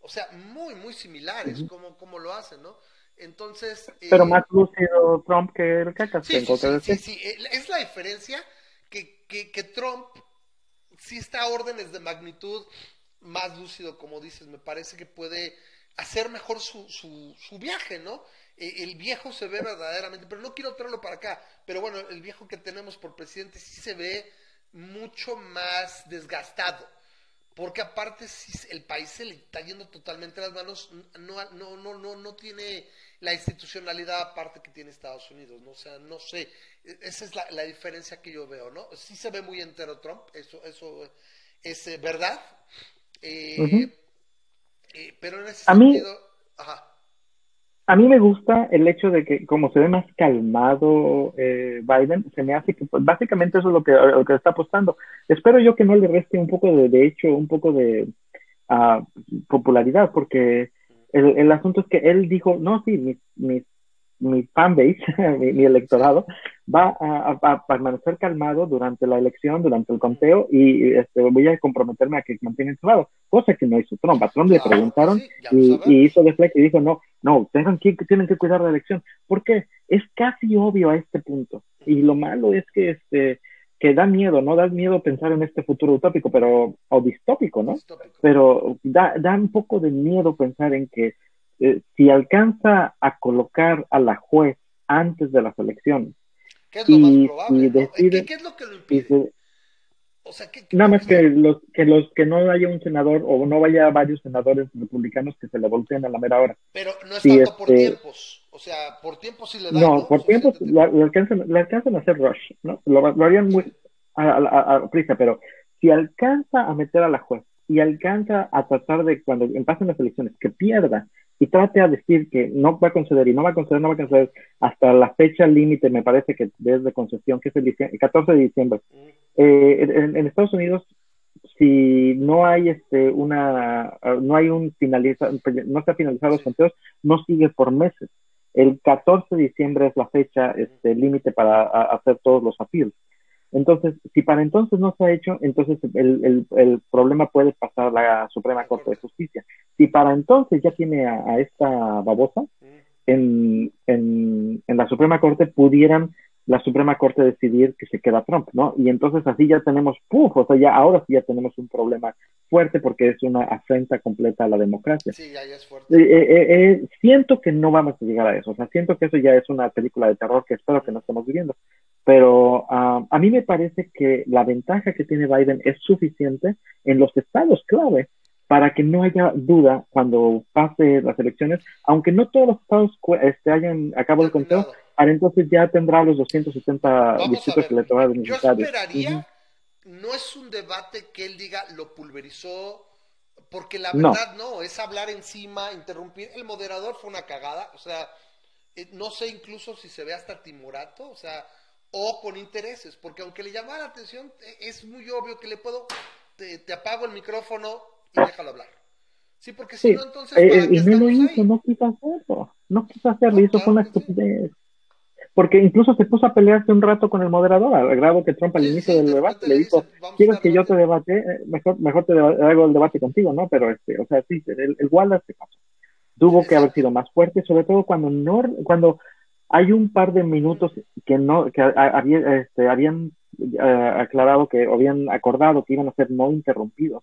O sea, muy, muy similares, como, como lo hacen, ¿no? Entonces. Pero más lúcido Trump que el cacas. Sí, sí, sí, sí, sí, Es la diferencia que, que, que Trump sí está a órdenes de magnitud más lúcido, como dices. Me parece que puede hacer mejor su, su, su viaje, ¿no? Eh, el viejo se ve verdaderamente, pero no quiero traerlo para acá, pero bueno, el viejo que tenemos por presidente sí se ve mucho más desgastado, porque aparte si el país se le está yendo totalmente las manos, no, no, no, no, no tiene la institucionalidad aparte que tiene Estados Unidos, ¿no? O sea, no sé, e, esa es la, la diferencia que yo veo, ¿no? Sí se ve muy entero Trump, eso, eso es eh, verdad, eh, eh, pero en ese A sentido, mí, ajá. A mí me gusta el hecho de que como se ve más calmado eh, Biden, se me hace que pues, básicamente eso es lo que, lo que está apostando. Espero yo que no le reste un poco de, de hecho, un poco de uh, popularidad, porque el, el, asunto es que él dijo, no, sí, mis, mis mi fanbase, <laughs> mi, mi, electorado, va a, a, a, permanecer calmado durante la elección, durante el conteo, y este, voy a comprometerme a que mantengan su lado, cosa que no hizo Trump. A Trump le preguntaron sí, y, y, hizo deflect y dijo, no, no, tengan que, tienen que cuidar la elección. porque Es casi obvio a este punto. Y lo malo es que este que da miedo, ¿no? Da miedo pensar en este futuro utópico, pero, o distópico, ¿no? Distópico. Pero da, da un poco de miedo pensar en que eh, si alcanza a colocar a la juez antes de las elecciones ¿Qué es lo y, más probable? decide, ¿Qué, ¿Qué, es lo que lo impide? o sea, ¿qué, qué nada más que los, que los que no haya un senador o no vaya varios senadores republicanos que se le volteen a la mera hora. Pero no es Sí, tanto por este- tiempos. O sea, por tiempos sí le dan. No, por tiempos Suficiente lo, lo alcanzan, lo alcanzan a hacer rush, ¿no? Lo, lo harían muy a, a, a- a prisa, pero si alcanza a meter a la juez y alcanza a tratar de cuando pasen las elecciones que pierda y trate a decir que no va a conceder y no va a conceder, no va a conceder hasta la fecha límite, me parece que desde concesión, que es el, el 14 de diciembre. Eh, en, Estados Unidos, si no hay este una, no hay un finaliza, no se ha finalizado los conteos, no sigue por meses. El 14 de diciembre es la fecha este, límite para hacer todos los appeals. Entonces, si para entonces no se ha hecho, entonces el, el, el, problema puede pasar a la Suprema Corte de Justicia. Si para entonces ya tiene a, a esta babosa, en, en, en, la Suprema Corte pudieran la Suprema Corte decidir que se queda Trump, ¿no? Y entonces así ya tenemos, ¡puf! O sea, ya ahora sí ya tenemos un problema fuerte porque es una afrenta completa a la democracia. Sí, ya, ya es fuerte. Eh, eh, eh, siento que no vamos a llegar a eso, o sea, siento que eso ya es una película de terror que espero que no estemos viviendo. Pero uh, a mí me parece que la ventaja que tiene Biden es suficiente en los estados clave para que no haya duda cuando pase las elecciones, aunque no todos los estados este, hayan acabado el conteo, para entonces ya tendrá los 270 Vamos distritos que le toca Yo esperaría, uh -huh. no es un debate que él diga lo pulverizó, porque la verdad no. no, es hablar encima, interrumpir. El moderador fue una cagada, o sea, eh, no sé incluso si se ve hasta timorato, o sea, o con intereses, porque aunque le llamara la atención, e, es muy obvio que le puedo, te, te apago el micrófono déjalo hablar. Sí, porque si sí. no, entonces. Eh, y no lo hizo, ahí? no quiso hacerlo. No quiso hacerlo, hizo claro fue una estupidez. Sí. Porque incluso se puso a pelearse un rato con el moderador, al grado que Trump al sí, inicio del debate le dijo: ¿Quieres que yo te debate? Mejor, mejor te hago el debate contigo, ¿no? Pero, este, o sea, sí, el, el Wallace se pasó. Tuvo Exacto. que haber sido más fuerte, sobre todo cuando no, cuando hay un par de minutos que no, que había, este, habían aclarado que, o habían acordado que iban a ser no interrumpidos.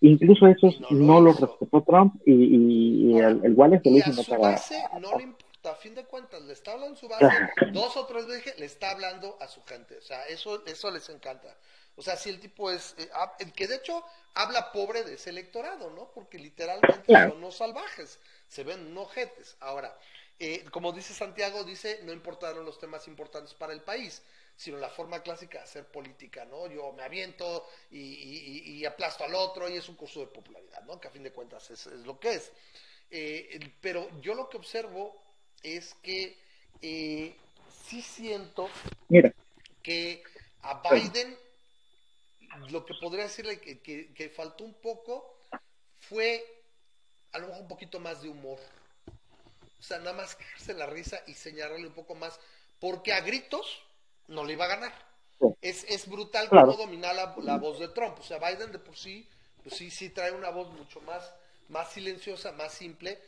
Incluso esos no, no los respetó Trump y, y, y el, el Wallace y lo hizo a su base no le importa, a fin de cuentas, le está hablando su base, dos o tres veces le está hablando a su gente, o sea, eso, eso les encanta. O sea, si el tipo es, eh, el que de hecho habla pobre de ese electorado, ¿no? Porque literalmente claro. son unos salvajes, se ven unos jetes. Ahora, eh, como dice Santiago, dice, no importaron los temas importantes para el país, sino la forma clásica de hacer política, ¿no? Yo me aviento y, y, y aplasto al otro y es un curso de popularidad, ¿no? Que a fin de cuentas es, es lo que es. Eh, pero yo lo que observo es que eh, sí siento Mira. que a Biden lo que podría decirle que, que, que faltó un poco fue a lo mejor un poquito más de humor. O sea, nada más cagarse la risa y señalarle un poco más, porque a gritos no le iba a ganar. Sí. Es, es brutal Claro. cómo domina la, la voz de Trump. O sea, Biden de por sí, pues sí, sí trae una voz mucho más, más silenciosa, más simple.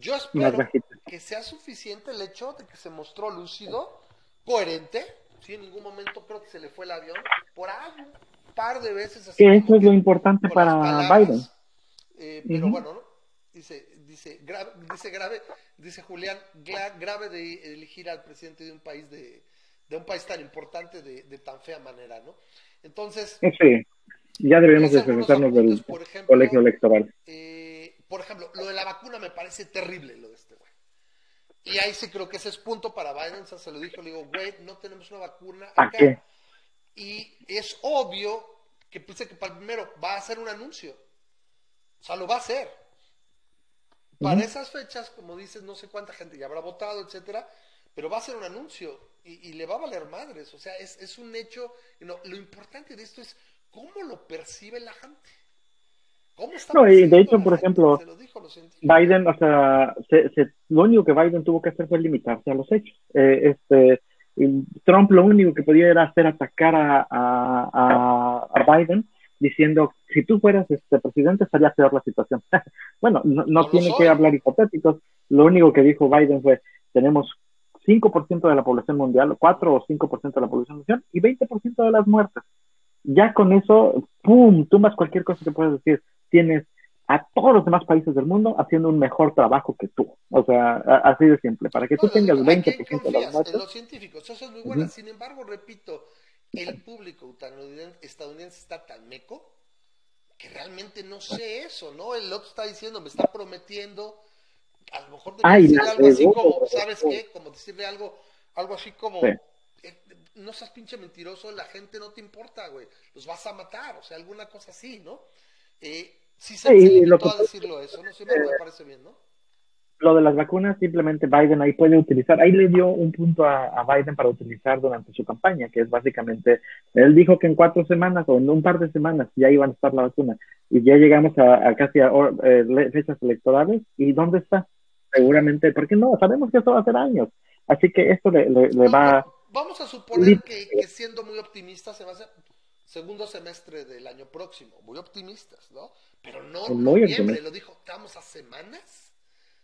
Yo espero que sea suficiente el hecho de que se mostró lúcido, coherente. Sí, en ningún momento creo que se le fue el avión. Por un par de veces. así Que como eso es lo importante para palabras, Biden. eh, pero bueno, ¿no? Dice, dice, grave, dice grave, dice Julián, gra- grave de elegir al presidente de un país de, de un país tan importante de, de tan fea manera, ¿no? Entonces, Sí, ya algunos deshacernos del por ejemplo, colegio electoral. eh, por ejemplo, lo de la vacuna me parece terrible, lo de este güey. Y ahí sí creo que ese es punto para Biden, o sea, se lo dijo, le digo, güey, no tenemos una vacuna ¿Para acá. qué? Y es obvio que piense que para el primero va a hacer un anuncio. O sea, lo va a hacer. Para esas fechas, como dices, no sé cuánta gente ya habrá votado, etcétera, pero va a hacer un anuncio y, y le va a valer madres. O sea, es, es un hecho. no, lo importante de esto es cómo lo percibe la gente. ¿Cómo está No, y de hecho, por ejemplo, Se lo dijo. Biden, o sea, se- se- lo único que Biden tuvo que hacer fue limitarse a los hechos. Eh, este, Trump lo único que podía era hacer atacar a, a, a- Biden diciendo, si tú fueras este presidente estaría peor la situación. <laughs> bueno, no, no tiene soy. que hablar hipotéticos. Lo único que dijo Biden fue, tenemos 5% de la población mundial, 4 o 5% de la población mundial y 20% de las muertes. Ya con eso, ¡pum!, tumbas cualquier cosa que puedas decir. Tienes a todos los demás países del mundo haciendo un mejor trabajo que tú. O sea, así de simple. Para que tú No, tengas ¿en 20% quién de las muertes. En los científicos, eso es muy bueno. Ujú. Sin embargo, repito, el público estadounidense está tan meco que realmente no sé eso, ¿no? El otro está diciendo, me está prometiendo, a lo mejor decirle algo así como, ¿sabes qué? Como decirle algo, algo así como, Sí. eh, no seas pinche mentiroso, la gente no te importa, güey, los vas a matar, o sea, alguna cosa así, ¿no? Eh, si se, Sí, se lo a decirlo eso, ¿no? Me parece bien, ¿no? Lo de las vacunas, simplemente Biden ahí puede utilizar, ahí le dio un punto a, a Biden para utilizar durante su campaña, que es básicamente, él dijo que en cuatro semanas o en un par de semanas ya iban a estar la vacuna, y ya llegamos a, a casi a eh, fechas electorales, ¿y dónde está? Seguramente, porque no, sabemos que esto va a ser años, así que esto le, le- le No, va... Vamos a suponer que, que siendo muy optimistas se va a hacer segundo semestre del año próximo. Muy optimistas, ¿no? Pero no Muy noviembre, lo dijo, estamos a semanas.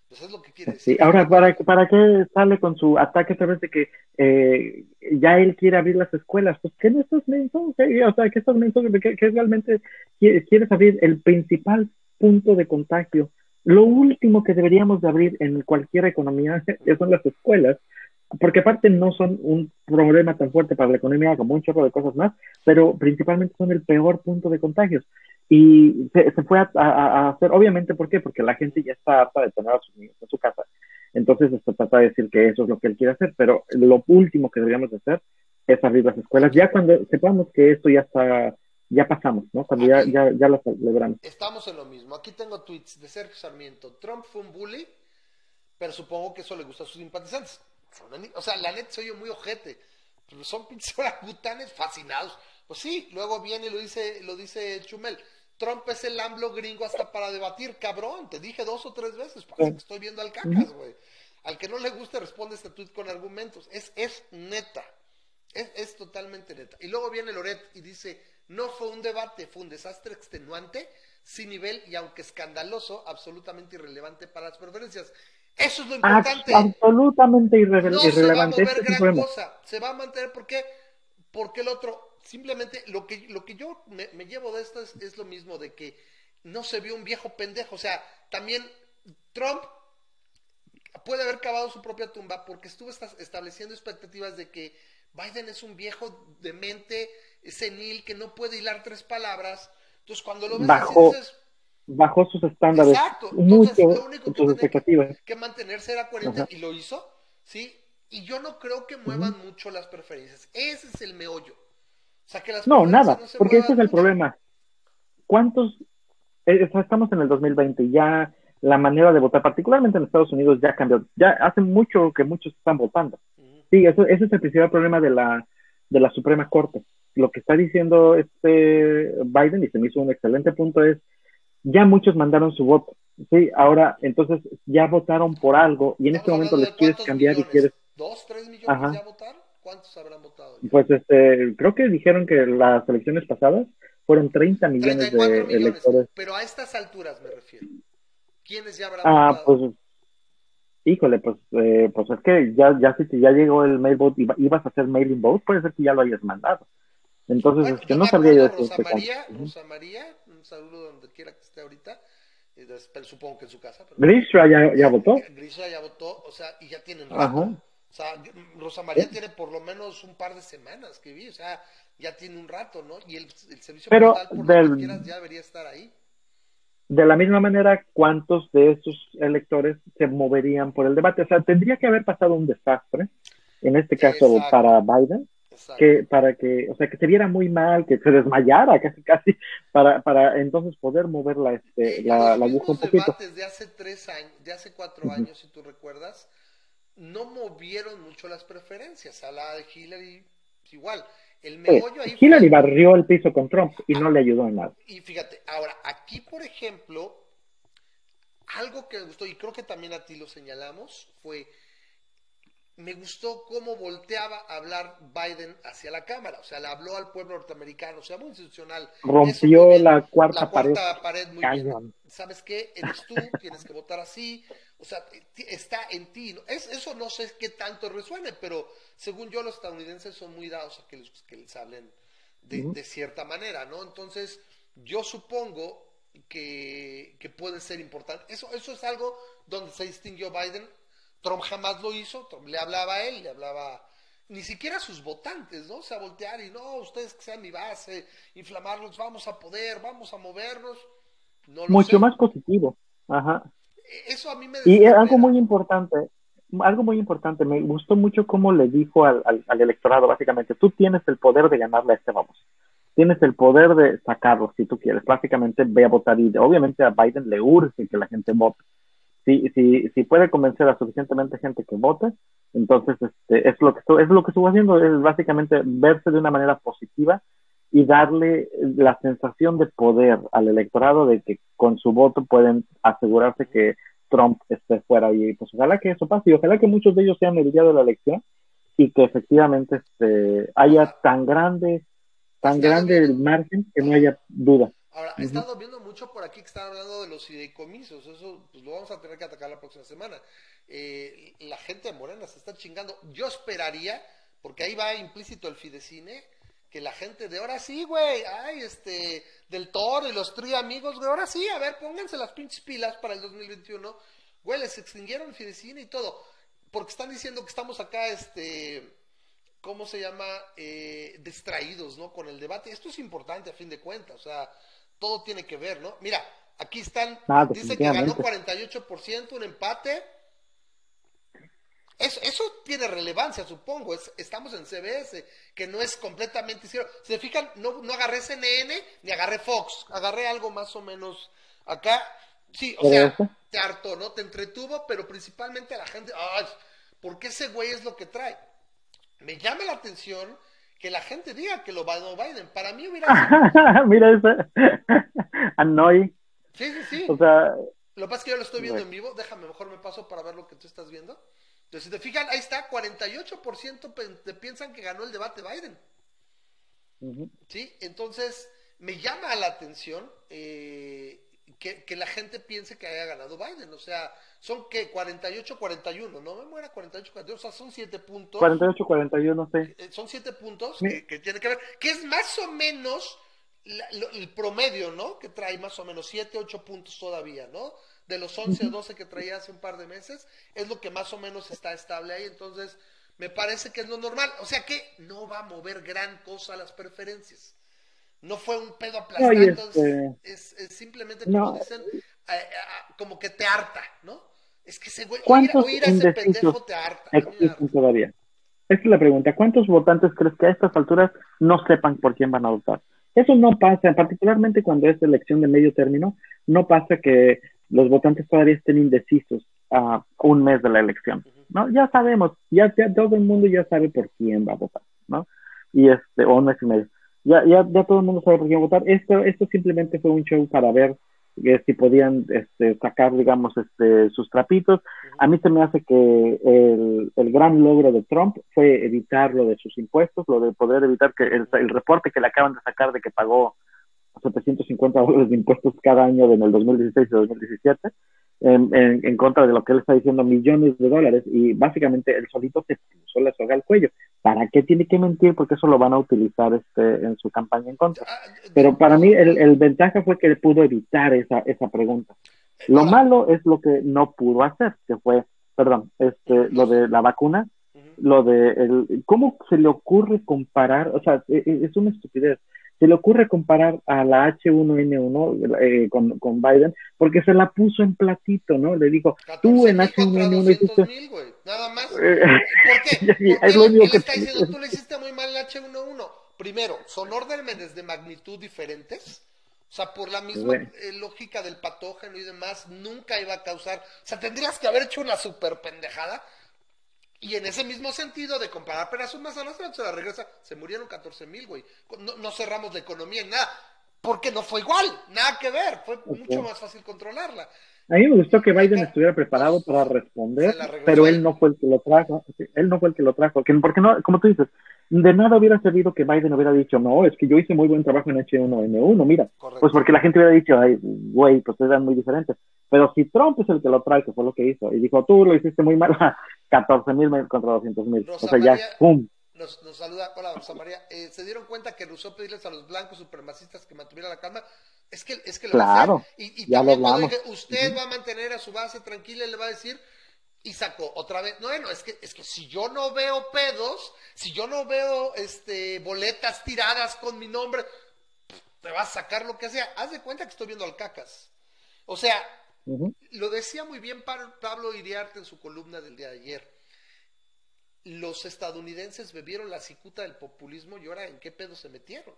Pues es lo que quiere decir. Sí, ahora, ¿para, ¿para qué sale con su ataque otra vez de que eh, ya él quiere abrir las escuelas? Pues, ¿qué no estás menso? ¿Qué- O sea, ¿qué estás menso? ¿Qué, qué realmente qui- quieres abrir? El principal punto de contagio. Lo último que deberíamos de abrir en cualquier economía <laughs> son las escuelas, porque aparte no son un problema tan fuerte para la economía como un chorro de cosas más, pero principalmente son el peor punto de contagios. Y se, fue a, hacer, obviamente, ¿por qué? Porque la gente ya está harta de tener a sus niños en su casa. Entonces, se trata de decir que eso es lo que él quiere hacer, pero lo último que deberíamos de hacer es abrir las escuelas, ya cuando sepamos que esto ya está, ya pasamos, ¿no? Cuando ya, Aquí. ya, ya lo celebramos. Estamos en lo mismo. Aquí tengo tweets de Sergio Sarmiento. Trump fue un bully, pero supongo que eso le gusta a sus simpatizantes. O sea, la neta soy yo muy ojete. Pero son <laughs> pinches orangutanes fascinados. Pues sí, luego viene y lo dice, lo dice Chumel. Trump es el AMLO gringo hasta para debatir, cabrón. Te dije dos o tres veces, parece que estoy viendo al cacas, güey. Al que no le guste responde este tweet con argumentos. Es, es neta. Es, es totalmente neta. Y luego viene Loret y dice, no fue un debate, fue un desastre extenuante, sin nivel y aunque escandaloso, absolutamente irrelevante para las preferencias. Eso es lo importante. Absolutamente irre- No se va a irrelevante. mover Este gran cosa. Se va a mantener. ¿Por qué? Porque el otro, simplemente lo que, lo que yo me, me llevo de esto es, es lo mismo de que no se vio un viejo pendejo. O sea, también Trump puede haber cavado su propia tumba porque estuvo esta- estableciendo expectativas de que Biden es un viejo demente, senil, que no puede hilar tres palabras. Entonces, cuando lo ves Bajo- dices, Bajó sus estándares Exacto. mucho lo único que expectativas. que, que mantenerse era coherente Ajá. y lo hizo, ¿sí? Y yo no creo que muevan mucho las preferencias. Ese es el meollo. O sea, que las No, nada, no se porque ese es el mucho. problema. ¿Cuántos? eh, estamos en el 2020, ya la manera de votar, particularmente en Estados Unidos, ya cambió. Ya hace mucho que muchos están votando. Sí, eso, ese es el principal problema de la, de la Suprema Corte. Lo que está diciendo este Biden, y se me hizo un excelente punto, es ya muchos mandaron su voto. Sí, ahora, entonces ya votaron por algo y en este momento les quieres cambiar y millones, quieres... ¿Dos, tres millones Ajá. ya votaron? ¿Cuántos habrán votado? ya? Pues este, creo que dijeron que las elecciones pasadas fueron 30 millones 34 de millones. electores. Pero a estas alturas me refiero. ¿Quiénes ya habrán Ah, votado? pues, híjole, pues, eh, pues es que ya, ya si ya llegó el mail vote y iba- ibas a hacer mailing vote, puede ser que ya lo hayas mandado. Entonces, Bueno, este, yo no sabría yo Rosa María, cuánto. Rosa María, un saludo donde quiera que esté ahorita, eh, supongo que en su casa. Pero Grisha ya, ya votó. Grisha ya votó, o sea, y ya tienen rato. Ajá. O sea, Rosa María tiene por lo menos un par de semanas que vi, o sea, ya tiene un rato, ¿no? Y el, el servicio Pero postal, por del- lo que quieras, ya debería estar ahí. De la misma manera, ¿cuántos de esos electores se moverían por el debate? O sea, tendría que haber pasado un desastre, en este caso Exacto. para Biden, Exacto. que para que, o sea, que se viera muy mal, que se desmayara casi casi, para, para entonces poder mover la, este, la, la aguja un poquito. debates de hace tres años, de hace cuatro años, si tú recuerdas, no movieron mucho las preferencias. Hablaba de Hillary, igual. El meollo ahí Hillary fue- barrió el piso con Trump y no le ayudó en nada. Y fíjate, ahora, aquí, por ejemplo, algo que me gustó, y creo que también a ti lo señalamos, fue, me gustó cómo volteaba a hablar Biden hacia la Cámara, o sea, le habló al pueblo norteamericano, o sea, muy institucional. Rompió muy bien. la cuarta, La cuarta pared. pared, muy bien. ¿Sabes qué? Eres tú, tienes que votar así. O sea, está en ti. eso no sé qué tanto resuene, pero según yo, los estadounidenses son muy dados a que les, que les hablen de, de cierta manera, ¿no? Entonces, yo supongo que, que puede ser importante. Eso, eso es algo donde se distinguió Biden. Trump jamás lo hizo. Trump le hablaba a él, le hablaba ni siquiera a sus votantes, ¿no? O sea, voltear y no, ustedes que sean mi base, inflamarlos, vamos a poder, vamos a movernos. No lo Mucho sé. más positivo. Ajá. Eso a mí me Y algo muy importante, algo muy importante, me gustó mucho cómo le dijo al, al, al electorado, básicamente, tú tienes el poder de ganarle a este vamos. Tienes el poder de sacarlo si tú quieres. Básicamente ve a votar y obviamente a Biden le urge que la gente vote. Si, si, si puede convencer a suficientemente gente que vote, entonces este, es, lo que, estu- es lo que estuvo haciendo, es básicamente verse de una manera positiva y darle la sensación de poder al electorado de que con su voto pueden asegurarse que Trump esté fuera y pues ojalá que eso pase y ojalá que muchos de ellos sean el día de la elección y que efectivamente este, haya tan grande tan grande el margen que no haya duda. Ahora, he estado viendo mucho por aquí que están hablando de los fideicomisos. Eso pues, lo vamos a tener que atacar la próxima semana. Eh, la gente de Morena se está chingando. Yo esperaría, porque ahí va implícito el fidecine, que la gente de ahora sí, güey, ay, este, del Toro y los tri amigos, güey, ahora sí, a ver, pónganse las pinches pilas para el 2021. Güey, les extinguieron el fidecine y todo. Porque están diciendo que estamos acá, este, ¿cómo se llama? Eh, distraídos, ¿no? Con el debate. Esto es importante a fin de cuentas, o sea, todo tiene que ver, ¿no? Mira, aquí están, Ah, dice que ganó definitivamente. 48%, un empate. Eso, eso tiene relevancia, supongo. Es, estamos en CBS, que no es completamente cierto. Si se fijan, no, no agarré CNN ni agarré Fox. Agarré algo más o menos acá. Sí, o ¿Pero sea, eso? te hartó, ¿no? Te entretuvo, pero principalmente a la gente. Ay, ¿por qué ese güey es lo que trae? Me llama la atención que la gente diga que lo ganó Biden. Para mí hubiera. <laughs> Mira ese <laughs> Hanoi, Sí, sí, sí. o sea, Lo que pasa es que yo lo estoy viendo en vivo. Déjame, mejor me paso para ver lo que tú estás viendo. Entonces, si te fijan, ahí está, 48% pe- te piensan que ganó el debate Biden. ¿Sí? Entonces, me llama la atención eh, que, que la gente piense que haya ganado Biden. O sea, son que 48-41, no me muera 48-41, o sea, son 7 puntos. 48, 41, no sé. Eh, son 7 puntos Sí. que, que tiene que ver, que es más o menos la- lo- el promedio, ¿no? Que trae más o menos 7, 8 puntos todavía, ¿no? De los 11 o 12 que traía hace un par de meses, es lo que más o menos está estable ahí. Entonces, me parece que es lo normal. O sea que no va a mover gran cosa las preferencias. No fue un pedo. No, entonces, este- es, es simplemente como No. dicen, eh, eh, como que te harta, ¿no? Es que ese güey, ¿Cuántos oír a ese pendejo te harta. Existen todavía? Esa es la pregunta. ¿Cuántos votantes crees que a estas alturas no sepan por quién van a votar? Eso no pasa, particularmente cuando es elección de medio término, no pasa que los votantes todavía estén indecisos a un mes de la elección, ¿no? Ya sabemos, ya, ya todo el mundo ya sabe por quién va a votar, ¿no? Y este, o un mes y medio. Ya, ya, ya todo el mundo sabe por quién votar. Esto, esto simplemente fue un show para ver que si podían este, sacar, digamos, este, sus trapitos. A mí se me hace que el, el, gran logro de Trump fue evitar lo de sus impuestos, lo de poder evitar que el, el reporte que le acaban de sacar de que pagó 750 dólares de impuestos cada año en el 2016 y 2017, en, en, en, contra de lo que él está diciendo, millones de dólares, y básicamente él solito se puso la soga al cuello. ¿Para qué tiene que mentir? Porque eso lo van a utilizar este, en su campaña en contra. Pero para mí el, el ventaja fue que él pudo evitar esa, esa pregunta. Lo malo es lo que no pudo hacer, que fue, perdón, este, lo de la vacuna, lo de el, cómo se le ocurre comparar, o sea, es, es una estupidez se le ocurre comparar a la H1N1 eh, con, con, Biden porque se la puso en platito, ¿no? Le dijo, tú en H1N1 hiciste... Nada más. <laughs> Eh, ¿Por qué? <laughs> Porque es lo único que está diciendo, tú le hiciste muy mal el H1N1. Primero, son órdenes de magnitud diferentes. O sea, por la misma eh, lógica del patógeno y demás, nunca iba a causar. O sea, tendrías que haber hecho una super pendejada y en ese mismo sentido de comparar peras con manzanas, se la regresa, se murieron 14 mil, güey. No, no, cerramos la economía en nada, porque no fue igual, nada que ver, fue okay. mucho más fácil controlarla. A mí me gustó que Biden estuviera preparado para responder, pero él no fue el que lo trajo, él no fue el que lo trajo, porque no, como tú dices, de nada hubiera servido que Biden hubiera dicho, no, es que yo hice muy buen trabajo en H1N1, mira, Correcto. pues porque la gente hubiera dicho, ay, güey, pues eran muy diferentes. Pero si Trump es el que lo trae, que fue lo que hizo, y dijo, tú lo hiciste muy mal, <laughs> 14 mil contra 200 mil. O sea, ya, ¡pum! Nos, nos, saluda, hola Rosa María, eh, ¿se dieron cuenta que Rousseau pedirles a los blancos supremacistas que mantuvieran la calma? Es que, es que lo claro, y, y ya también lo hablamos. Dije, usted uh -huh. va a mantener a su base tranquila y le va a decir, y sacó otra vez, no, bueno, es que, es que si yo no veo pedos, si yo no veo este boletas tiradas con mi nombre, te vas a sacar lo que sea. Haz de cuenta que estoy viendo al cacas. O sea, uh -huh. lo decía muy bien Pablo Iriarte en su columna del día de ayer los estadounidenses bebieron la cicuta del populismo y ahora en qué pedo se metieron.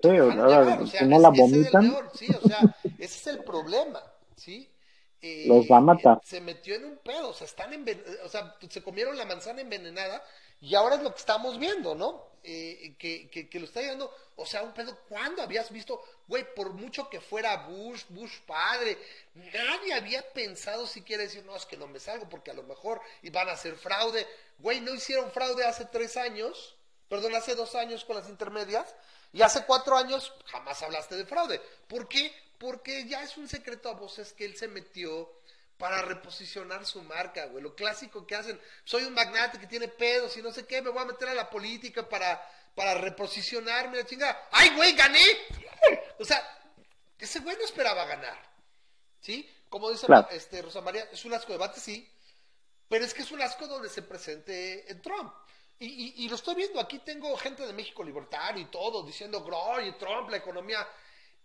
Sí, ahora, o sea, como la vomitan. Sí, o sea, ese es el problema, ¿sí? Eh, los va a matar. Se metió en un pedo, o sea, están enven... o sea, se comieron la manzana envenenada y ahora es lo que estamos viendo, ¿no? Eh, que, que, lo está llevando, o sea, un pedo, ¿cuándo habías visto, güey, por mucho que fuera Bush, Bush padre, nadie había pensado siquiera decir, no, es que no me salgo porque a lo mejor iban a hacer fraude, güey, no hicieron fraude hace tres años, perdón, hace dos años con las intermedias, y hace cuatro años jamás hablaste de fraude. ¿Por qué? Porque ya es un secreto a voces que él se metió para reposicionar su marca, güey. Lo clásico que hacen, soy un magnate que tiene pedos y no sé qué, me voy a meter a la política para, para reposicionarme, la chingada. ¡Ay, güey, gané! O sea, ese güey no esperaba ganar. ¿Sí? Como dice claro. este, Rosa María, es un asco de debate, sí, pero es que es un asco donde se presente en Trump. Y, y, y, lo estoy viendo, aquí tengo gente de México Libertario y todo, diciendo, Groy, Trump, la economía.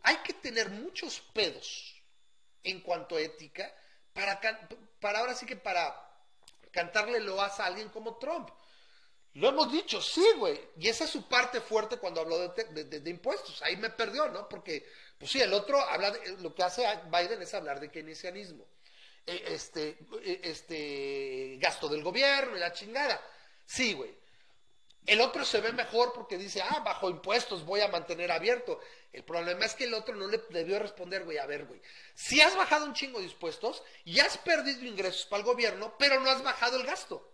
Hay que tener muchos pedos en cuanto a ética para, para ahora sí que para cantarle loas a alguien como Trump. Lo hemos dicho, sí, güey. Y esa es su parte fuerte cuando habló de, de, de, impuestos. Ahí me perdió, ¿no? Porque, pues sí, el otro habla lo que hace Biden es hablar de keynesianismo. Este, este gasto del gobierno y la chingada. Sí, güey. El otro se ve mejor porque dice, ah, bajo impuestos voy a mantener abierto. El problema es que el otro no le debió responder, güey, a ver, güey. Si has bajado un chingo de impuestos y has perdido ingresos para el gobierno, pero no has bajado el gasto.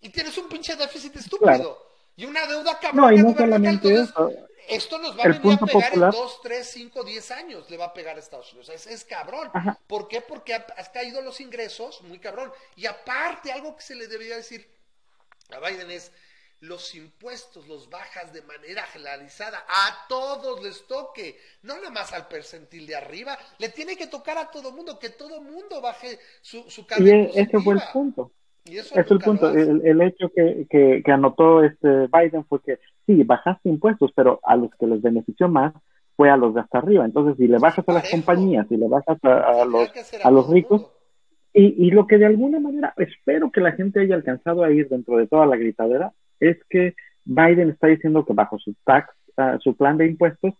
Y tienes un pinche déficit estúpido. Claro. Y una deuda cabrón. No, y no solamente eso. Esto nos va a venir a pegar popular. en 2, 3, 5, 10 años. Le va a pegar a Estados Unidos. Es, es cabrón. Ajá. ¿Por qué? Porque has caído los ingresos, muy cabrón. Y aparte, algo que se le debería decir a Biden es los impuestos los bajas de manera generalizada, a todos les toque, no nada más al percentil de arriba, le tiene que tocar a todo mundo, que todo mundo baje su, su carga Y ese fue el punto. Y eso es el punto, el, el, hecho que, que, que, anotó este Biden fue que sí, bajaste impuestos, pero a los que les benefició más fue a los de hasta arriba. Entonces, si le bajas a las compañías, si le bajas a, a los, a, a los ricos, y, y, lo que de alguna manera espero que la gente haya alcanzado a ir dentro de toda la gritadera es que Biden está diciendo que bajo su tax, uh, su plan de impuestos,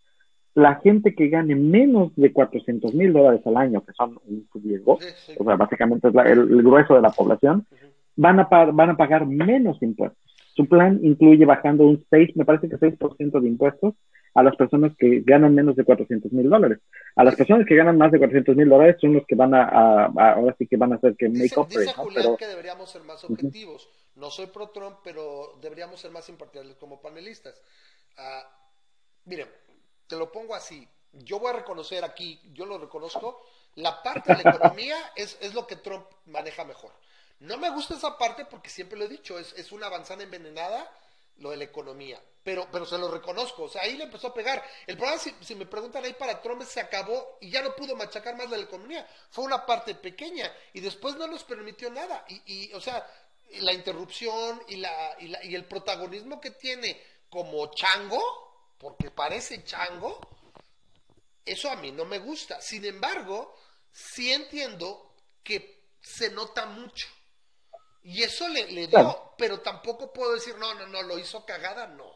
la gente que gane menos de 400 mil dólares al año, que son un riesgo, sí, sí. o sea, básicamente es la, el, el, grueso de la población, uh -huh. van, a van a pagar menos impuestos. Su plan incluye bajando un 6, me parece que 6% de impuestos a las personas que ganan menos de 400 mil dólares. A las personas que ganan más de 400 mil dólares son los que van a, a- a- ahora sí que van a hacer que make Dice, up dice ¿no? Julián Pero que deberíamos ser más objetivos. No soy pro Trump, pero deberíamos ser más imparciales como panelistas. Ah, miren, te lo pongo así. Yo voy a reconocer aquí, yo lo reconozco, la parte de la economía es, es lo que Trump maneja mejor. No me gusta esa parte porque siempre lo he dicho, es, es una avanzada envenenada lo de la economía. Pero, pero se lo reconozco, o sea, ahí le empezó a pegar. El problema, si, si me preguntan ahí para Trump, se acabó y ya no pudo machacar más la economía. Fue una parte pequeña y después no nos permitió nada. Y, y o sea, la interrupción y, la, y, la- y el protagonismo que tiene como chango, porque parece chango, eso a mí no me gusta. Sin embargo, sí entiendo que se nota mucho. Y eso le, le dio, Claro. pero tampoco puedo decir, no, no, no, lo hizo cagada, no.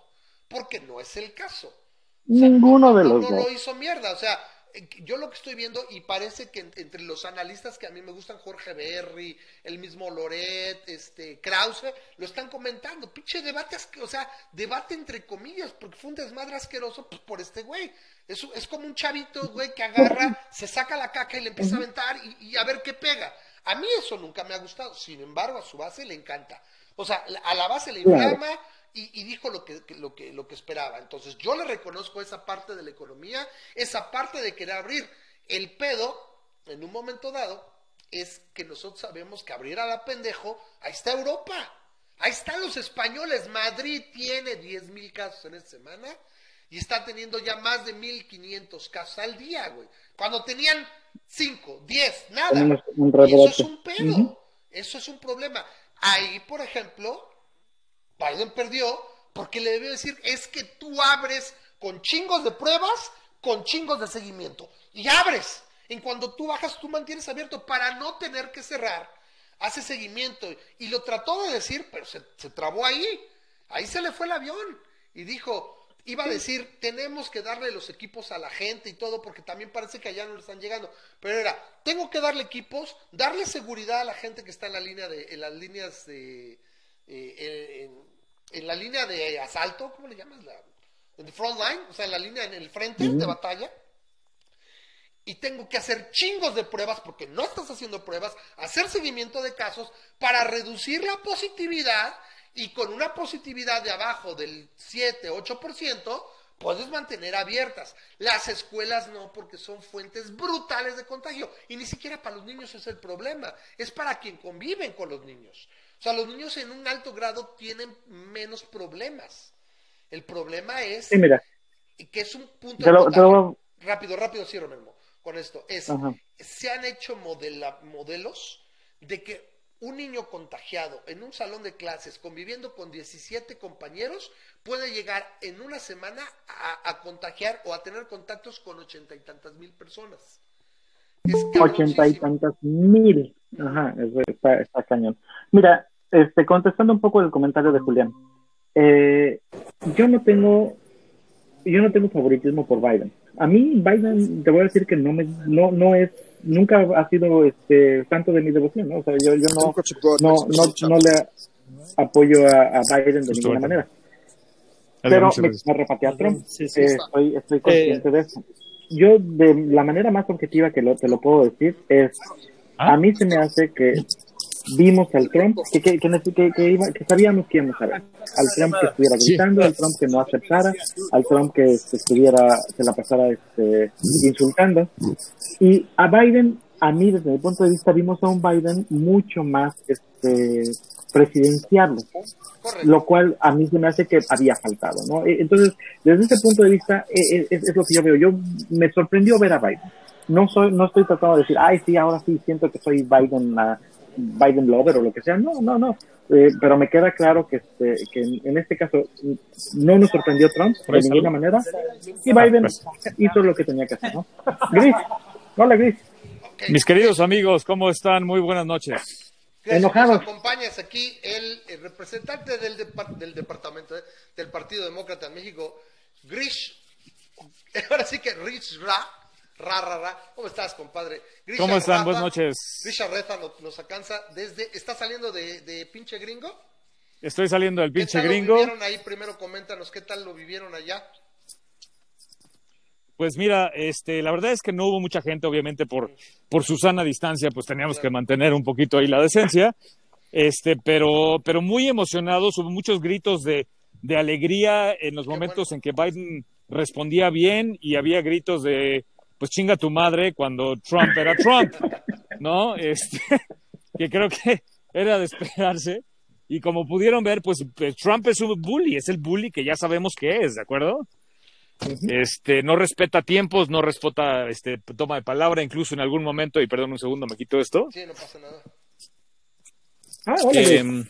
Porque no es el caso. ninguno de los no dos. lo hizo mierda. O sea, yo lo que estoy viendo, y parece que en- entre los analistas que a mí me gustan, Jorge Berry, el mismo Loret, este, Krause, lo están comentando. Pinche debate, o sea, debate entre comillas, porque fue un desmadre asqueroso pues, por este güey. Es, es como un chavito, güey, que agarra, se saca la caca y le empieza a aventar y, y a ver qué pega. A mí eso nunca me ha gustado. Sin embargo, a su base le encanta. O sea, a la base le inflama y, y dijo lo que, lo, que, lo que esperaba. Entonces, yo le reconozco esa parte de la economía, esa parte de querer abrir. El pedo, en un momento dado, es que nosotros sabemos que abrir a la pendejo, ahí está Europa. Ahí están los españoles. Madrid tiene 10 mil casos en esta semana y está teniendo ya más de 1500 casos al día, güey. Cuando tenían 5, 10, nada. Eso es un pedo. Eso es un problema. Ahí, por ejemplo, Biden perdió porque le debió decir, es que tú abres con chingos de pruebas, con chingos de seguimiento. Y abres. En cuando tú bajas, tú mantienes abierto para no tener que cerrar. Hace seguimiento. Y lo trató de decir, pero se, se trabó ahí. Ahí se le fue el avión. Y dijo, iba a decir, tenemos que darle los equipos a la gente y todo, porque también parece que allá no le están llegando. Pero era, tengo que darle equipos, darle seguridad a la gente que está en la línea de, en las líneas de, eh, en, en la línea de asalto, ¿cómo le llamas? La, en the front line, o sea, en la línea, en el frente de batalla. Y tengo que hacer chingos de pruebas porque no estás haciendo pruebas, hacer seguimiento de casos para reducir la positividad y con una positividad de abajo del 7, 8%, puedes mantener abiertas. Las escuelas no, porque son fuentes brutales de contagio. Y ni siquiera para los niños es el problema, es para quien conviven con los niños. O sea, los niños en un alto grado tienen menos problemas. El problema es Sí, mira, que es un punto Te de lo- te contagio. lo- Rápido, rápido, cierro, Memo, con esto. Es, Ajá. se han hecho modela- modelos de que un niño contagiado en un salón de clases conviviendo con 17 compañeros puede llegar en una semana a, a contagiar o a tener contactos con ochenta y tantas mil personas. Ochenta y tantas mil. Ajá, está, está cañón. Mira, este, contestando un poco el comentario de Julián, eh, yo no tengo, yo no tengo favoritismo por Biden. A mí Biden, te voy a decir que no me, no, no es, nunca ha sido este tanto de mi devoción, ¿no? O sea, yo, yo no, no, no, no le apoyo a, a Biden de ninguna manera. Pero me, me repatea a Trump. Sí, sí. Eh, estoy, estoy consciente de eso. Yo, de la manera más objetiva que lo, te lo puedo decir, es a mí se me hace que vimos al Trump, que, que, que, que, que iba- que sabíamos que íbamos a ver. Al Trump que estuviera gritando, al Trump que no aceptara, al Trump que estuviera, se la pasara este, insultando. Y a Biden, a mí desde mi punto de vista, vimos a un Biden mucho más este, presidenciable lo cual a mí se me hace que había faltado, ¿no? Eh, Entonces, desde ese punto de vista, eh, eh, es, es lo que yo veo. Yo me sorprendió ver a Biden. No soy, no estoy tratando de decir, ay, sí, ahora sí siento que soy Biden, ah, Biden lover o lo que sea. No, no, no. Eh, pero me queda claro que, este, que en, en este caso no nos sorprendió Trump de ninguna manera y Biden hizo lo que tenía que hacer, ¿no? Gris, hola Gris. Mis queridos amigos, ¿cómo están? Muy buenas noches. Enojados. Nos acompañas aquí el, el representante del, depar- del departamento eh, del Partido Demócrata en México, Grish. <laughs> Ahora sí que Rich Ra, Ra, Ra, Ra. ¿Cómo estás, compadre? Grisha ¿Cómo están? Rafa. Buenas noches. Grisha Reza nos, nos alcanza desde. ¿Está saliendo de, de pinche gringo? Estoy saliendo del ¿Qué pinche tal gringo. lo vivieron ahí? Primero coméntanos qué tal lo vivieron allá. Pues mira, este, la verdad es que no hubo mucha gente, obviamente por, por su sana distancia, pues teníamos que mantener un poquito ahí la decencia. Este, pero, pero muy emocionados, hubo muchos gritos de, de alegría en los momentos en que Biden respondía bien y había gritos de pues chinga tu madre cuando Trump era Trump, ¿no? Este, <laughs> que creo que era de esperarse. Y como pudieron ver, pues, pues Trump es un bully, es el bully que ya sabemos que es, ¿de acuerdo? Este, no respeta tiempos, no respeta este, toma de palabra, incluso en algún momento, y perdón un segundo, me quito esto. Sí, no pasa nada. Ah, hola. Em,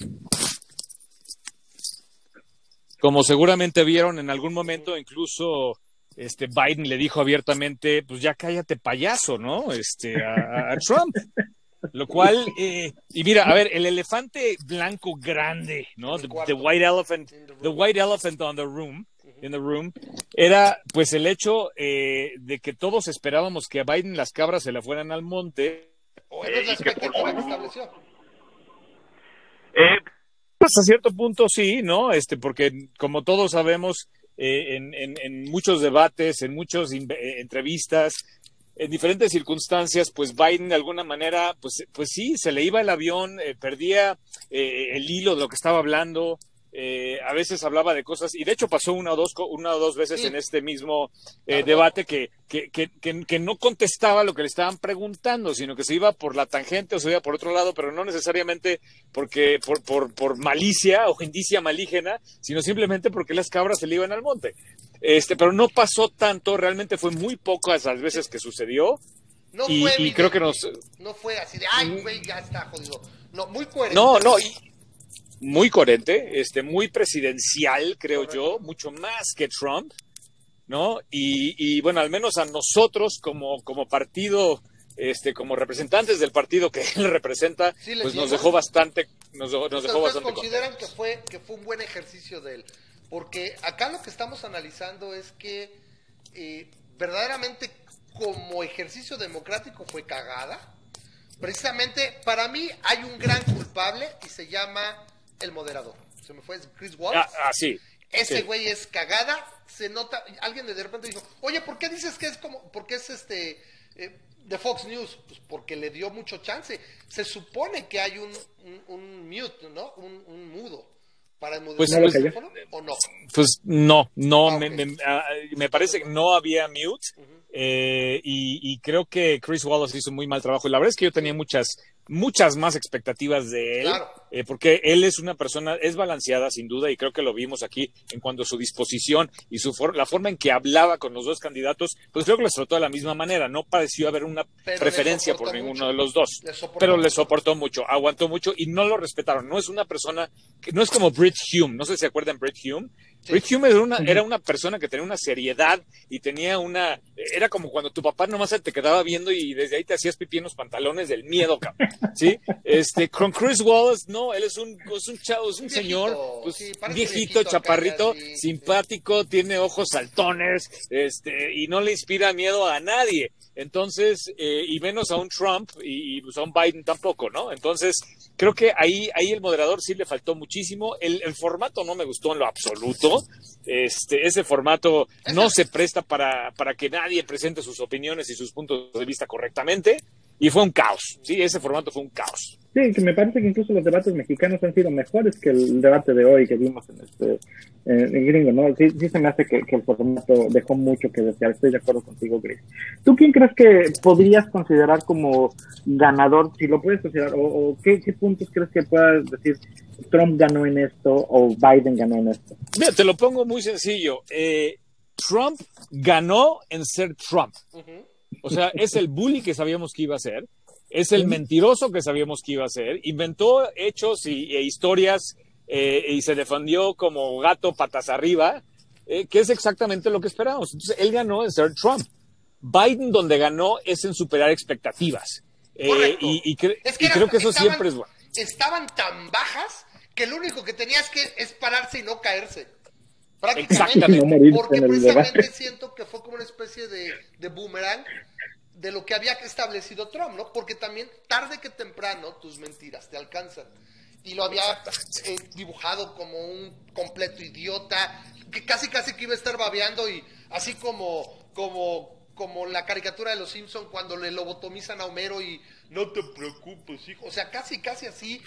como seguramente vieron en algún momento, incluso este Biden le dijo abiertamente, pues ya cállate payaso, ¿no? Este a, a Trump. Lo cual, eh, y mira, a ver, el elefante blanco grande, ¿no? The, the white elephant, the white elephant on the room, in the room, era pues el hecho eh, de que todos esperábamos que a Biden las cabras se la fueran al monte. Esa es la y que por- expectativa que estableció. Eh, pues a cierto punto sí, ¿no? Este, porque como todos sabemos, eh, en, en- en muchos debates, en muchas entrevistas, en diferentes circunstancias, pues Biden de alguna manera, pues, pues sí, se le iba el avión, eh, perdía eh, el hilo de lo que estaba hablando. Eh, a veces hablaba de cosas, y de hecho pasó una o dos, una o dos veces Sí. en este mismo eh, debate que, que, que, que- no contestaba lo que le estaban preguntando, sino que se iba por la tangente o se iba por otro lado, pero no necesariamente porque por, por, por malicia o indicia malígena, sino simplemente porque las cabras se le iban al monte. Este, pero no pasó tanto, realmente fue muy pocas las veces que sucedió. No Y- fue y creo que nos- No fue así de, ay, güey, ya está jodido. No, muy coherente. No, no, y muy coherente, este, muy presidencial, creo yo, mucho más que Trump, ¿no? Y, y, bueno, al menos a nosotros como, como partido, este, como representantes del partido que <laughs> él representa, Sí, pues nos dejó bastante, nos, dejó- nos Ustedes dejó bastante consideran que fue, que fue un buen ejercicio de él. Porque acá lo que estamos analizando es que eh, verdaderamente como ejercicio democrático fue cagada. Precisamente para mí hay un gran culpable y se llama el moderador. Se me fue, Chris Wallace. Ah, ah, sí. Ese sí. güey es cagada, se nota, alguien de repente dijo, oye, ¿por qué dices que es como, porque es este, eh, de Fox News? Pues porque le dio mucho chance. Se supone que hay un, un, un mute, ¿no? Un, un mudo para el Pues, ¿No lo el cayó? teléfono, ¿o no? Pues no, no, Ah, me, ah, me parece que no había mute eh, y, y creo que Chris Wallace hizo un muy mal trabajo. Y la verdad es que yo tenía muchas, muchas más expectativas de él, Claro. eh, porque él es una persona, es balanceada sin duda y creo que lo vimos aquí en cuanto a su disposición y su for- la forma en que hablaba con los dos candidatos, pues creo que les trató de la misma manera. No pareció haber una Pero preferencia por ninguno de los dos, Le pero le soportó mucho, aguantó mucho y no lo respetaron. No es una persona, que, no es como Brit Hume, no sé si se acuerdan Brit Hume. Brit Hume era una, era una persona que tenía una seriedad y tenía una, era como cuando tu papá nomás se te quedaba viendo y desde ahí te hacías pipí en los pantalones del miedo, cabrón. ¿Sí? Este, con Chris Wallace, no, él es un, es un chavo, es un Viejito, señor, pues, sí, viejito, chaparrito, sí, sí. simpático, tiene ojos saltones, este, y no le inspira miedo a nadie. Entonces, eh, y menos a un Trump y, y, pues, a un Biden tampoco, ¿no? Entonces, creo que ahí, ahí el moderador sí le faltó muchísimo. El, el formato no me gustó en lo absoluto. Este, ese formato no se presta para, para que nadie presente sus opiniones y sus puntos de vista correctamente. Y fue un caos, sí, ese formato fue un caos. Sí, que me parece que incluso los debates mexicanos han sido mejores que el debate de hoy que vimos en este en gringo, ¿no? Sí, sí se me hace que, que el formato dejó mucho que desear. Estoy de acuerdo contigo, Gris. ¿Tú quién crees que podrías considerar como ganador, si lo puedes considerar, o, o qué, qué puntos crees que puedas decir Trump ganó en esto o Biden ganó en esto? Mira, te lo pongo muy sencillo. Eh, Trump ganó en ser Trump. O sea, es el bully que sabíamos que iba a ser, es el mentiroso que sabíamos que iba a ser, inventó hechos y, e historias eh, y se defendió como gato patas arriba, eh, que es exactamente lo que esperábamos. Entonces, él ganó en ser Trump. Biden donde ganó es en superar expectativas. Eh, y, y cre- Es que y era- creo que eso estaban- siempre es bueno. Estaban tan bajas que lo único que tenías que es pararse y no caerse. Prácticamente. Exactamente. Porque precisamente siento que fue como una especie de, de boomerang de lo que había establecido Trump, ¿no? Porque también tarde que temprano tus mentiras te alcanzan. Y lo había eh, dibujado como un completo idiota, que casi casi que iba a estar babeando y así como como, como la caricatura de los Simpson cuando le lobotomizan a Homero y no te preocupes, hijo. O sea, casi, casi así.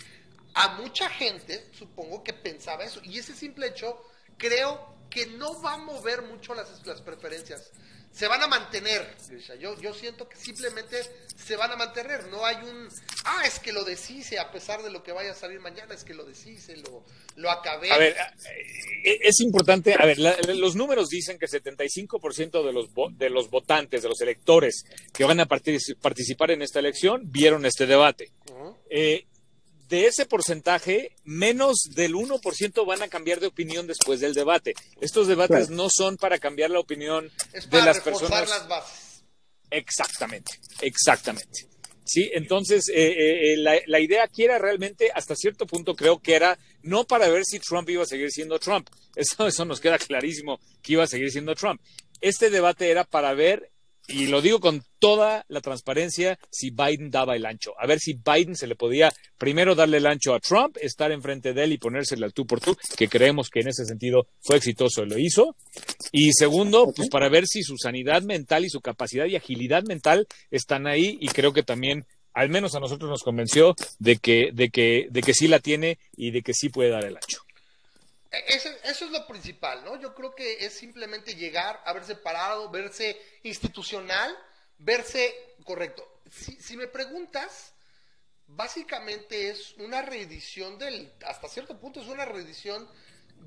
A mucha gente, supongo que pensaba eso. Y ese simple hecho, creo que no va a mover mucho las, las preferencias se van a mantener. Yo, yo siento que simplemente se van a mantener. No hay un, ah, es que lo deshice a pesar de lo que vaya a salir mañana, es que lo deshice, lo, lo acabé. A ver, eh, es importante, a ver, la, los números dicen que 75% de los, de los votantes, de los electores que van a participar en esta elección, vieron este debate. eh, de ese porcentaje, menos del 1% van a cambiar de opinión después del debate. Estos debates no son para cambiar la opinión de las personas. las bases. Exactamente, exactamente. Sí, entonces eh, eh, eh, la, la, idea aquí era realmente, hasta cierto punto creo que era no para ver si Trump iba a seguir siendo Trump. <laughs> Eso, eso nos queda clarísimo que iba a seguir siendo Trump. Este debate era para ver y lo digo con toda la transparencia, si Biden daba el ancho. A ver si Biden se le podía primero darle el ancho a Trump, estar enfrente de él y ponérsele al tú por tú, que creemos que en ese sentido fue exitoso y lo hizo. Y segundo, pues para ver si su sanidad mental y su capacidad y agilidad mental están ahí y creo que también al menos a nosotros nos convenció de que, de que, de que sí la tiene y de que sí puede dar el ancho. Eso, eso, es lo principal, ¿no? Yo creo que es simplemente llegar, haberse parado, verse institucional, verse correcto. Si, si, me preguntas, básicamente es una reedición del, hasta cierto punto es una reedición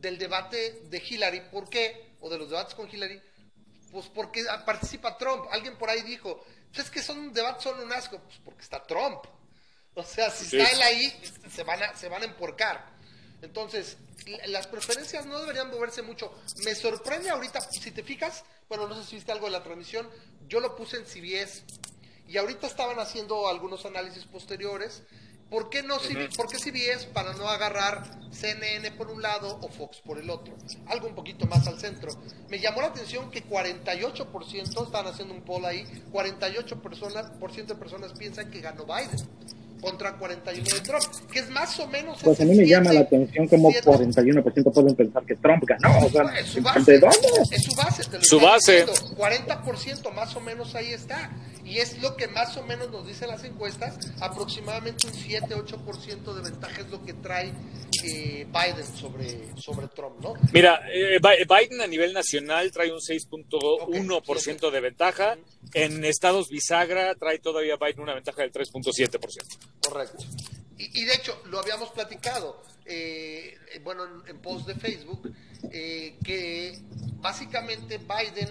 del debate de Hillary. ¿Por qué? O de los debates con Hillary. Pues porque participa Trump. Alguien por ahí dijo, pues es que son debates son un asco. Pues porque está Trump. O sea, si sí. está él ahí, se van a, se van a emporcar. Entonces, las preferencias no deberían moverse mucho. Me sorprende ahorita, si te fijas, bueno, no sé si viste algo de la transmisión, yo lo puse en CBS y ahorita estaban haciendo algunos análisis posteriores. ¿Por qué, no, ¿Por qué CBS para no agarrar CNN por un lado o Fox por el otro? Algo un poquito más al centro. Me llamó la atención que 48%, estaban haciendo un poll ahí, 48% personas, por ciento de personas piensan que ganó Biden contra 41 de Trump, que es más o menos... Pues a mí me llama la atención como 41% pueden pensar que Trump ganó. O sea, es su base, ¿De dónde? Es su base. Te lo su base. Diciendo. 40% más o menos ahí está. Y es lo que más o menos nos dicen las encuestas, aproximadamente un 7-8% de ventaja es lo que trae eh, Biden sobre, sobre Trump, ¿no? Mira, eh, Biden a nivel nacional trae un 6.1% okay, de ventaja. En estados bisagra trae todavía Biden una ventaja del 3.7%. Correcto. Y, y, de hecho, lo habíamos platicado, eh, bueno, en, en, post de Facebook, eh, que básicamente Biden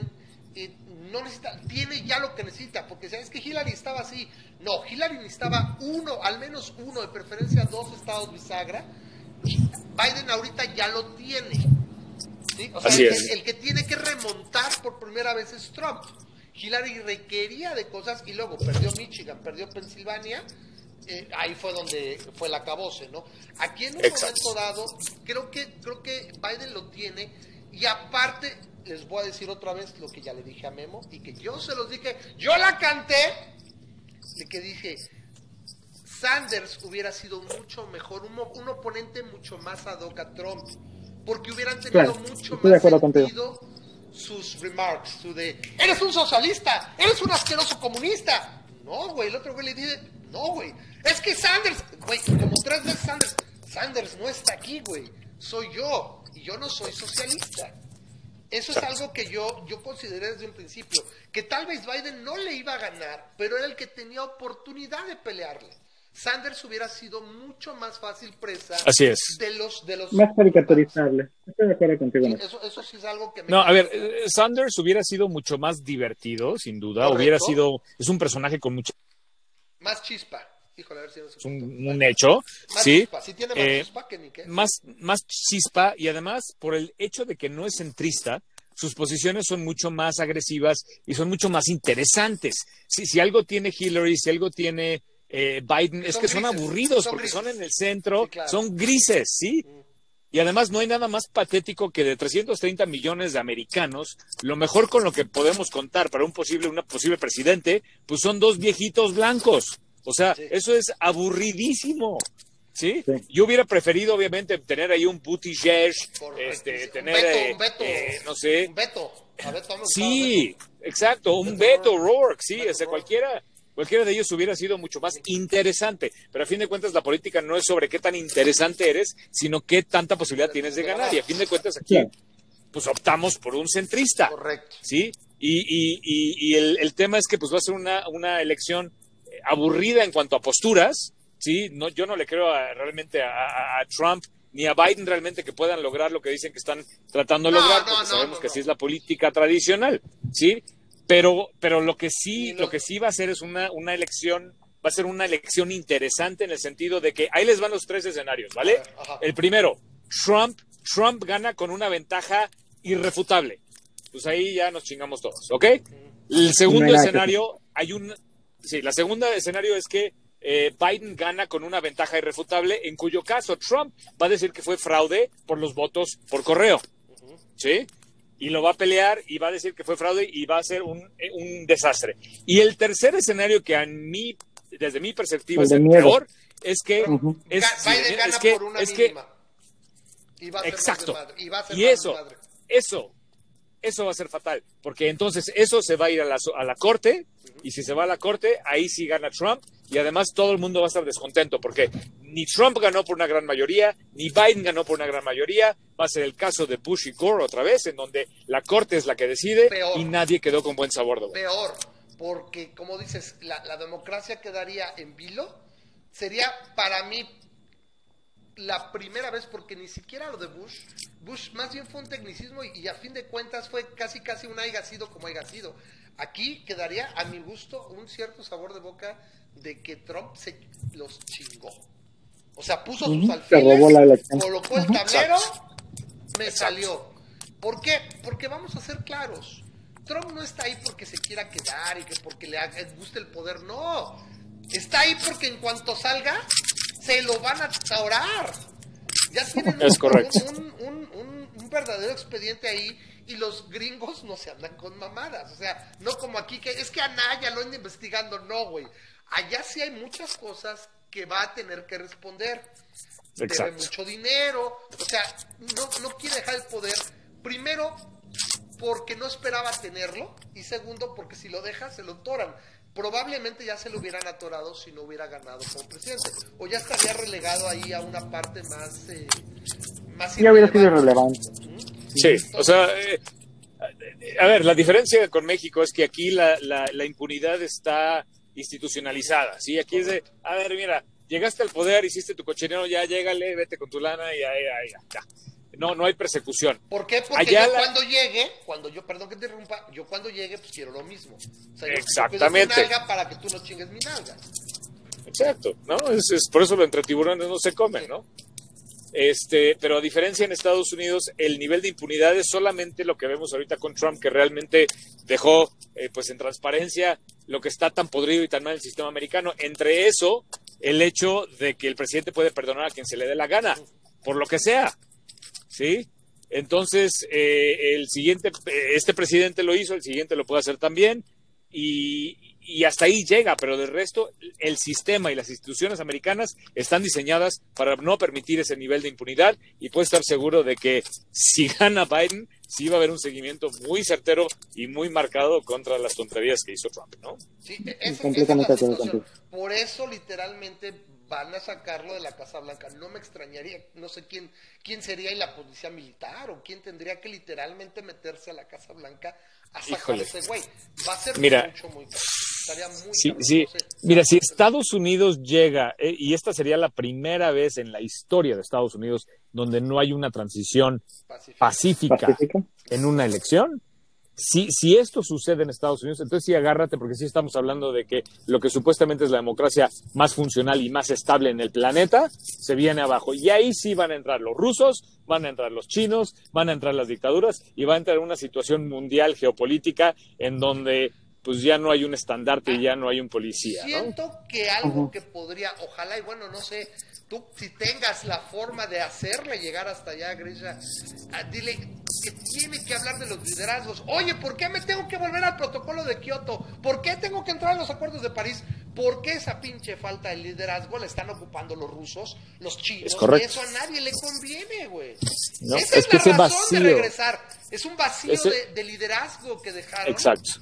eh, no necesita, tiene ya lo que necesita, porque sabes que Hillary estaba así. No, Hillary necesitaba uno, al menos uno, de preferencia dos estados bisagra. Y Biden ahorita ya lo tiene. ¿sí? O sea, así el, es. el que tiene que remontar por primera vez es Trump. Hillary requería de cosas y luego perdió Michigan, perdió Pensilvania. Eh, ahí fue donde fue el acabose, ¿no? Aquí en un Exacto. momento dado, creo que, creo que Biden lo tiene y aparte les voy a decir otra vez lo que ya le dije a Memo y que yo se los dije, yo la canté, de que dije, Sanders hubiera sido mucho mejor, un, un oponente mucho más ad hoc a Trump, porque hubieran tenido Claro, mucho estoy de más contigo. sentido sus remarks, su de, eres un socialista, eres un asqueroso comunista. No, güey, el otro güey le dice, no, güey, es que Sanders, güey, como tres veces Sanders, Sanders no está aquí, güey, soy yo, y yo no soy socialista. Eso es algo que yo, yo consideré desde un principio, que tal vez Biden no le iba a ganar, pero era el que tenía oportunidad de pelearle. Sanders hubiera sido mucho más fácil presa Así es. de los de los Más caricaturizable. Estoy de acuerdo contigo Sí, eso. eso, sí es algo que me No, a ver, eh, Sanders hubiera sido mucho más divertido, sin duda. Correcto. Hubiera sido, es un personaje con mucho, más chispa. Híjole, a ver si no se es un, un hecho, Más sí. chispa, sí tiene más Eh, chispa que ni qué. más, más chispa y además por el hecho de que no es centrista, sus posiciones son mucho más agresivas y son mucho más interesantes. Si, si algo tiene Hillary, si algo tiene eh, Biden, es que son aburridos son porque grises. son en el centro, Sí, claro. son grises, ¿sí? Y además no hay nada más patético que de 330 millones de americanos, lo mejor con lo que podemos contar para un posible, una posible presidente, pues son dos viejitos blancos. O sea, Sí. eso es aburridísimo. ¿Sí? Sí. Yo hubiera preferido, obviamente, tener ahí un Buttigieg, Correcto, este, un tener, Beto, eh, un Beto, eh, no sé, un Beto. A Beto sí, Exacto, un Beto O'Rourke, sí, ese cualquiera, cualquiera de ellos hubiera sido mucho más interesante. Pero a fin de cuentas, la política no es sobre qué tan interesante eres, sino qué tanta posibilidad tienes de ganar. Y a fin de cuentas, aquí, pues optamos por un centrista. Correcto. ¿Sí? Y, y, y, y el, el, tema es que pues va a ser una, una elección aburrida en cuanto a posturas, ¿sí? No, yo no le creo a, realmente a, a, a, Trump ni a Biden realmente que puedan lograr lo que dicen que están tratando de No, lograr, porque no, sabemos no, que no. así es la política tradicional, ¿sí? Pero, pero lo que sí, lo que sí va a ser es una, una elección, va a ser una elección interesante en el sentido de que ahí les van los tres escenarios, ¿vale? Ajá. El primero, Trump, Trump gana con una ventaja irrefutable. Pues ahí ya nos chingamos todos, ¿ok? El segundo escenario, hay un, sí, la segunda escenario es que eh, Biden gana con una ventaja irrefutable, en cuyo caso Trump va a decir que fue fraude por los votos por correo, ¿sí? Y lo va a pelear y va a decir que fue fraude y va a ser un, eh, un desastre. Y el tercer escenario que a mí, desde mi perspectiva, El es el miedo. peor, es que es, Biden gana es que, por una es que. Y va a ser más Exacto. Y, va a ser Y eso, eso, eso va a ser fatal, porque entonces eso se va a ir a la, a la corte, y si se va a la corte, ahí sí gana Trump, y además todo el mundo va a estar descontento, porque ni Trump ganó por una gran mayoría, ni Biden ganó por una gran mayoría, va a ser el caso de Bush y Gore otra vez, en donde la corte es la que decide Peor. y nadie quedó con buen sabor de boca. Peor, porque como dices, la, la democracia quedaría en vilo. Sería para mí la primera vez, porque ni siquiera lo de Bush, Bush más bien fue un tecnicismo y, y a fin de cuentas fue casi casi un haya sido como haya sido. Aquí quedaría a mi gusto un cierto sabor de boca de que Trump se los chingó. O sea, puso sus elección. colocó el tablero, me salió. ¿Por qué? Porque vamos a ser claros. Trump no está ahí porque se quiera quedar y que porque le guste el poder, no. Está ahí porque en cuanto salga, se lo van a orar. Ya <laughs> tienen un, Es correcto. un- un- un- un verdadero expediente ahí y los gringos no se andan con mamadas. O sea, no como aquí que es que a Naya lo anda investigando, no, güey. Allá sí hay muchas cosas que va a tener que responder. Debe Exacto. mucho dinero, o sea, no, no quiere dejar el poder. Primero, porque no esperaba tenerlo, y segundo, porque si lo deja, se lo toran. Probablemente ya se lo hubieran atorado si no hubiera ganado como presidente, o ya estaría relegado ahí a una parte más. Eh, más Ya hubiera sido irrelevante. irrelevante. Sí, o sea, eh, a ver, la diferencia con México es que aquí la, la, la impunidad está institucionalizada, ¿sí? Aquí es de, a ver, mira, llegaste al poder, hiciste tu cochinero, ya llégale, vete con tu lana y ahí, ahí, ya. No, no hay persecución. ¿Por qué? Porque Allá yo la- cuando llegue, cuando yo, perdón que te interrumpa, yo cuando llegue, pues quiero lo mismo. O sea, yo- yo Exactamente. nalga para que tú no chingues mi nalga. Exacto, ¿no? Es, es por eso lo entre tiburones no se comen, ¿no? Este, pero a diferencia en Estados Unidos, el nivel de impunidad es solamente lo que vemos ahorita con Trump, que realmente dejó eh, pues en transparencia lo que está tan podrido y tan mal el sistema americano. Entre eso, el hecho de que el presidente puede perdonar a quien se le dé la gana, por lo que sea, ¿sí? Entonces, eh, el siguiente, eh, este presidente lo hizo, el siguiente lo puede hacer también, y, y hasta ahí llega, pero del resto, el sistema y las instituciones americanas están diseñadas para no permitir ese nivel de impunidad y puede estar seguro de que si gana Biden, sí va a haber un seguimiento muy certero y muy marcado contra las tonterías que hizo Trump, ¿no? Sí, e- esa- Completamente esa es la. Por eso literalmente van a sacarlo de la Casa Blanca. No me extrañaría, no sé quién, quién sería y la policía militar o quién tendría que literalmente meterse a la Casa Blanca a sacar ese güey. Va a ser Mira. mucho, muy caro. Estaría muy Sí, caro, sí. no sé. Mira, si Estados Unidos llega, eh, y esta sería la primera vez en la historia de Estados Unidos donde no hay una transición ¿Pacífica? en una elección. Si, si esto sucede en Estados Unidos, entonces sí agárrate, porque sí estamos hablando de que lo que supuestamente es la democracia más funcional y más estable en el planeta se viene abajo. Y ahí sí van a entrar los rusos, van a entrar los chinos, van a entrar las dictaduras y va a entrar una situación mundial geopolítica en donde pues ya no hay un estandarte y ya no hay un policía, ¿no? Siento que algo que podría, ojalá y bueno, no sé, tú si tengas la forma de hacerle llegar hasta allá, Grisha, ah, dile que tiene que hablar de los liderazgos. Oye, ¿por qué me tengo que volver al protocolo de Kioto? ¿Por qué tengo que entrar a los acuerdos de París? ¿Por qué esa pinche falta de liderazgo la están ocupando los rusos, los chinos? Es correcto. Eso a nadie le conviene, güey. No, Esa es es, que la razón de regresar. Es un vacío Ese- de, de liderazgo que dejaron. Exacto.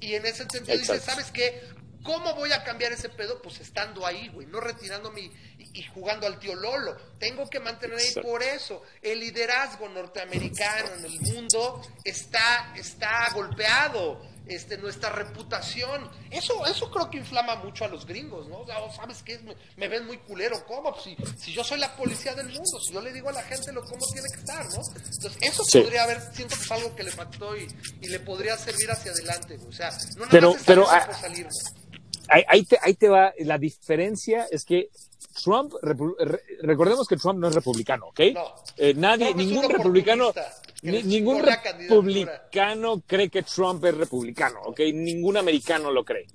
Y en ese sentido dice. ¿sabes qué? ¿Cómo voy a cambiar ese pedo? Pues estando ahí, güey, no retirándome y, y- jugando al tío Lolo. Tengo que mantener ahí por eso. El liderazgo norteamericano en el mundo está, está golpeado. Este, nuestra reputación, eso, eso creo que inflama mucho a los gringos, ¿no? O sea, oh, ¿sabes qué? Me, me ven muy culero, ¿cómo? Pues si, si yo soy la policía del mundo, si yo le digo a la gente lo cómo tiene que estar, ¿no? Entonces, eso Sí. podría haber, siento que es algo que le faltó y, y le podría servir hacia adelante. O sea, no nada Pero- más pero, ah, por salir. Ahí, ahí te, ahí te va. La diferencia es que Trump, recordemos que Trump no es republicano, ¿ok? No. Eh, nadie, ningún republicano, ni- ningún republicano cree que Trump es republicano, ¿ok? Ningún americano lo cree.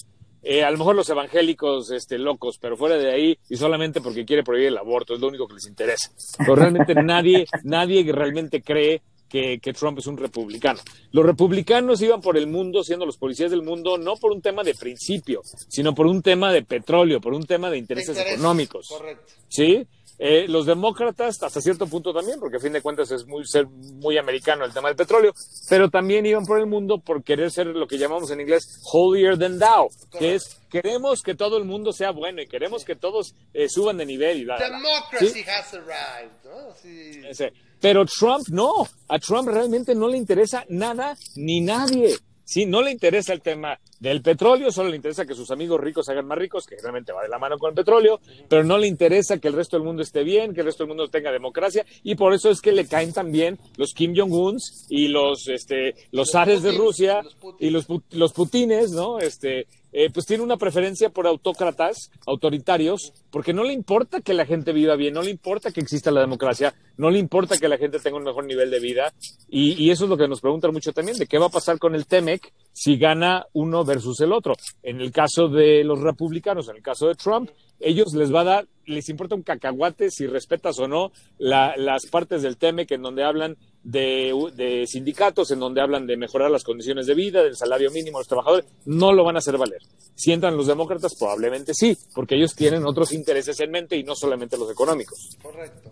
Eh, a lo mejor los evangélicos este, locos, pero fuera de ahí y solamente porque quiere prohibir el aborto, es lo único que les interesa. Pero realmente <laughs> nadie, nadie realmente cree que, que Trump es un republicano. Los republicanos iban por el mundo siendo los policías del mundo no por un tema de principio, sino por un tema de petróleo, por un tema de intereses Intereses, económicos. Correcto. ¿sí? Eh, los demócratas, hasta cierto punto también, porque a fin de cuentas es muy, ser muy americano el tema del petróleo, pero también iban por el mundo por querer ser lo que llamamos en inglés holier than thou, que es queremos que todo el mundo sea bueno y queremos que todos eh, suban de nivel y bla. Democracy ¿Sí? has arrived, ¿no? Sí. Ese. Pero Trump no, a Trump realmente no le interesa nada ni nadie. Sí, no le interesa el tema del petróleo, solo le interesa que sus amigos ricos se hagan más ricos, que realmente va de la mano con el petróleo, pero no le interesa que el resto del mundo esté bien, que el resto del mundo tenga democracia, y por eso es que le caen también los Kim Jong-uns y los, este, los Los zares de Rusia los y los, los putines, ¿no? Este, eh, pues tiene una preferencia por autócratas, autoritarios, porque no le importa que la gente viva bien, no le importa que exista la democracia, no le importa que la gente tenga un mejor nivel de vida, y, y eso es lo que nos preguntan mucho también, de qué va a pasar con el TEMEC si gana uno versus el otro. En el caso de los republicanos, en el caso de Trump, ellos les va a dar, les importa un cacahuate si respetas o no la- las partes del TEMEC en donde hablan de, de sindicatos, en donde hablan de mejorar las condiciones de vida, del salario mínimo a los trabajadores, no lo van a hacer valer. Si entran los demócratas, probablemente sí, porque ellos tienen otros intereses en mente y no solamente los económicos. Correcto.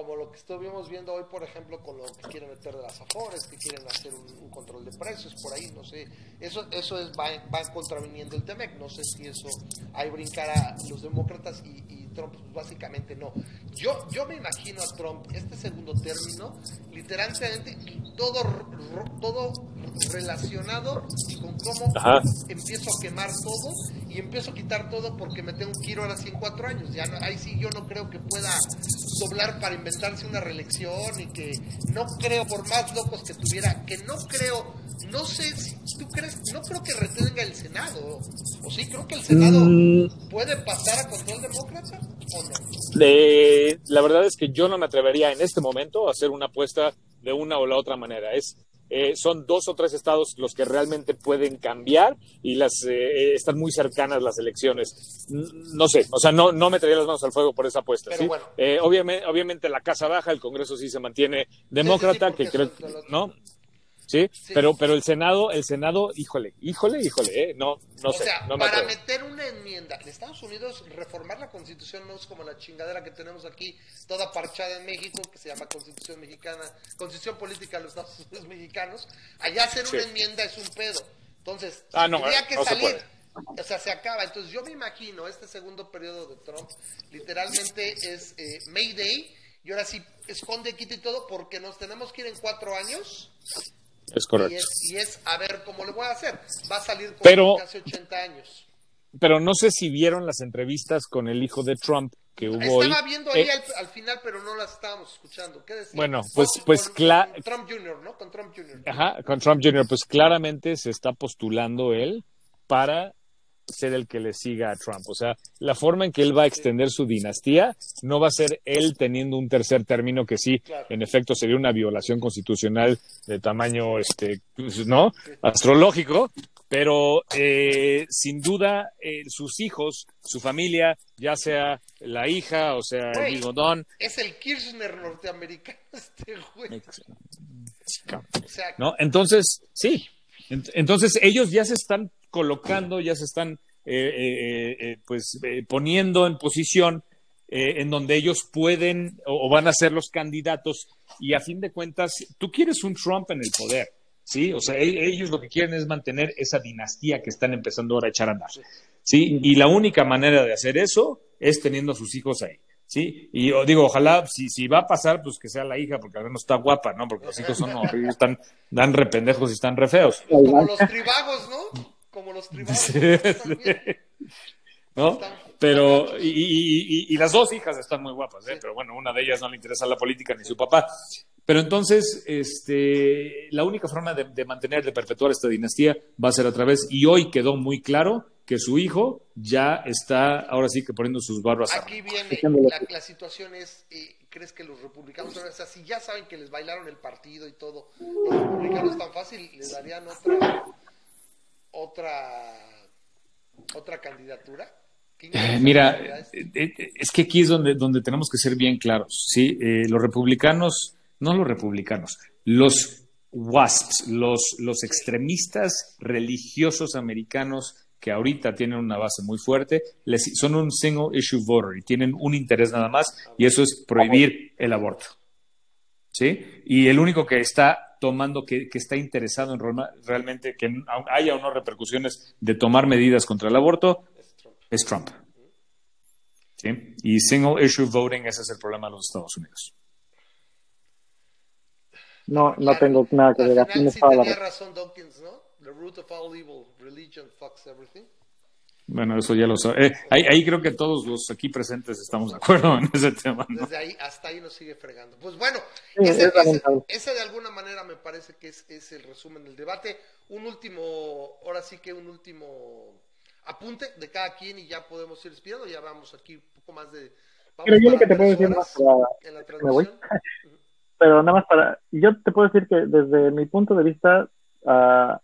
Como lo que estuvimos viendo hoy, por ejemplo, con lo que quieren meter de las afores, que quieren hacer un, un control de precios por ahí, no sé. Eso eso es va, va contraviniendo el TEMEC. No sé si eso hay brincar a los demócratas y, y Trump, pues básicamente no. Yo, yo me imagino a Trump este segundo término, literalmente, todo, todo relacionado con cómo Ajá. empiezo a quemar todo y empiezo a quitar todo porque me tengo que ir ahora sí en cuatro años. Ya no- ahí sí yo no creo que pueda doblar para una reelección y que no creo, por más locos que tuviera, que no creo, no sé si tú crees, no creo que retenga el Senado. O sí, creo que el Senado Mm. puede pasar a control demócrata o no. La verdad es que yo no me atrevería en este momento a hacer una apuesta de una o la otra manera. Es, eh, son dos o tres estados los que realmente pueden cambiar y las eh, están muy cercanas las elecciones. No sé, o sea, no, no metería las manos al fuego por esa apuesta. Pero ¿sí? bueno. Eh, obviamente, obviamente la Casa Baja, el Congreso sí se mantiene demócrata, que creo ¿no? Sí, Sí. pero pero el Senado, el Senado, híjole, híjole, híjole, eh, no, no o sé, sea, no me para meter una enmienda en Estados Unidos, reformar la constitución no es como la chingadera que tenemos aquí, toda parchada en México, que se llama constitución mexicana, constitución política de los Estados Unidos mexicanos. Allá hacer una Sí. enmienda es un pedo. Entonces, Ah, no, tendría eh, que no salir. O sea, se acaba. Entonces, yo me imagino este segundo periodo de Trump, literalmente es eh, Mayday, y ahora sí esconde, quita y todo, porque nos tenemos que ir en cuatro años. Es Y correcto. es, y es a ver cómo le voy a hacer. Va a salir con Pero- casi 80 años. Pero no sé si vieron las entrevistas con el hijo de Trump que hubo hoy. Estaba viendo ahí Eh, al, al final, pero no las estábamos escuchando. ¿Qué decía? Bueno, pues- Con- pues con- cla- con Trump Jr., ¿no? Con Trump Jr. Ajá, con Trump Jr., pues claramente se está postulando él para ser el que le siga a Trump. O sea, la forma en que él va a extender su dinastía no va a ser él teniendo un tercer término que sí, en efecto, sería una violación constitucional de tamaño, este, pues, ¿no? Astrológico, pero eh, sin duda eh, sus hijos, su familia, ya sea la hija o sea el Güey. mismo Don, Es el Kirchner norteamericano, este güey. ¿no? Entonces, sí. Ent- Entonces, ellos ya se están colocando, ya se están, eh, eh, eh, pues, eh, poniendo en posición eh, en donde ellos pueden o, o van a ser los candidatos. Y a fin de cuentas, tú quieres un Trump en el poder. ¿sí? O sea, e- ellos lo que quieren es mantener esa dinastía que están empezando ahora a echar a andar, ¿sí? Y la única manera de hacer eso es teniendo a sus hijos ahí. Sí, y yo digo, ojalá, si, si va a pasar, pues que sea la hija, porque al menos está guapa, ¿no? Porque los hijos son horribles, están, dan rependejos y están re feos. Como los tribagos, ¿no? Como los <laughs> tribagos. Sí, también. ¿no? Están- Pero, y, y- y- y las dos hijas están muy guapas, ¿eh? Pero bueno, una de ellas no le interesa la política ni su papá. Pero entonces, este, la única forma de, de mantener, de perpetuar esta dinastía va a ser a través, y hoy quedó muy claro que su hijo ya está, ahora sí que poniendo sus barbas. Aquí viene, la, la situación es, eh, ¿crees que los republicanos, o sea, si ya saben que les bailaron el partido y todo, los republicanos tan fácil les darían otra, otra, otra candidatura? ¿Qué Eh, Mira, eh, eh, es que aquí es donde, donde tenemos que ser bien claros, ¿sí? Eh, los republicanos, no los republicanos, los WASPs, los, los extremistas religiosos americanos que ahorita tienen una base muy fuerte, les- son un single issue voter y tienen un interés nada más, y eso es prohibir el aborto. ¿Sí? Y el único que está tomando, que, que está interesado en realmente que haya o no repercusiones de tomar medidas contra el aborto es Trump. ¿Sí? Y single issue voting, ese es el problema de los Estados Unidos. No, no Claro, tengo nada que ver. razón. razón Dawkins, ¿no? The root of all evil, religion fucks everything. Bueno, eso ya lo sabe. Eh, ahí, ahí creo que todos los aquí presentes estamos de acuerdo en ese tema. ¿no? Desde ahí hasta ahí nos sigue fregando. Pues bueno, Sí, ese, es lamentable. ese- ese de alguna manera me parece que es, es el resumen del debate. Un último, ahora sí que un último apunte de cada quien y ya podemos ir despidiendo. Ya vamos aquí un poco más de. vamos Pero yo lo que te puedo decir más para, en la me voy. <laughs> pero nada más para, yo te puedo decir que desde mi punto de vista, ah,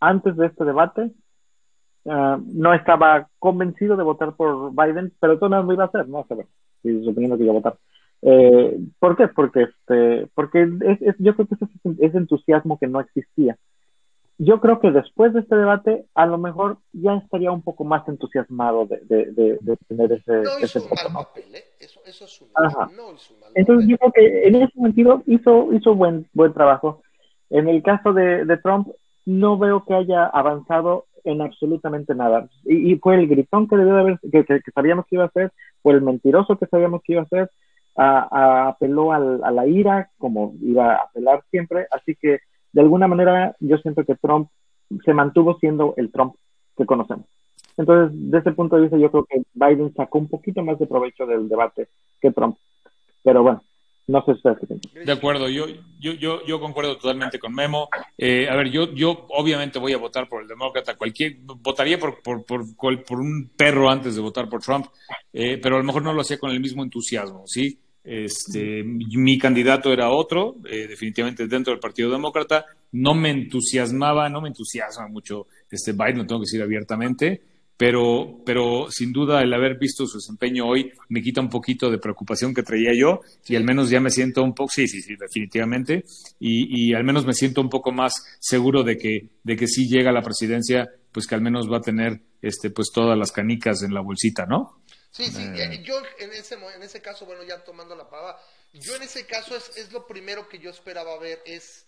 antes de este debate, ah, no estaba convencido de votar por Biden, pero todo nada lo iba a hacer, no sé, bueno, sí, suponiendo que iba a votar. Eh, ¿Por qué? Porque este, porque es, es- yo creo que ese, ese entusiasmo que no existía. Yo creo que después de este debate, a lo mejor ya estaría un poco más entusiasmado de, de, de, de tener ese, No ese hizo un mal ¿no? papel, ¿eh? Eso, eso es un Ajá. No hizo un mal Entonces yo papel. creo que en ese sentido hizo, hizo buen, buen trabajo. En el caso de, de Trump, no veo que haya avanzado en absolutamente nada. Y, y fue el gritón que debió de haber, que, sabíamos que iba a hacer, fue el mentiroso que sabíamos que iba a hacer, a- a- apeló al- a la ira, como iba a apelar siempre. Así que, de alguna manera, yo siento que Trump se mantuvo siendo el Trump que conocemos. Entonces, desde ese punto de vista, yo creo que Biden sacó un poquito más de provecho del debate que Trump. Pero bueno, no qué piensan. De acuerdo, yo, yo, yo, yo concuerdo totalmente con Memo. Eh, a ver, yo, yo obviamente voy a votar por el demócrata, cualquier, votaría por, por, por, por un perro antes de votar por Trump, eh, pero a lo mejor no lo hacía con el mismo entusiasmo, ¿sí? Este, mi, mi candidato era otro, eh, definitivamente dentro del Partido Demócrata. No me entusiasmaba, no me entusiasma mucho este Biden, lo tengo que decir abiertamente, pero, pero sin duda el haber visto su desempeño hoy me quita un poquito de preocupación que traía yo y al menos ya me siento un poco, sí, sí, sí, definitivamente, y, y al menos me siento un poco más seguro de que, de que si llega a la presidencia, pues que al menos va a tener este, pues todas las canicas en la bolsita, ¿no? Sí, sí, eh, yo en ese, en ese caso, bueno, ya tomando la palabra, yo en ese caso es, es lo primero que yo esperaba ver, es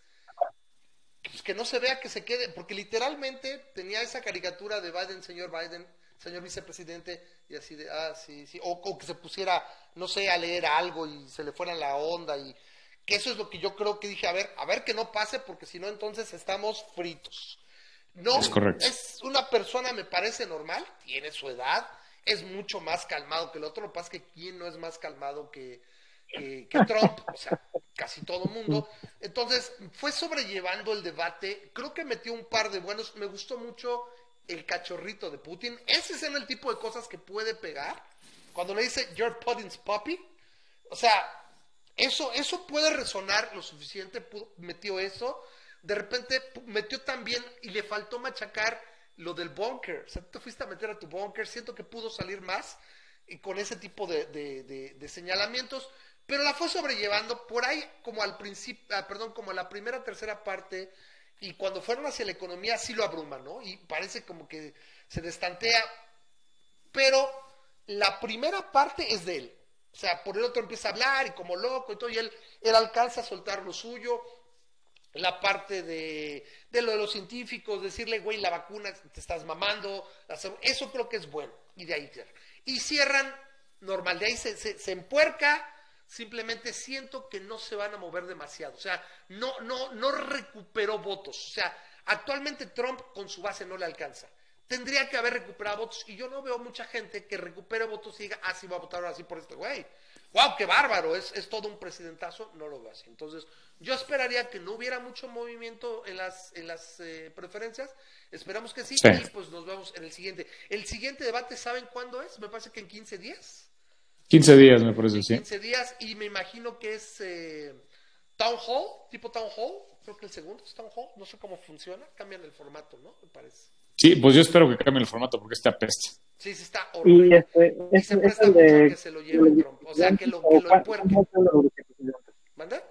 pues, que no se vea que se quede, porque literalmente tenía esa caricatura de Biden, señor Biden, señor vicepresidente, y así de, ah, sí, sí, o, o que se pusiera, no sé, a leer algo y se le fuera la onda, y que eso es lo que yo creo que dije, a ver, a ver que no pase, porque si no, entonces estamos fritos. No, Es correcto. es una persona, me parece normal, tiene su edad, es mucho más calmado que el otro. Lo que pasa es que quién no es más calmado que, que, Trump, o sea, casi todo el mundo. Entonces, fue sobrellevando el debate. Creo que metió un par de buenos. Me gustó mucho el cachorrito de Putin. Ese es el tipo de cosas que puede pegar. Cuando le dice, You're Putin's puppy. O sea, eso, eso puede resonar lo suficiente. metió eso. De repente metió también y le faltó machacar lo del bunker. O sea, tú te fuiste a meter a tu bunker. Siento que pudo salir más y con ese tipo de- de señalamientos. Pero la fue sobrellevando por ahí como al principio, ah, perdón, como la primera, tercera parte. Y cuando fueron hacia la economía sí lo abruma, ¿no? Y parece como que se destantea. Pero la primera parte es de él. O sea, por el otro empieza a hablar y como loco y todo, y él, él alcanza a soltar lo suyo. la parte de, de lo de los científicos, decirle, güey, la vacuna te estás mamando, eso creo que es bueno. Y de ahí Y cierran normal, de ahí se, se, se empuerca, simplemente siento que no se van a mover demasiado. O sea, no, no, no recuperó votos. O sea, actualmente Trump con su base no le alcanza. Tendría que haber recuperado votos y yo no veo mucha gente que recupere votos y diga, ah, sí, va a votar ahora sí por este güey. ¡Wow, qué bárbaro! Es, es todo un presidentazo. No lo veo así. Entonces, yo esperaría que no hubiera mucho movimiento en las, en las eh, preferencias. Esperamos que sí, y pues nos vemos en el siguiente. El siguiente debate, ¿saben cuándo es? Me parece que en 15 días. 15 días, me parece, sí. 15 días y me imagino que es eh, Town Hall, tipo Town Hall. Creo que el segundo es Town Hall. No sé cómo funciona. Cambian el formato, ¿no? Me parece. Sí, pues yo espero que cambie el formato porque está peste. Sí, sí, está horrible. Y este, Y es, se es presta el mucho de... que se lo lleve Trump. O sea, que lo, que lo empuerque. ¿Manda?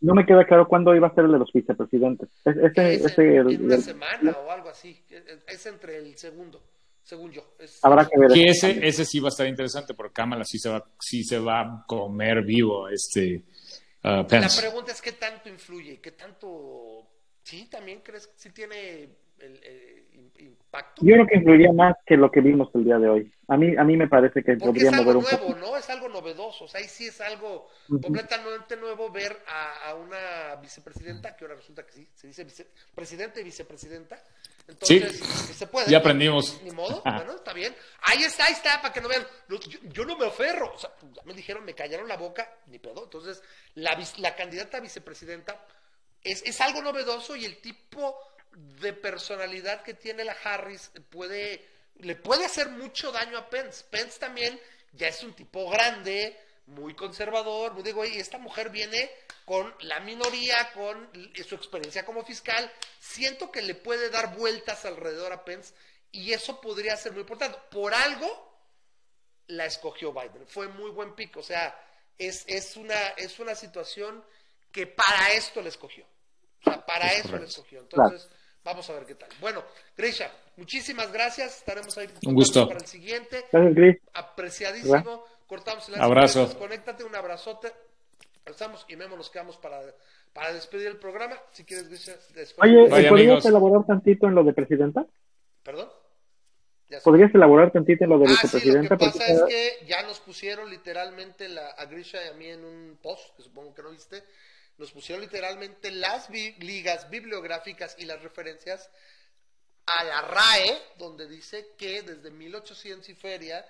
No me queda claro cuándo iba a ser el de los vicepresidentes. Es- Ese, Es ese, en, el- en una el- semana o algo así. Es entre el segundo, según yo. Es- habrá que ver. Que ese, ese sí va a estar interesante porque Kamala sí se va, sí se va a comer vivo este uh, La pregunta es qué tanto influye, qué tanto... Sí, también crees que sí tiene el, eh, im- impacto. Yo creo que influiría más que lo que vimos el día de hoy. A mí, a mí me parece que Porque podría es algo mover un nuevo, poco. ¿no? Es algo novedoso. O sea, ahí sí es algo completamente nuevo ver a, a una vicepresidenta, que ahora resulta que sí, se dice vicepresidente y vicepresidenta. Entonces, que se puede. ya aprendimos. Ni modo, bueno, está bien. Ahí está, ahí está, para que no vean. No, Yo, yo no me aferro. O sea, ya me dijeron, me callaron la boca, ni pedo. Entonces, la, la candidata a vicepresidenta es, es algo novedoso y el tipo de personalidad que tiene la Harris puede, le puede hacer mucho daño a Pence. Pence también ya es un tipo grande, muy conservador, muy digo, y esta mujer viene con la minoría, con su experiencia como fiscal. Siento que le puede dar vueltas alrededor a Pence y eso podría ser muy importante. Por algo la escogió Biden. Fue muy buen pick. O sea, es, es, una, es una situación que para esto le escogió. O sea, para Es eso correcto. le escogió. Entonces, vamos a ver qué tal. Bueno, Grisha, muchísimas gracias. Estaremos ahí Un gusto. para el siguiente. Gracias, Chris. Apreciadísimo. Cortamos el Abrazo. Conéctate, un abrazote. Estamos y Memo nos quedamos para, para despedir el programa. Si quieres, Grisha, después. Oye, Vaya, ¿podrías amigos. elaborar tantito en lo de presidenta? ¿Perdón? ¿Podrías elaborar tantito en lo de Ah, sí, lo que vicepresidenta? pasa Porque- es que ya nos pusieron literalmente la, a Grisha y a mí en un post, que supongo que no viste, nos pusieron literalmente las bi- ligas bibliográficas y las referencias a la RAE, donde dice que desde 1800 y feria,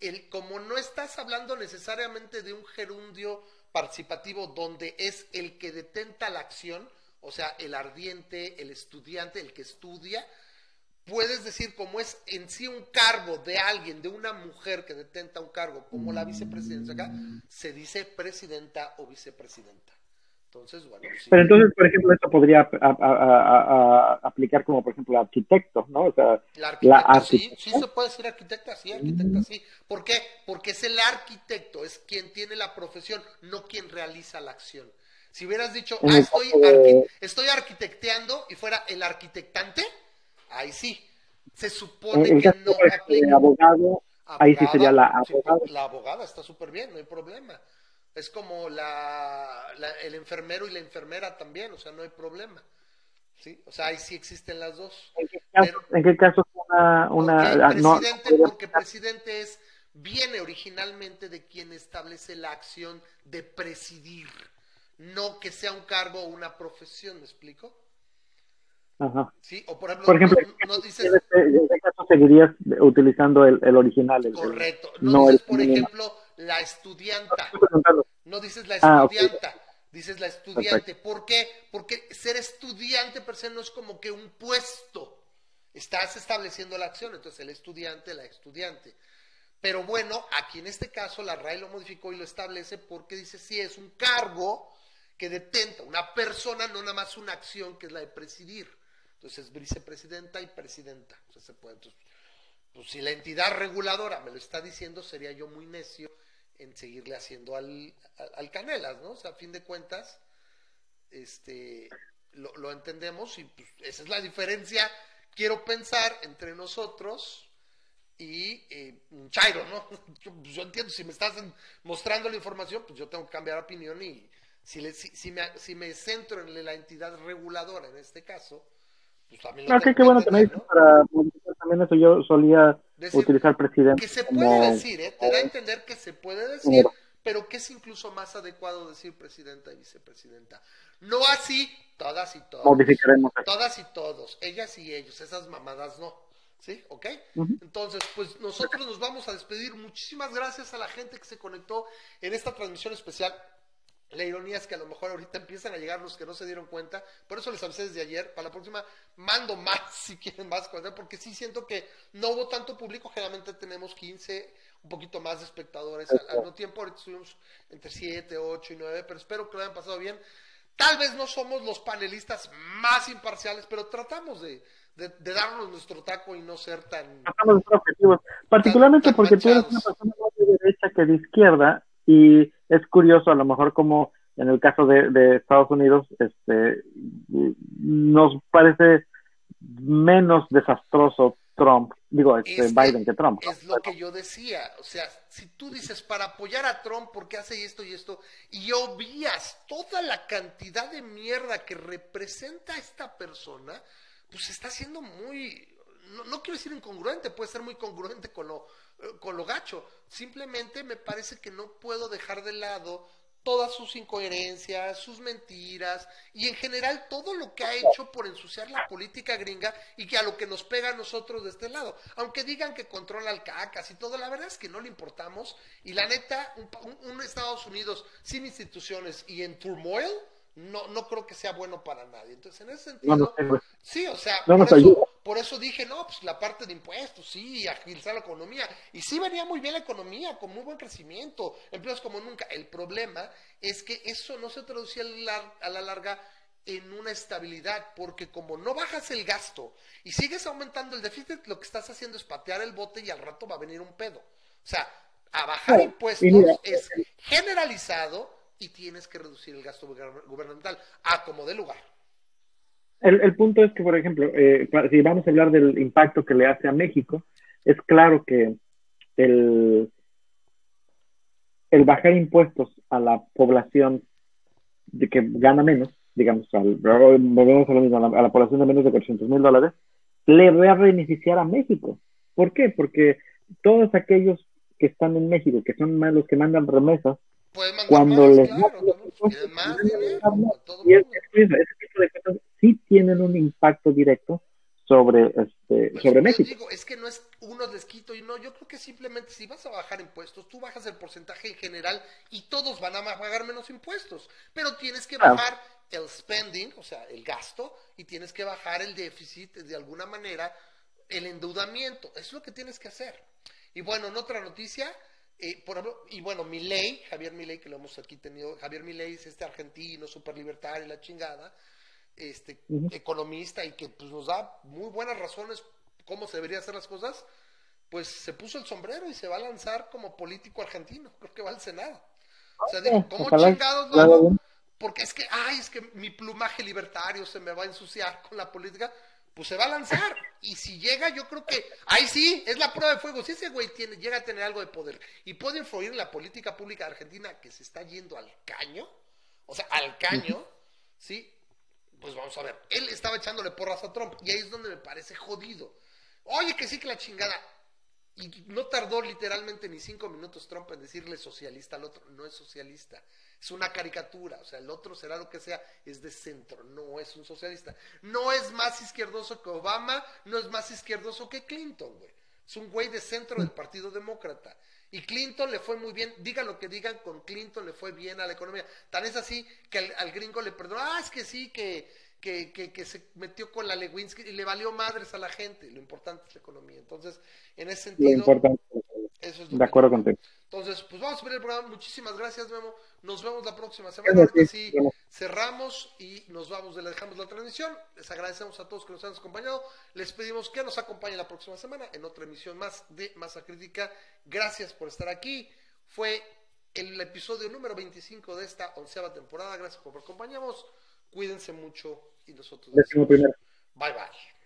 el, como no estás hablando necesariamente de un gerundio participativo donde es el que detenta la acción, o sea, el ardiente, el estudiante, el que estudia, puedes decir como es en sí un cargo de alguien, de una mujer que detenta un cargo como la vicepresidencia acá, se dice presidenta o vicepresidenta. Entonces, bueno, sí. Pero entonces, por ejemplo, esto podría a- a- a- a- a- aplicar como, por ejemplo, arquitecto, ¿no? O sea, La arquitecta, sí, sí se puede decir arquitecta, sí, arquitecta, sí. ¿Por qué? Porque es el arquitecto, es quien tiene la profesión, no quien realiza la acción. Si hubieras dicho, ah, estoy, arqui- estoy arquitecteando y fuera el arquitectante, ahí sí. Se supone que no aplica. abogado, ahí sí sería la sí, abogada. la abogada está súper bien, no hay problema. Es como la, la- el enfermero y la enfermera también, o sea, no hay problema. ¿Sí? O sea, ahí sí existen las dos. ¿En qué caso, en qué caso es una... una Porque no, presidente, porque presidente es, viene originalmente de quien establece la acción de presidir, no que sea un cargo o una profesión, ¿me explico? Ajá. ¿Sí? O por ejemplo, Por ejemplo, no, no dices En este, en este caso seguirías utilizando el, el original. el- correcto, no, dices, el- por ejemplo, la estudianta. No dices la Ah, estudianta, dices la estudiante. ¿Por qué? Porque ser estudiante per se no es como que un puesto. Estás estableciendo la acción, entonces el estudiante, la estudiante. Pero bueno, aquí en este caso la RAE lo modificó y lo establece porque dice si es un cargo que detenta una persona, no nada más una acción que es la de presidir. Entonces es vicepresidenta y presidenta. O sea, se puede, entonces, pues si la entidad reguladora me lo está diciendo, sería yo muy necio en seguirle haciendo al, al, Canelas, ¿no? O sea, a fin de cuentas, este, lo, lo entendemos y pues, esa es la diferencia, quiero pensar, entre nosotros y eh, un Chairo, ¿no? <laughs> Yo, pues, yo entiendo, si me estás mostrando la información, pues yo tengo que cambiar opinión y Si, le, si, si me, si me centro en la entidad reguladora, en este caso, pues también lo ah, tengo qué bueno tener, ¿no? para también eso yo solía decir, utilizar presidente. Que se puede decir, ¿eh? te da a entender que se puede decir, pero que es incluso más adecuado decir presidenta y vicepresidenta. No así, todas y todos. Modificaremos. Todas y todos, ellas y ellos, esas mamadas no. ¿Sí? ¿Ok? Entonces, pues nosotros nos vamos a despedir. Muchísimas gracias a la gente que se conectó en esta transmisión especial. La ironía es que a lo mejor ahorita empiezan a llegar los que no se dieron cuenta. Por eso les avisé desde ayer. Para la próxima mando más <laughs> si quieren más porque sí siento que no hubo tanto público. Generalmente tenemos 15, un poquito más de espectadores al, mismo tiempo. Ahorita estuvimos entre 7, 8 y 9, pero espero que lo hayan pasado bien. Tal vez no somos los panelistas más imparciales, pero tratamos de, de, darnos nuestro taco y no ser tan... Tratamos de ser objetivos. Particularmente porque tú eres una persona más de derecha que de izquierda y es curioso a lo mejor como en el caso de, Estados Unidos este nos parece menos desastroso Trump, digo, este, Biden que Trump. Es lo que yo decía, o sea, si tú dices para apoyar a Trump porque hace esto y esto, y obvias toda la cantidad de mierda que representa esta persona, pues está siendo muy, no, no quiero decir incongruente, puede ser muy congruente con lo, con lo gacho. Simplemente me parece que no puedo dejar de lado todas sus incoherencias, sus mentiras y en general todo lo que ha hecho por ensuciar la política gringa y que a lo que nos pega a nosotros de este lado. Aunque digan que controla al cacas y todo, la verdad es que no le importamos y la neta, un, Estados Unidos sin instituciones y en turmoil, no, no creo que sea bueno para nadie. Entonces, en ese sentido, sí, o sea, por, eso, dije, no, pues la parte de impuestos, sí, agilizar la economía. Y sí venía muy bien la economía, con muy buen crecimiento, empleos como nunca. El problema es que eso no se traducía a la larga en una estabilidad, porque como no bajas el gasto y sigues aumentando el déficit, lo que estás haciendo es patear el bote y al rato va a venir un pedo. O sea, a bajar impuestos es generalizado y tienes que reducir el gasto gubernamental a como de lugar. El, el punto es que, por ejemplo, eh, si vamos a hablar del impacto que le hace a México, es claro que el, el bajar impuestos a la población de que gana menos, digamos, al, volvemos a lo mismo, a la, población de menos de 400 mil dólares, le va a beneficiar a México. ¿Por qué? Porque todos aquellos que están en México, que son los que mandan remesas, cuando les y ese, tipo de cosas sí tienen un impacto directo sobre este pues sobre México. Digo, es que no es unos desquito y no, yo creo que simplemente si vas a bajar impuestos, tú bajas el porcentaje en general y todos van a pagar menos impuestos, pero tienes que bajar el spending, o sea, el gasto y tienes que bajar el déficit de alguna manera, el endeudamiento, es lo que tienes que hacer. Y bueno, en otra noticia, eh, por ejemplo, y bueno, Milei, Javier Milei, que lo hemos aquí tenido, Javier Milei es este argentino, súper libertario, la chingada, este, economista y que pues, nos da muy buenas razones cómo se deberían hacer las cosas, pues se puso el sombrero y se va a lanzar como político argentino, creo que va al Senado. O sea, digo, ¿cómo chingados no? Porque es que, ay, es que mi plumaje libertario se me va a ensuciar con la política pues se va a lanzar. Y si llega, yo creo que ahí sí, es la prueba de fuego. Si ese güey tiene, llega a tener algo de poder y puede influir en la política pública de Argentina que se está yendo al caño, o sea, al caño, ¿sí? Pues vamos a ver. Él estaba echándole porras a Trump y ahí es donde me parece jodido. Oye, que sí que la chingada. Y no tardó literalmente ni cinco minutos Trump en decirle socialista al otro. No es socialista. Es una caricatura. O sea, el otro será lo que sea. Es de centro. No es un socialista. No es más izquierdoso que Obama. No es más izquierdoso que Clinton, güey. Es un güey de centro del Partido Demócrata. Y Clinton le fue muy bien, digan lo que digan, con Clinton le fue bien a la economía. Tan es así que al, gringo le perdonó, ah, es que sí, que, que, que, se metió con la Lewinsky y le valió madres a la gente. Lo importante es la economía. Entonces, en ese sentido, eso es de acuerdo contigo. Entonces, pues vamos a ver el programa. Muchísimas gracias, Memo. Nos vemos la próxima semana. Así cerramos y nos vamos, le dejamos la transmisión. Les agradecemos a todos que nos han acompañado. Les pedimos que nos acompañen la próxima semana en otra emisión más de Masa Crítica. Gracias por estar aquí. Fue el episodio número 25 de esta onceava temporada. Gracias por acompañarnos. Cuídense mucho y nosotros. Bye bye.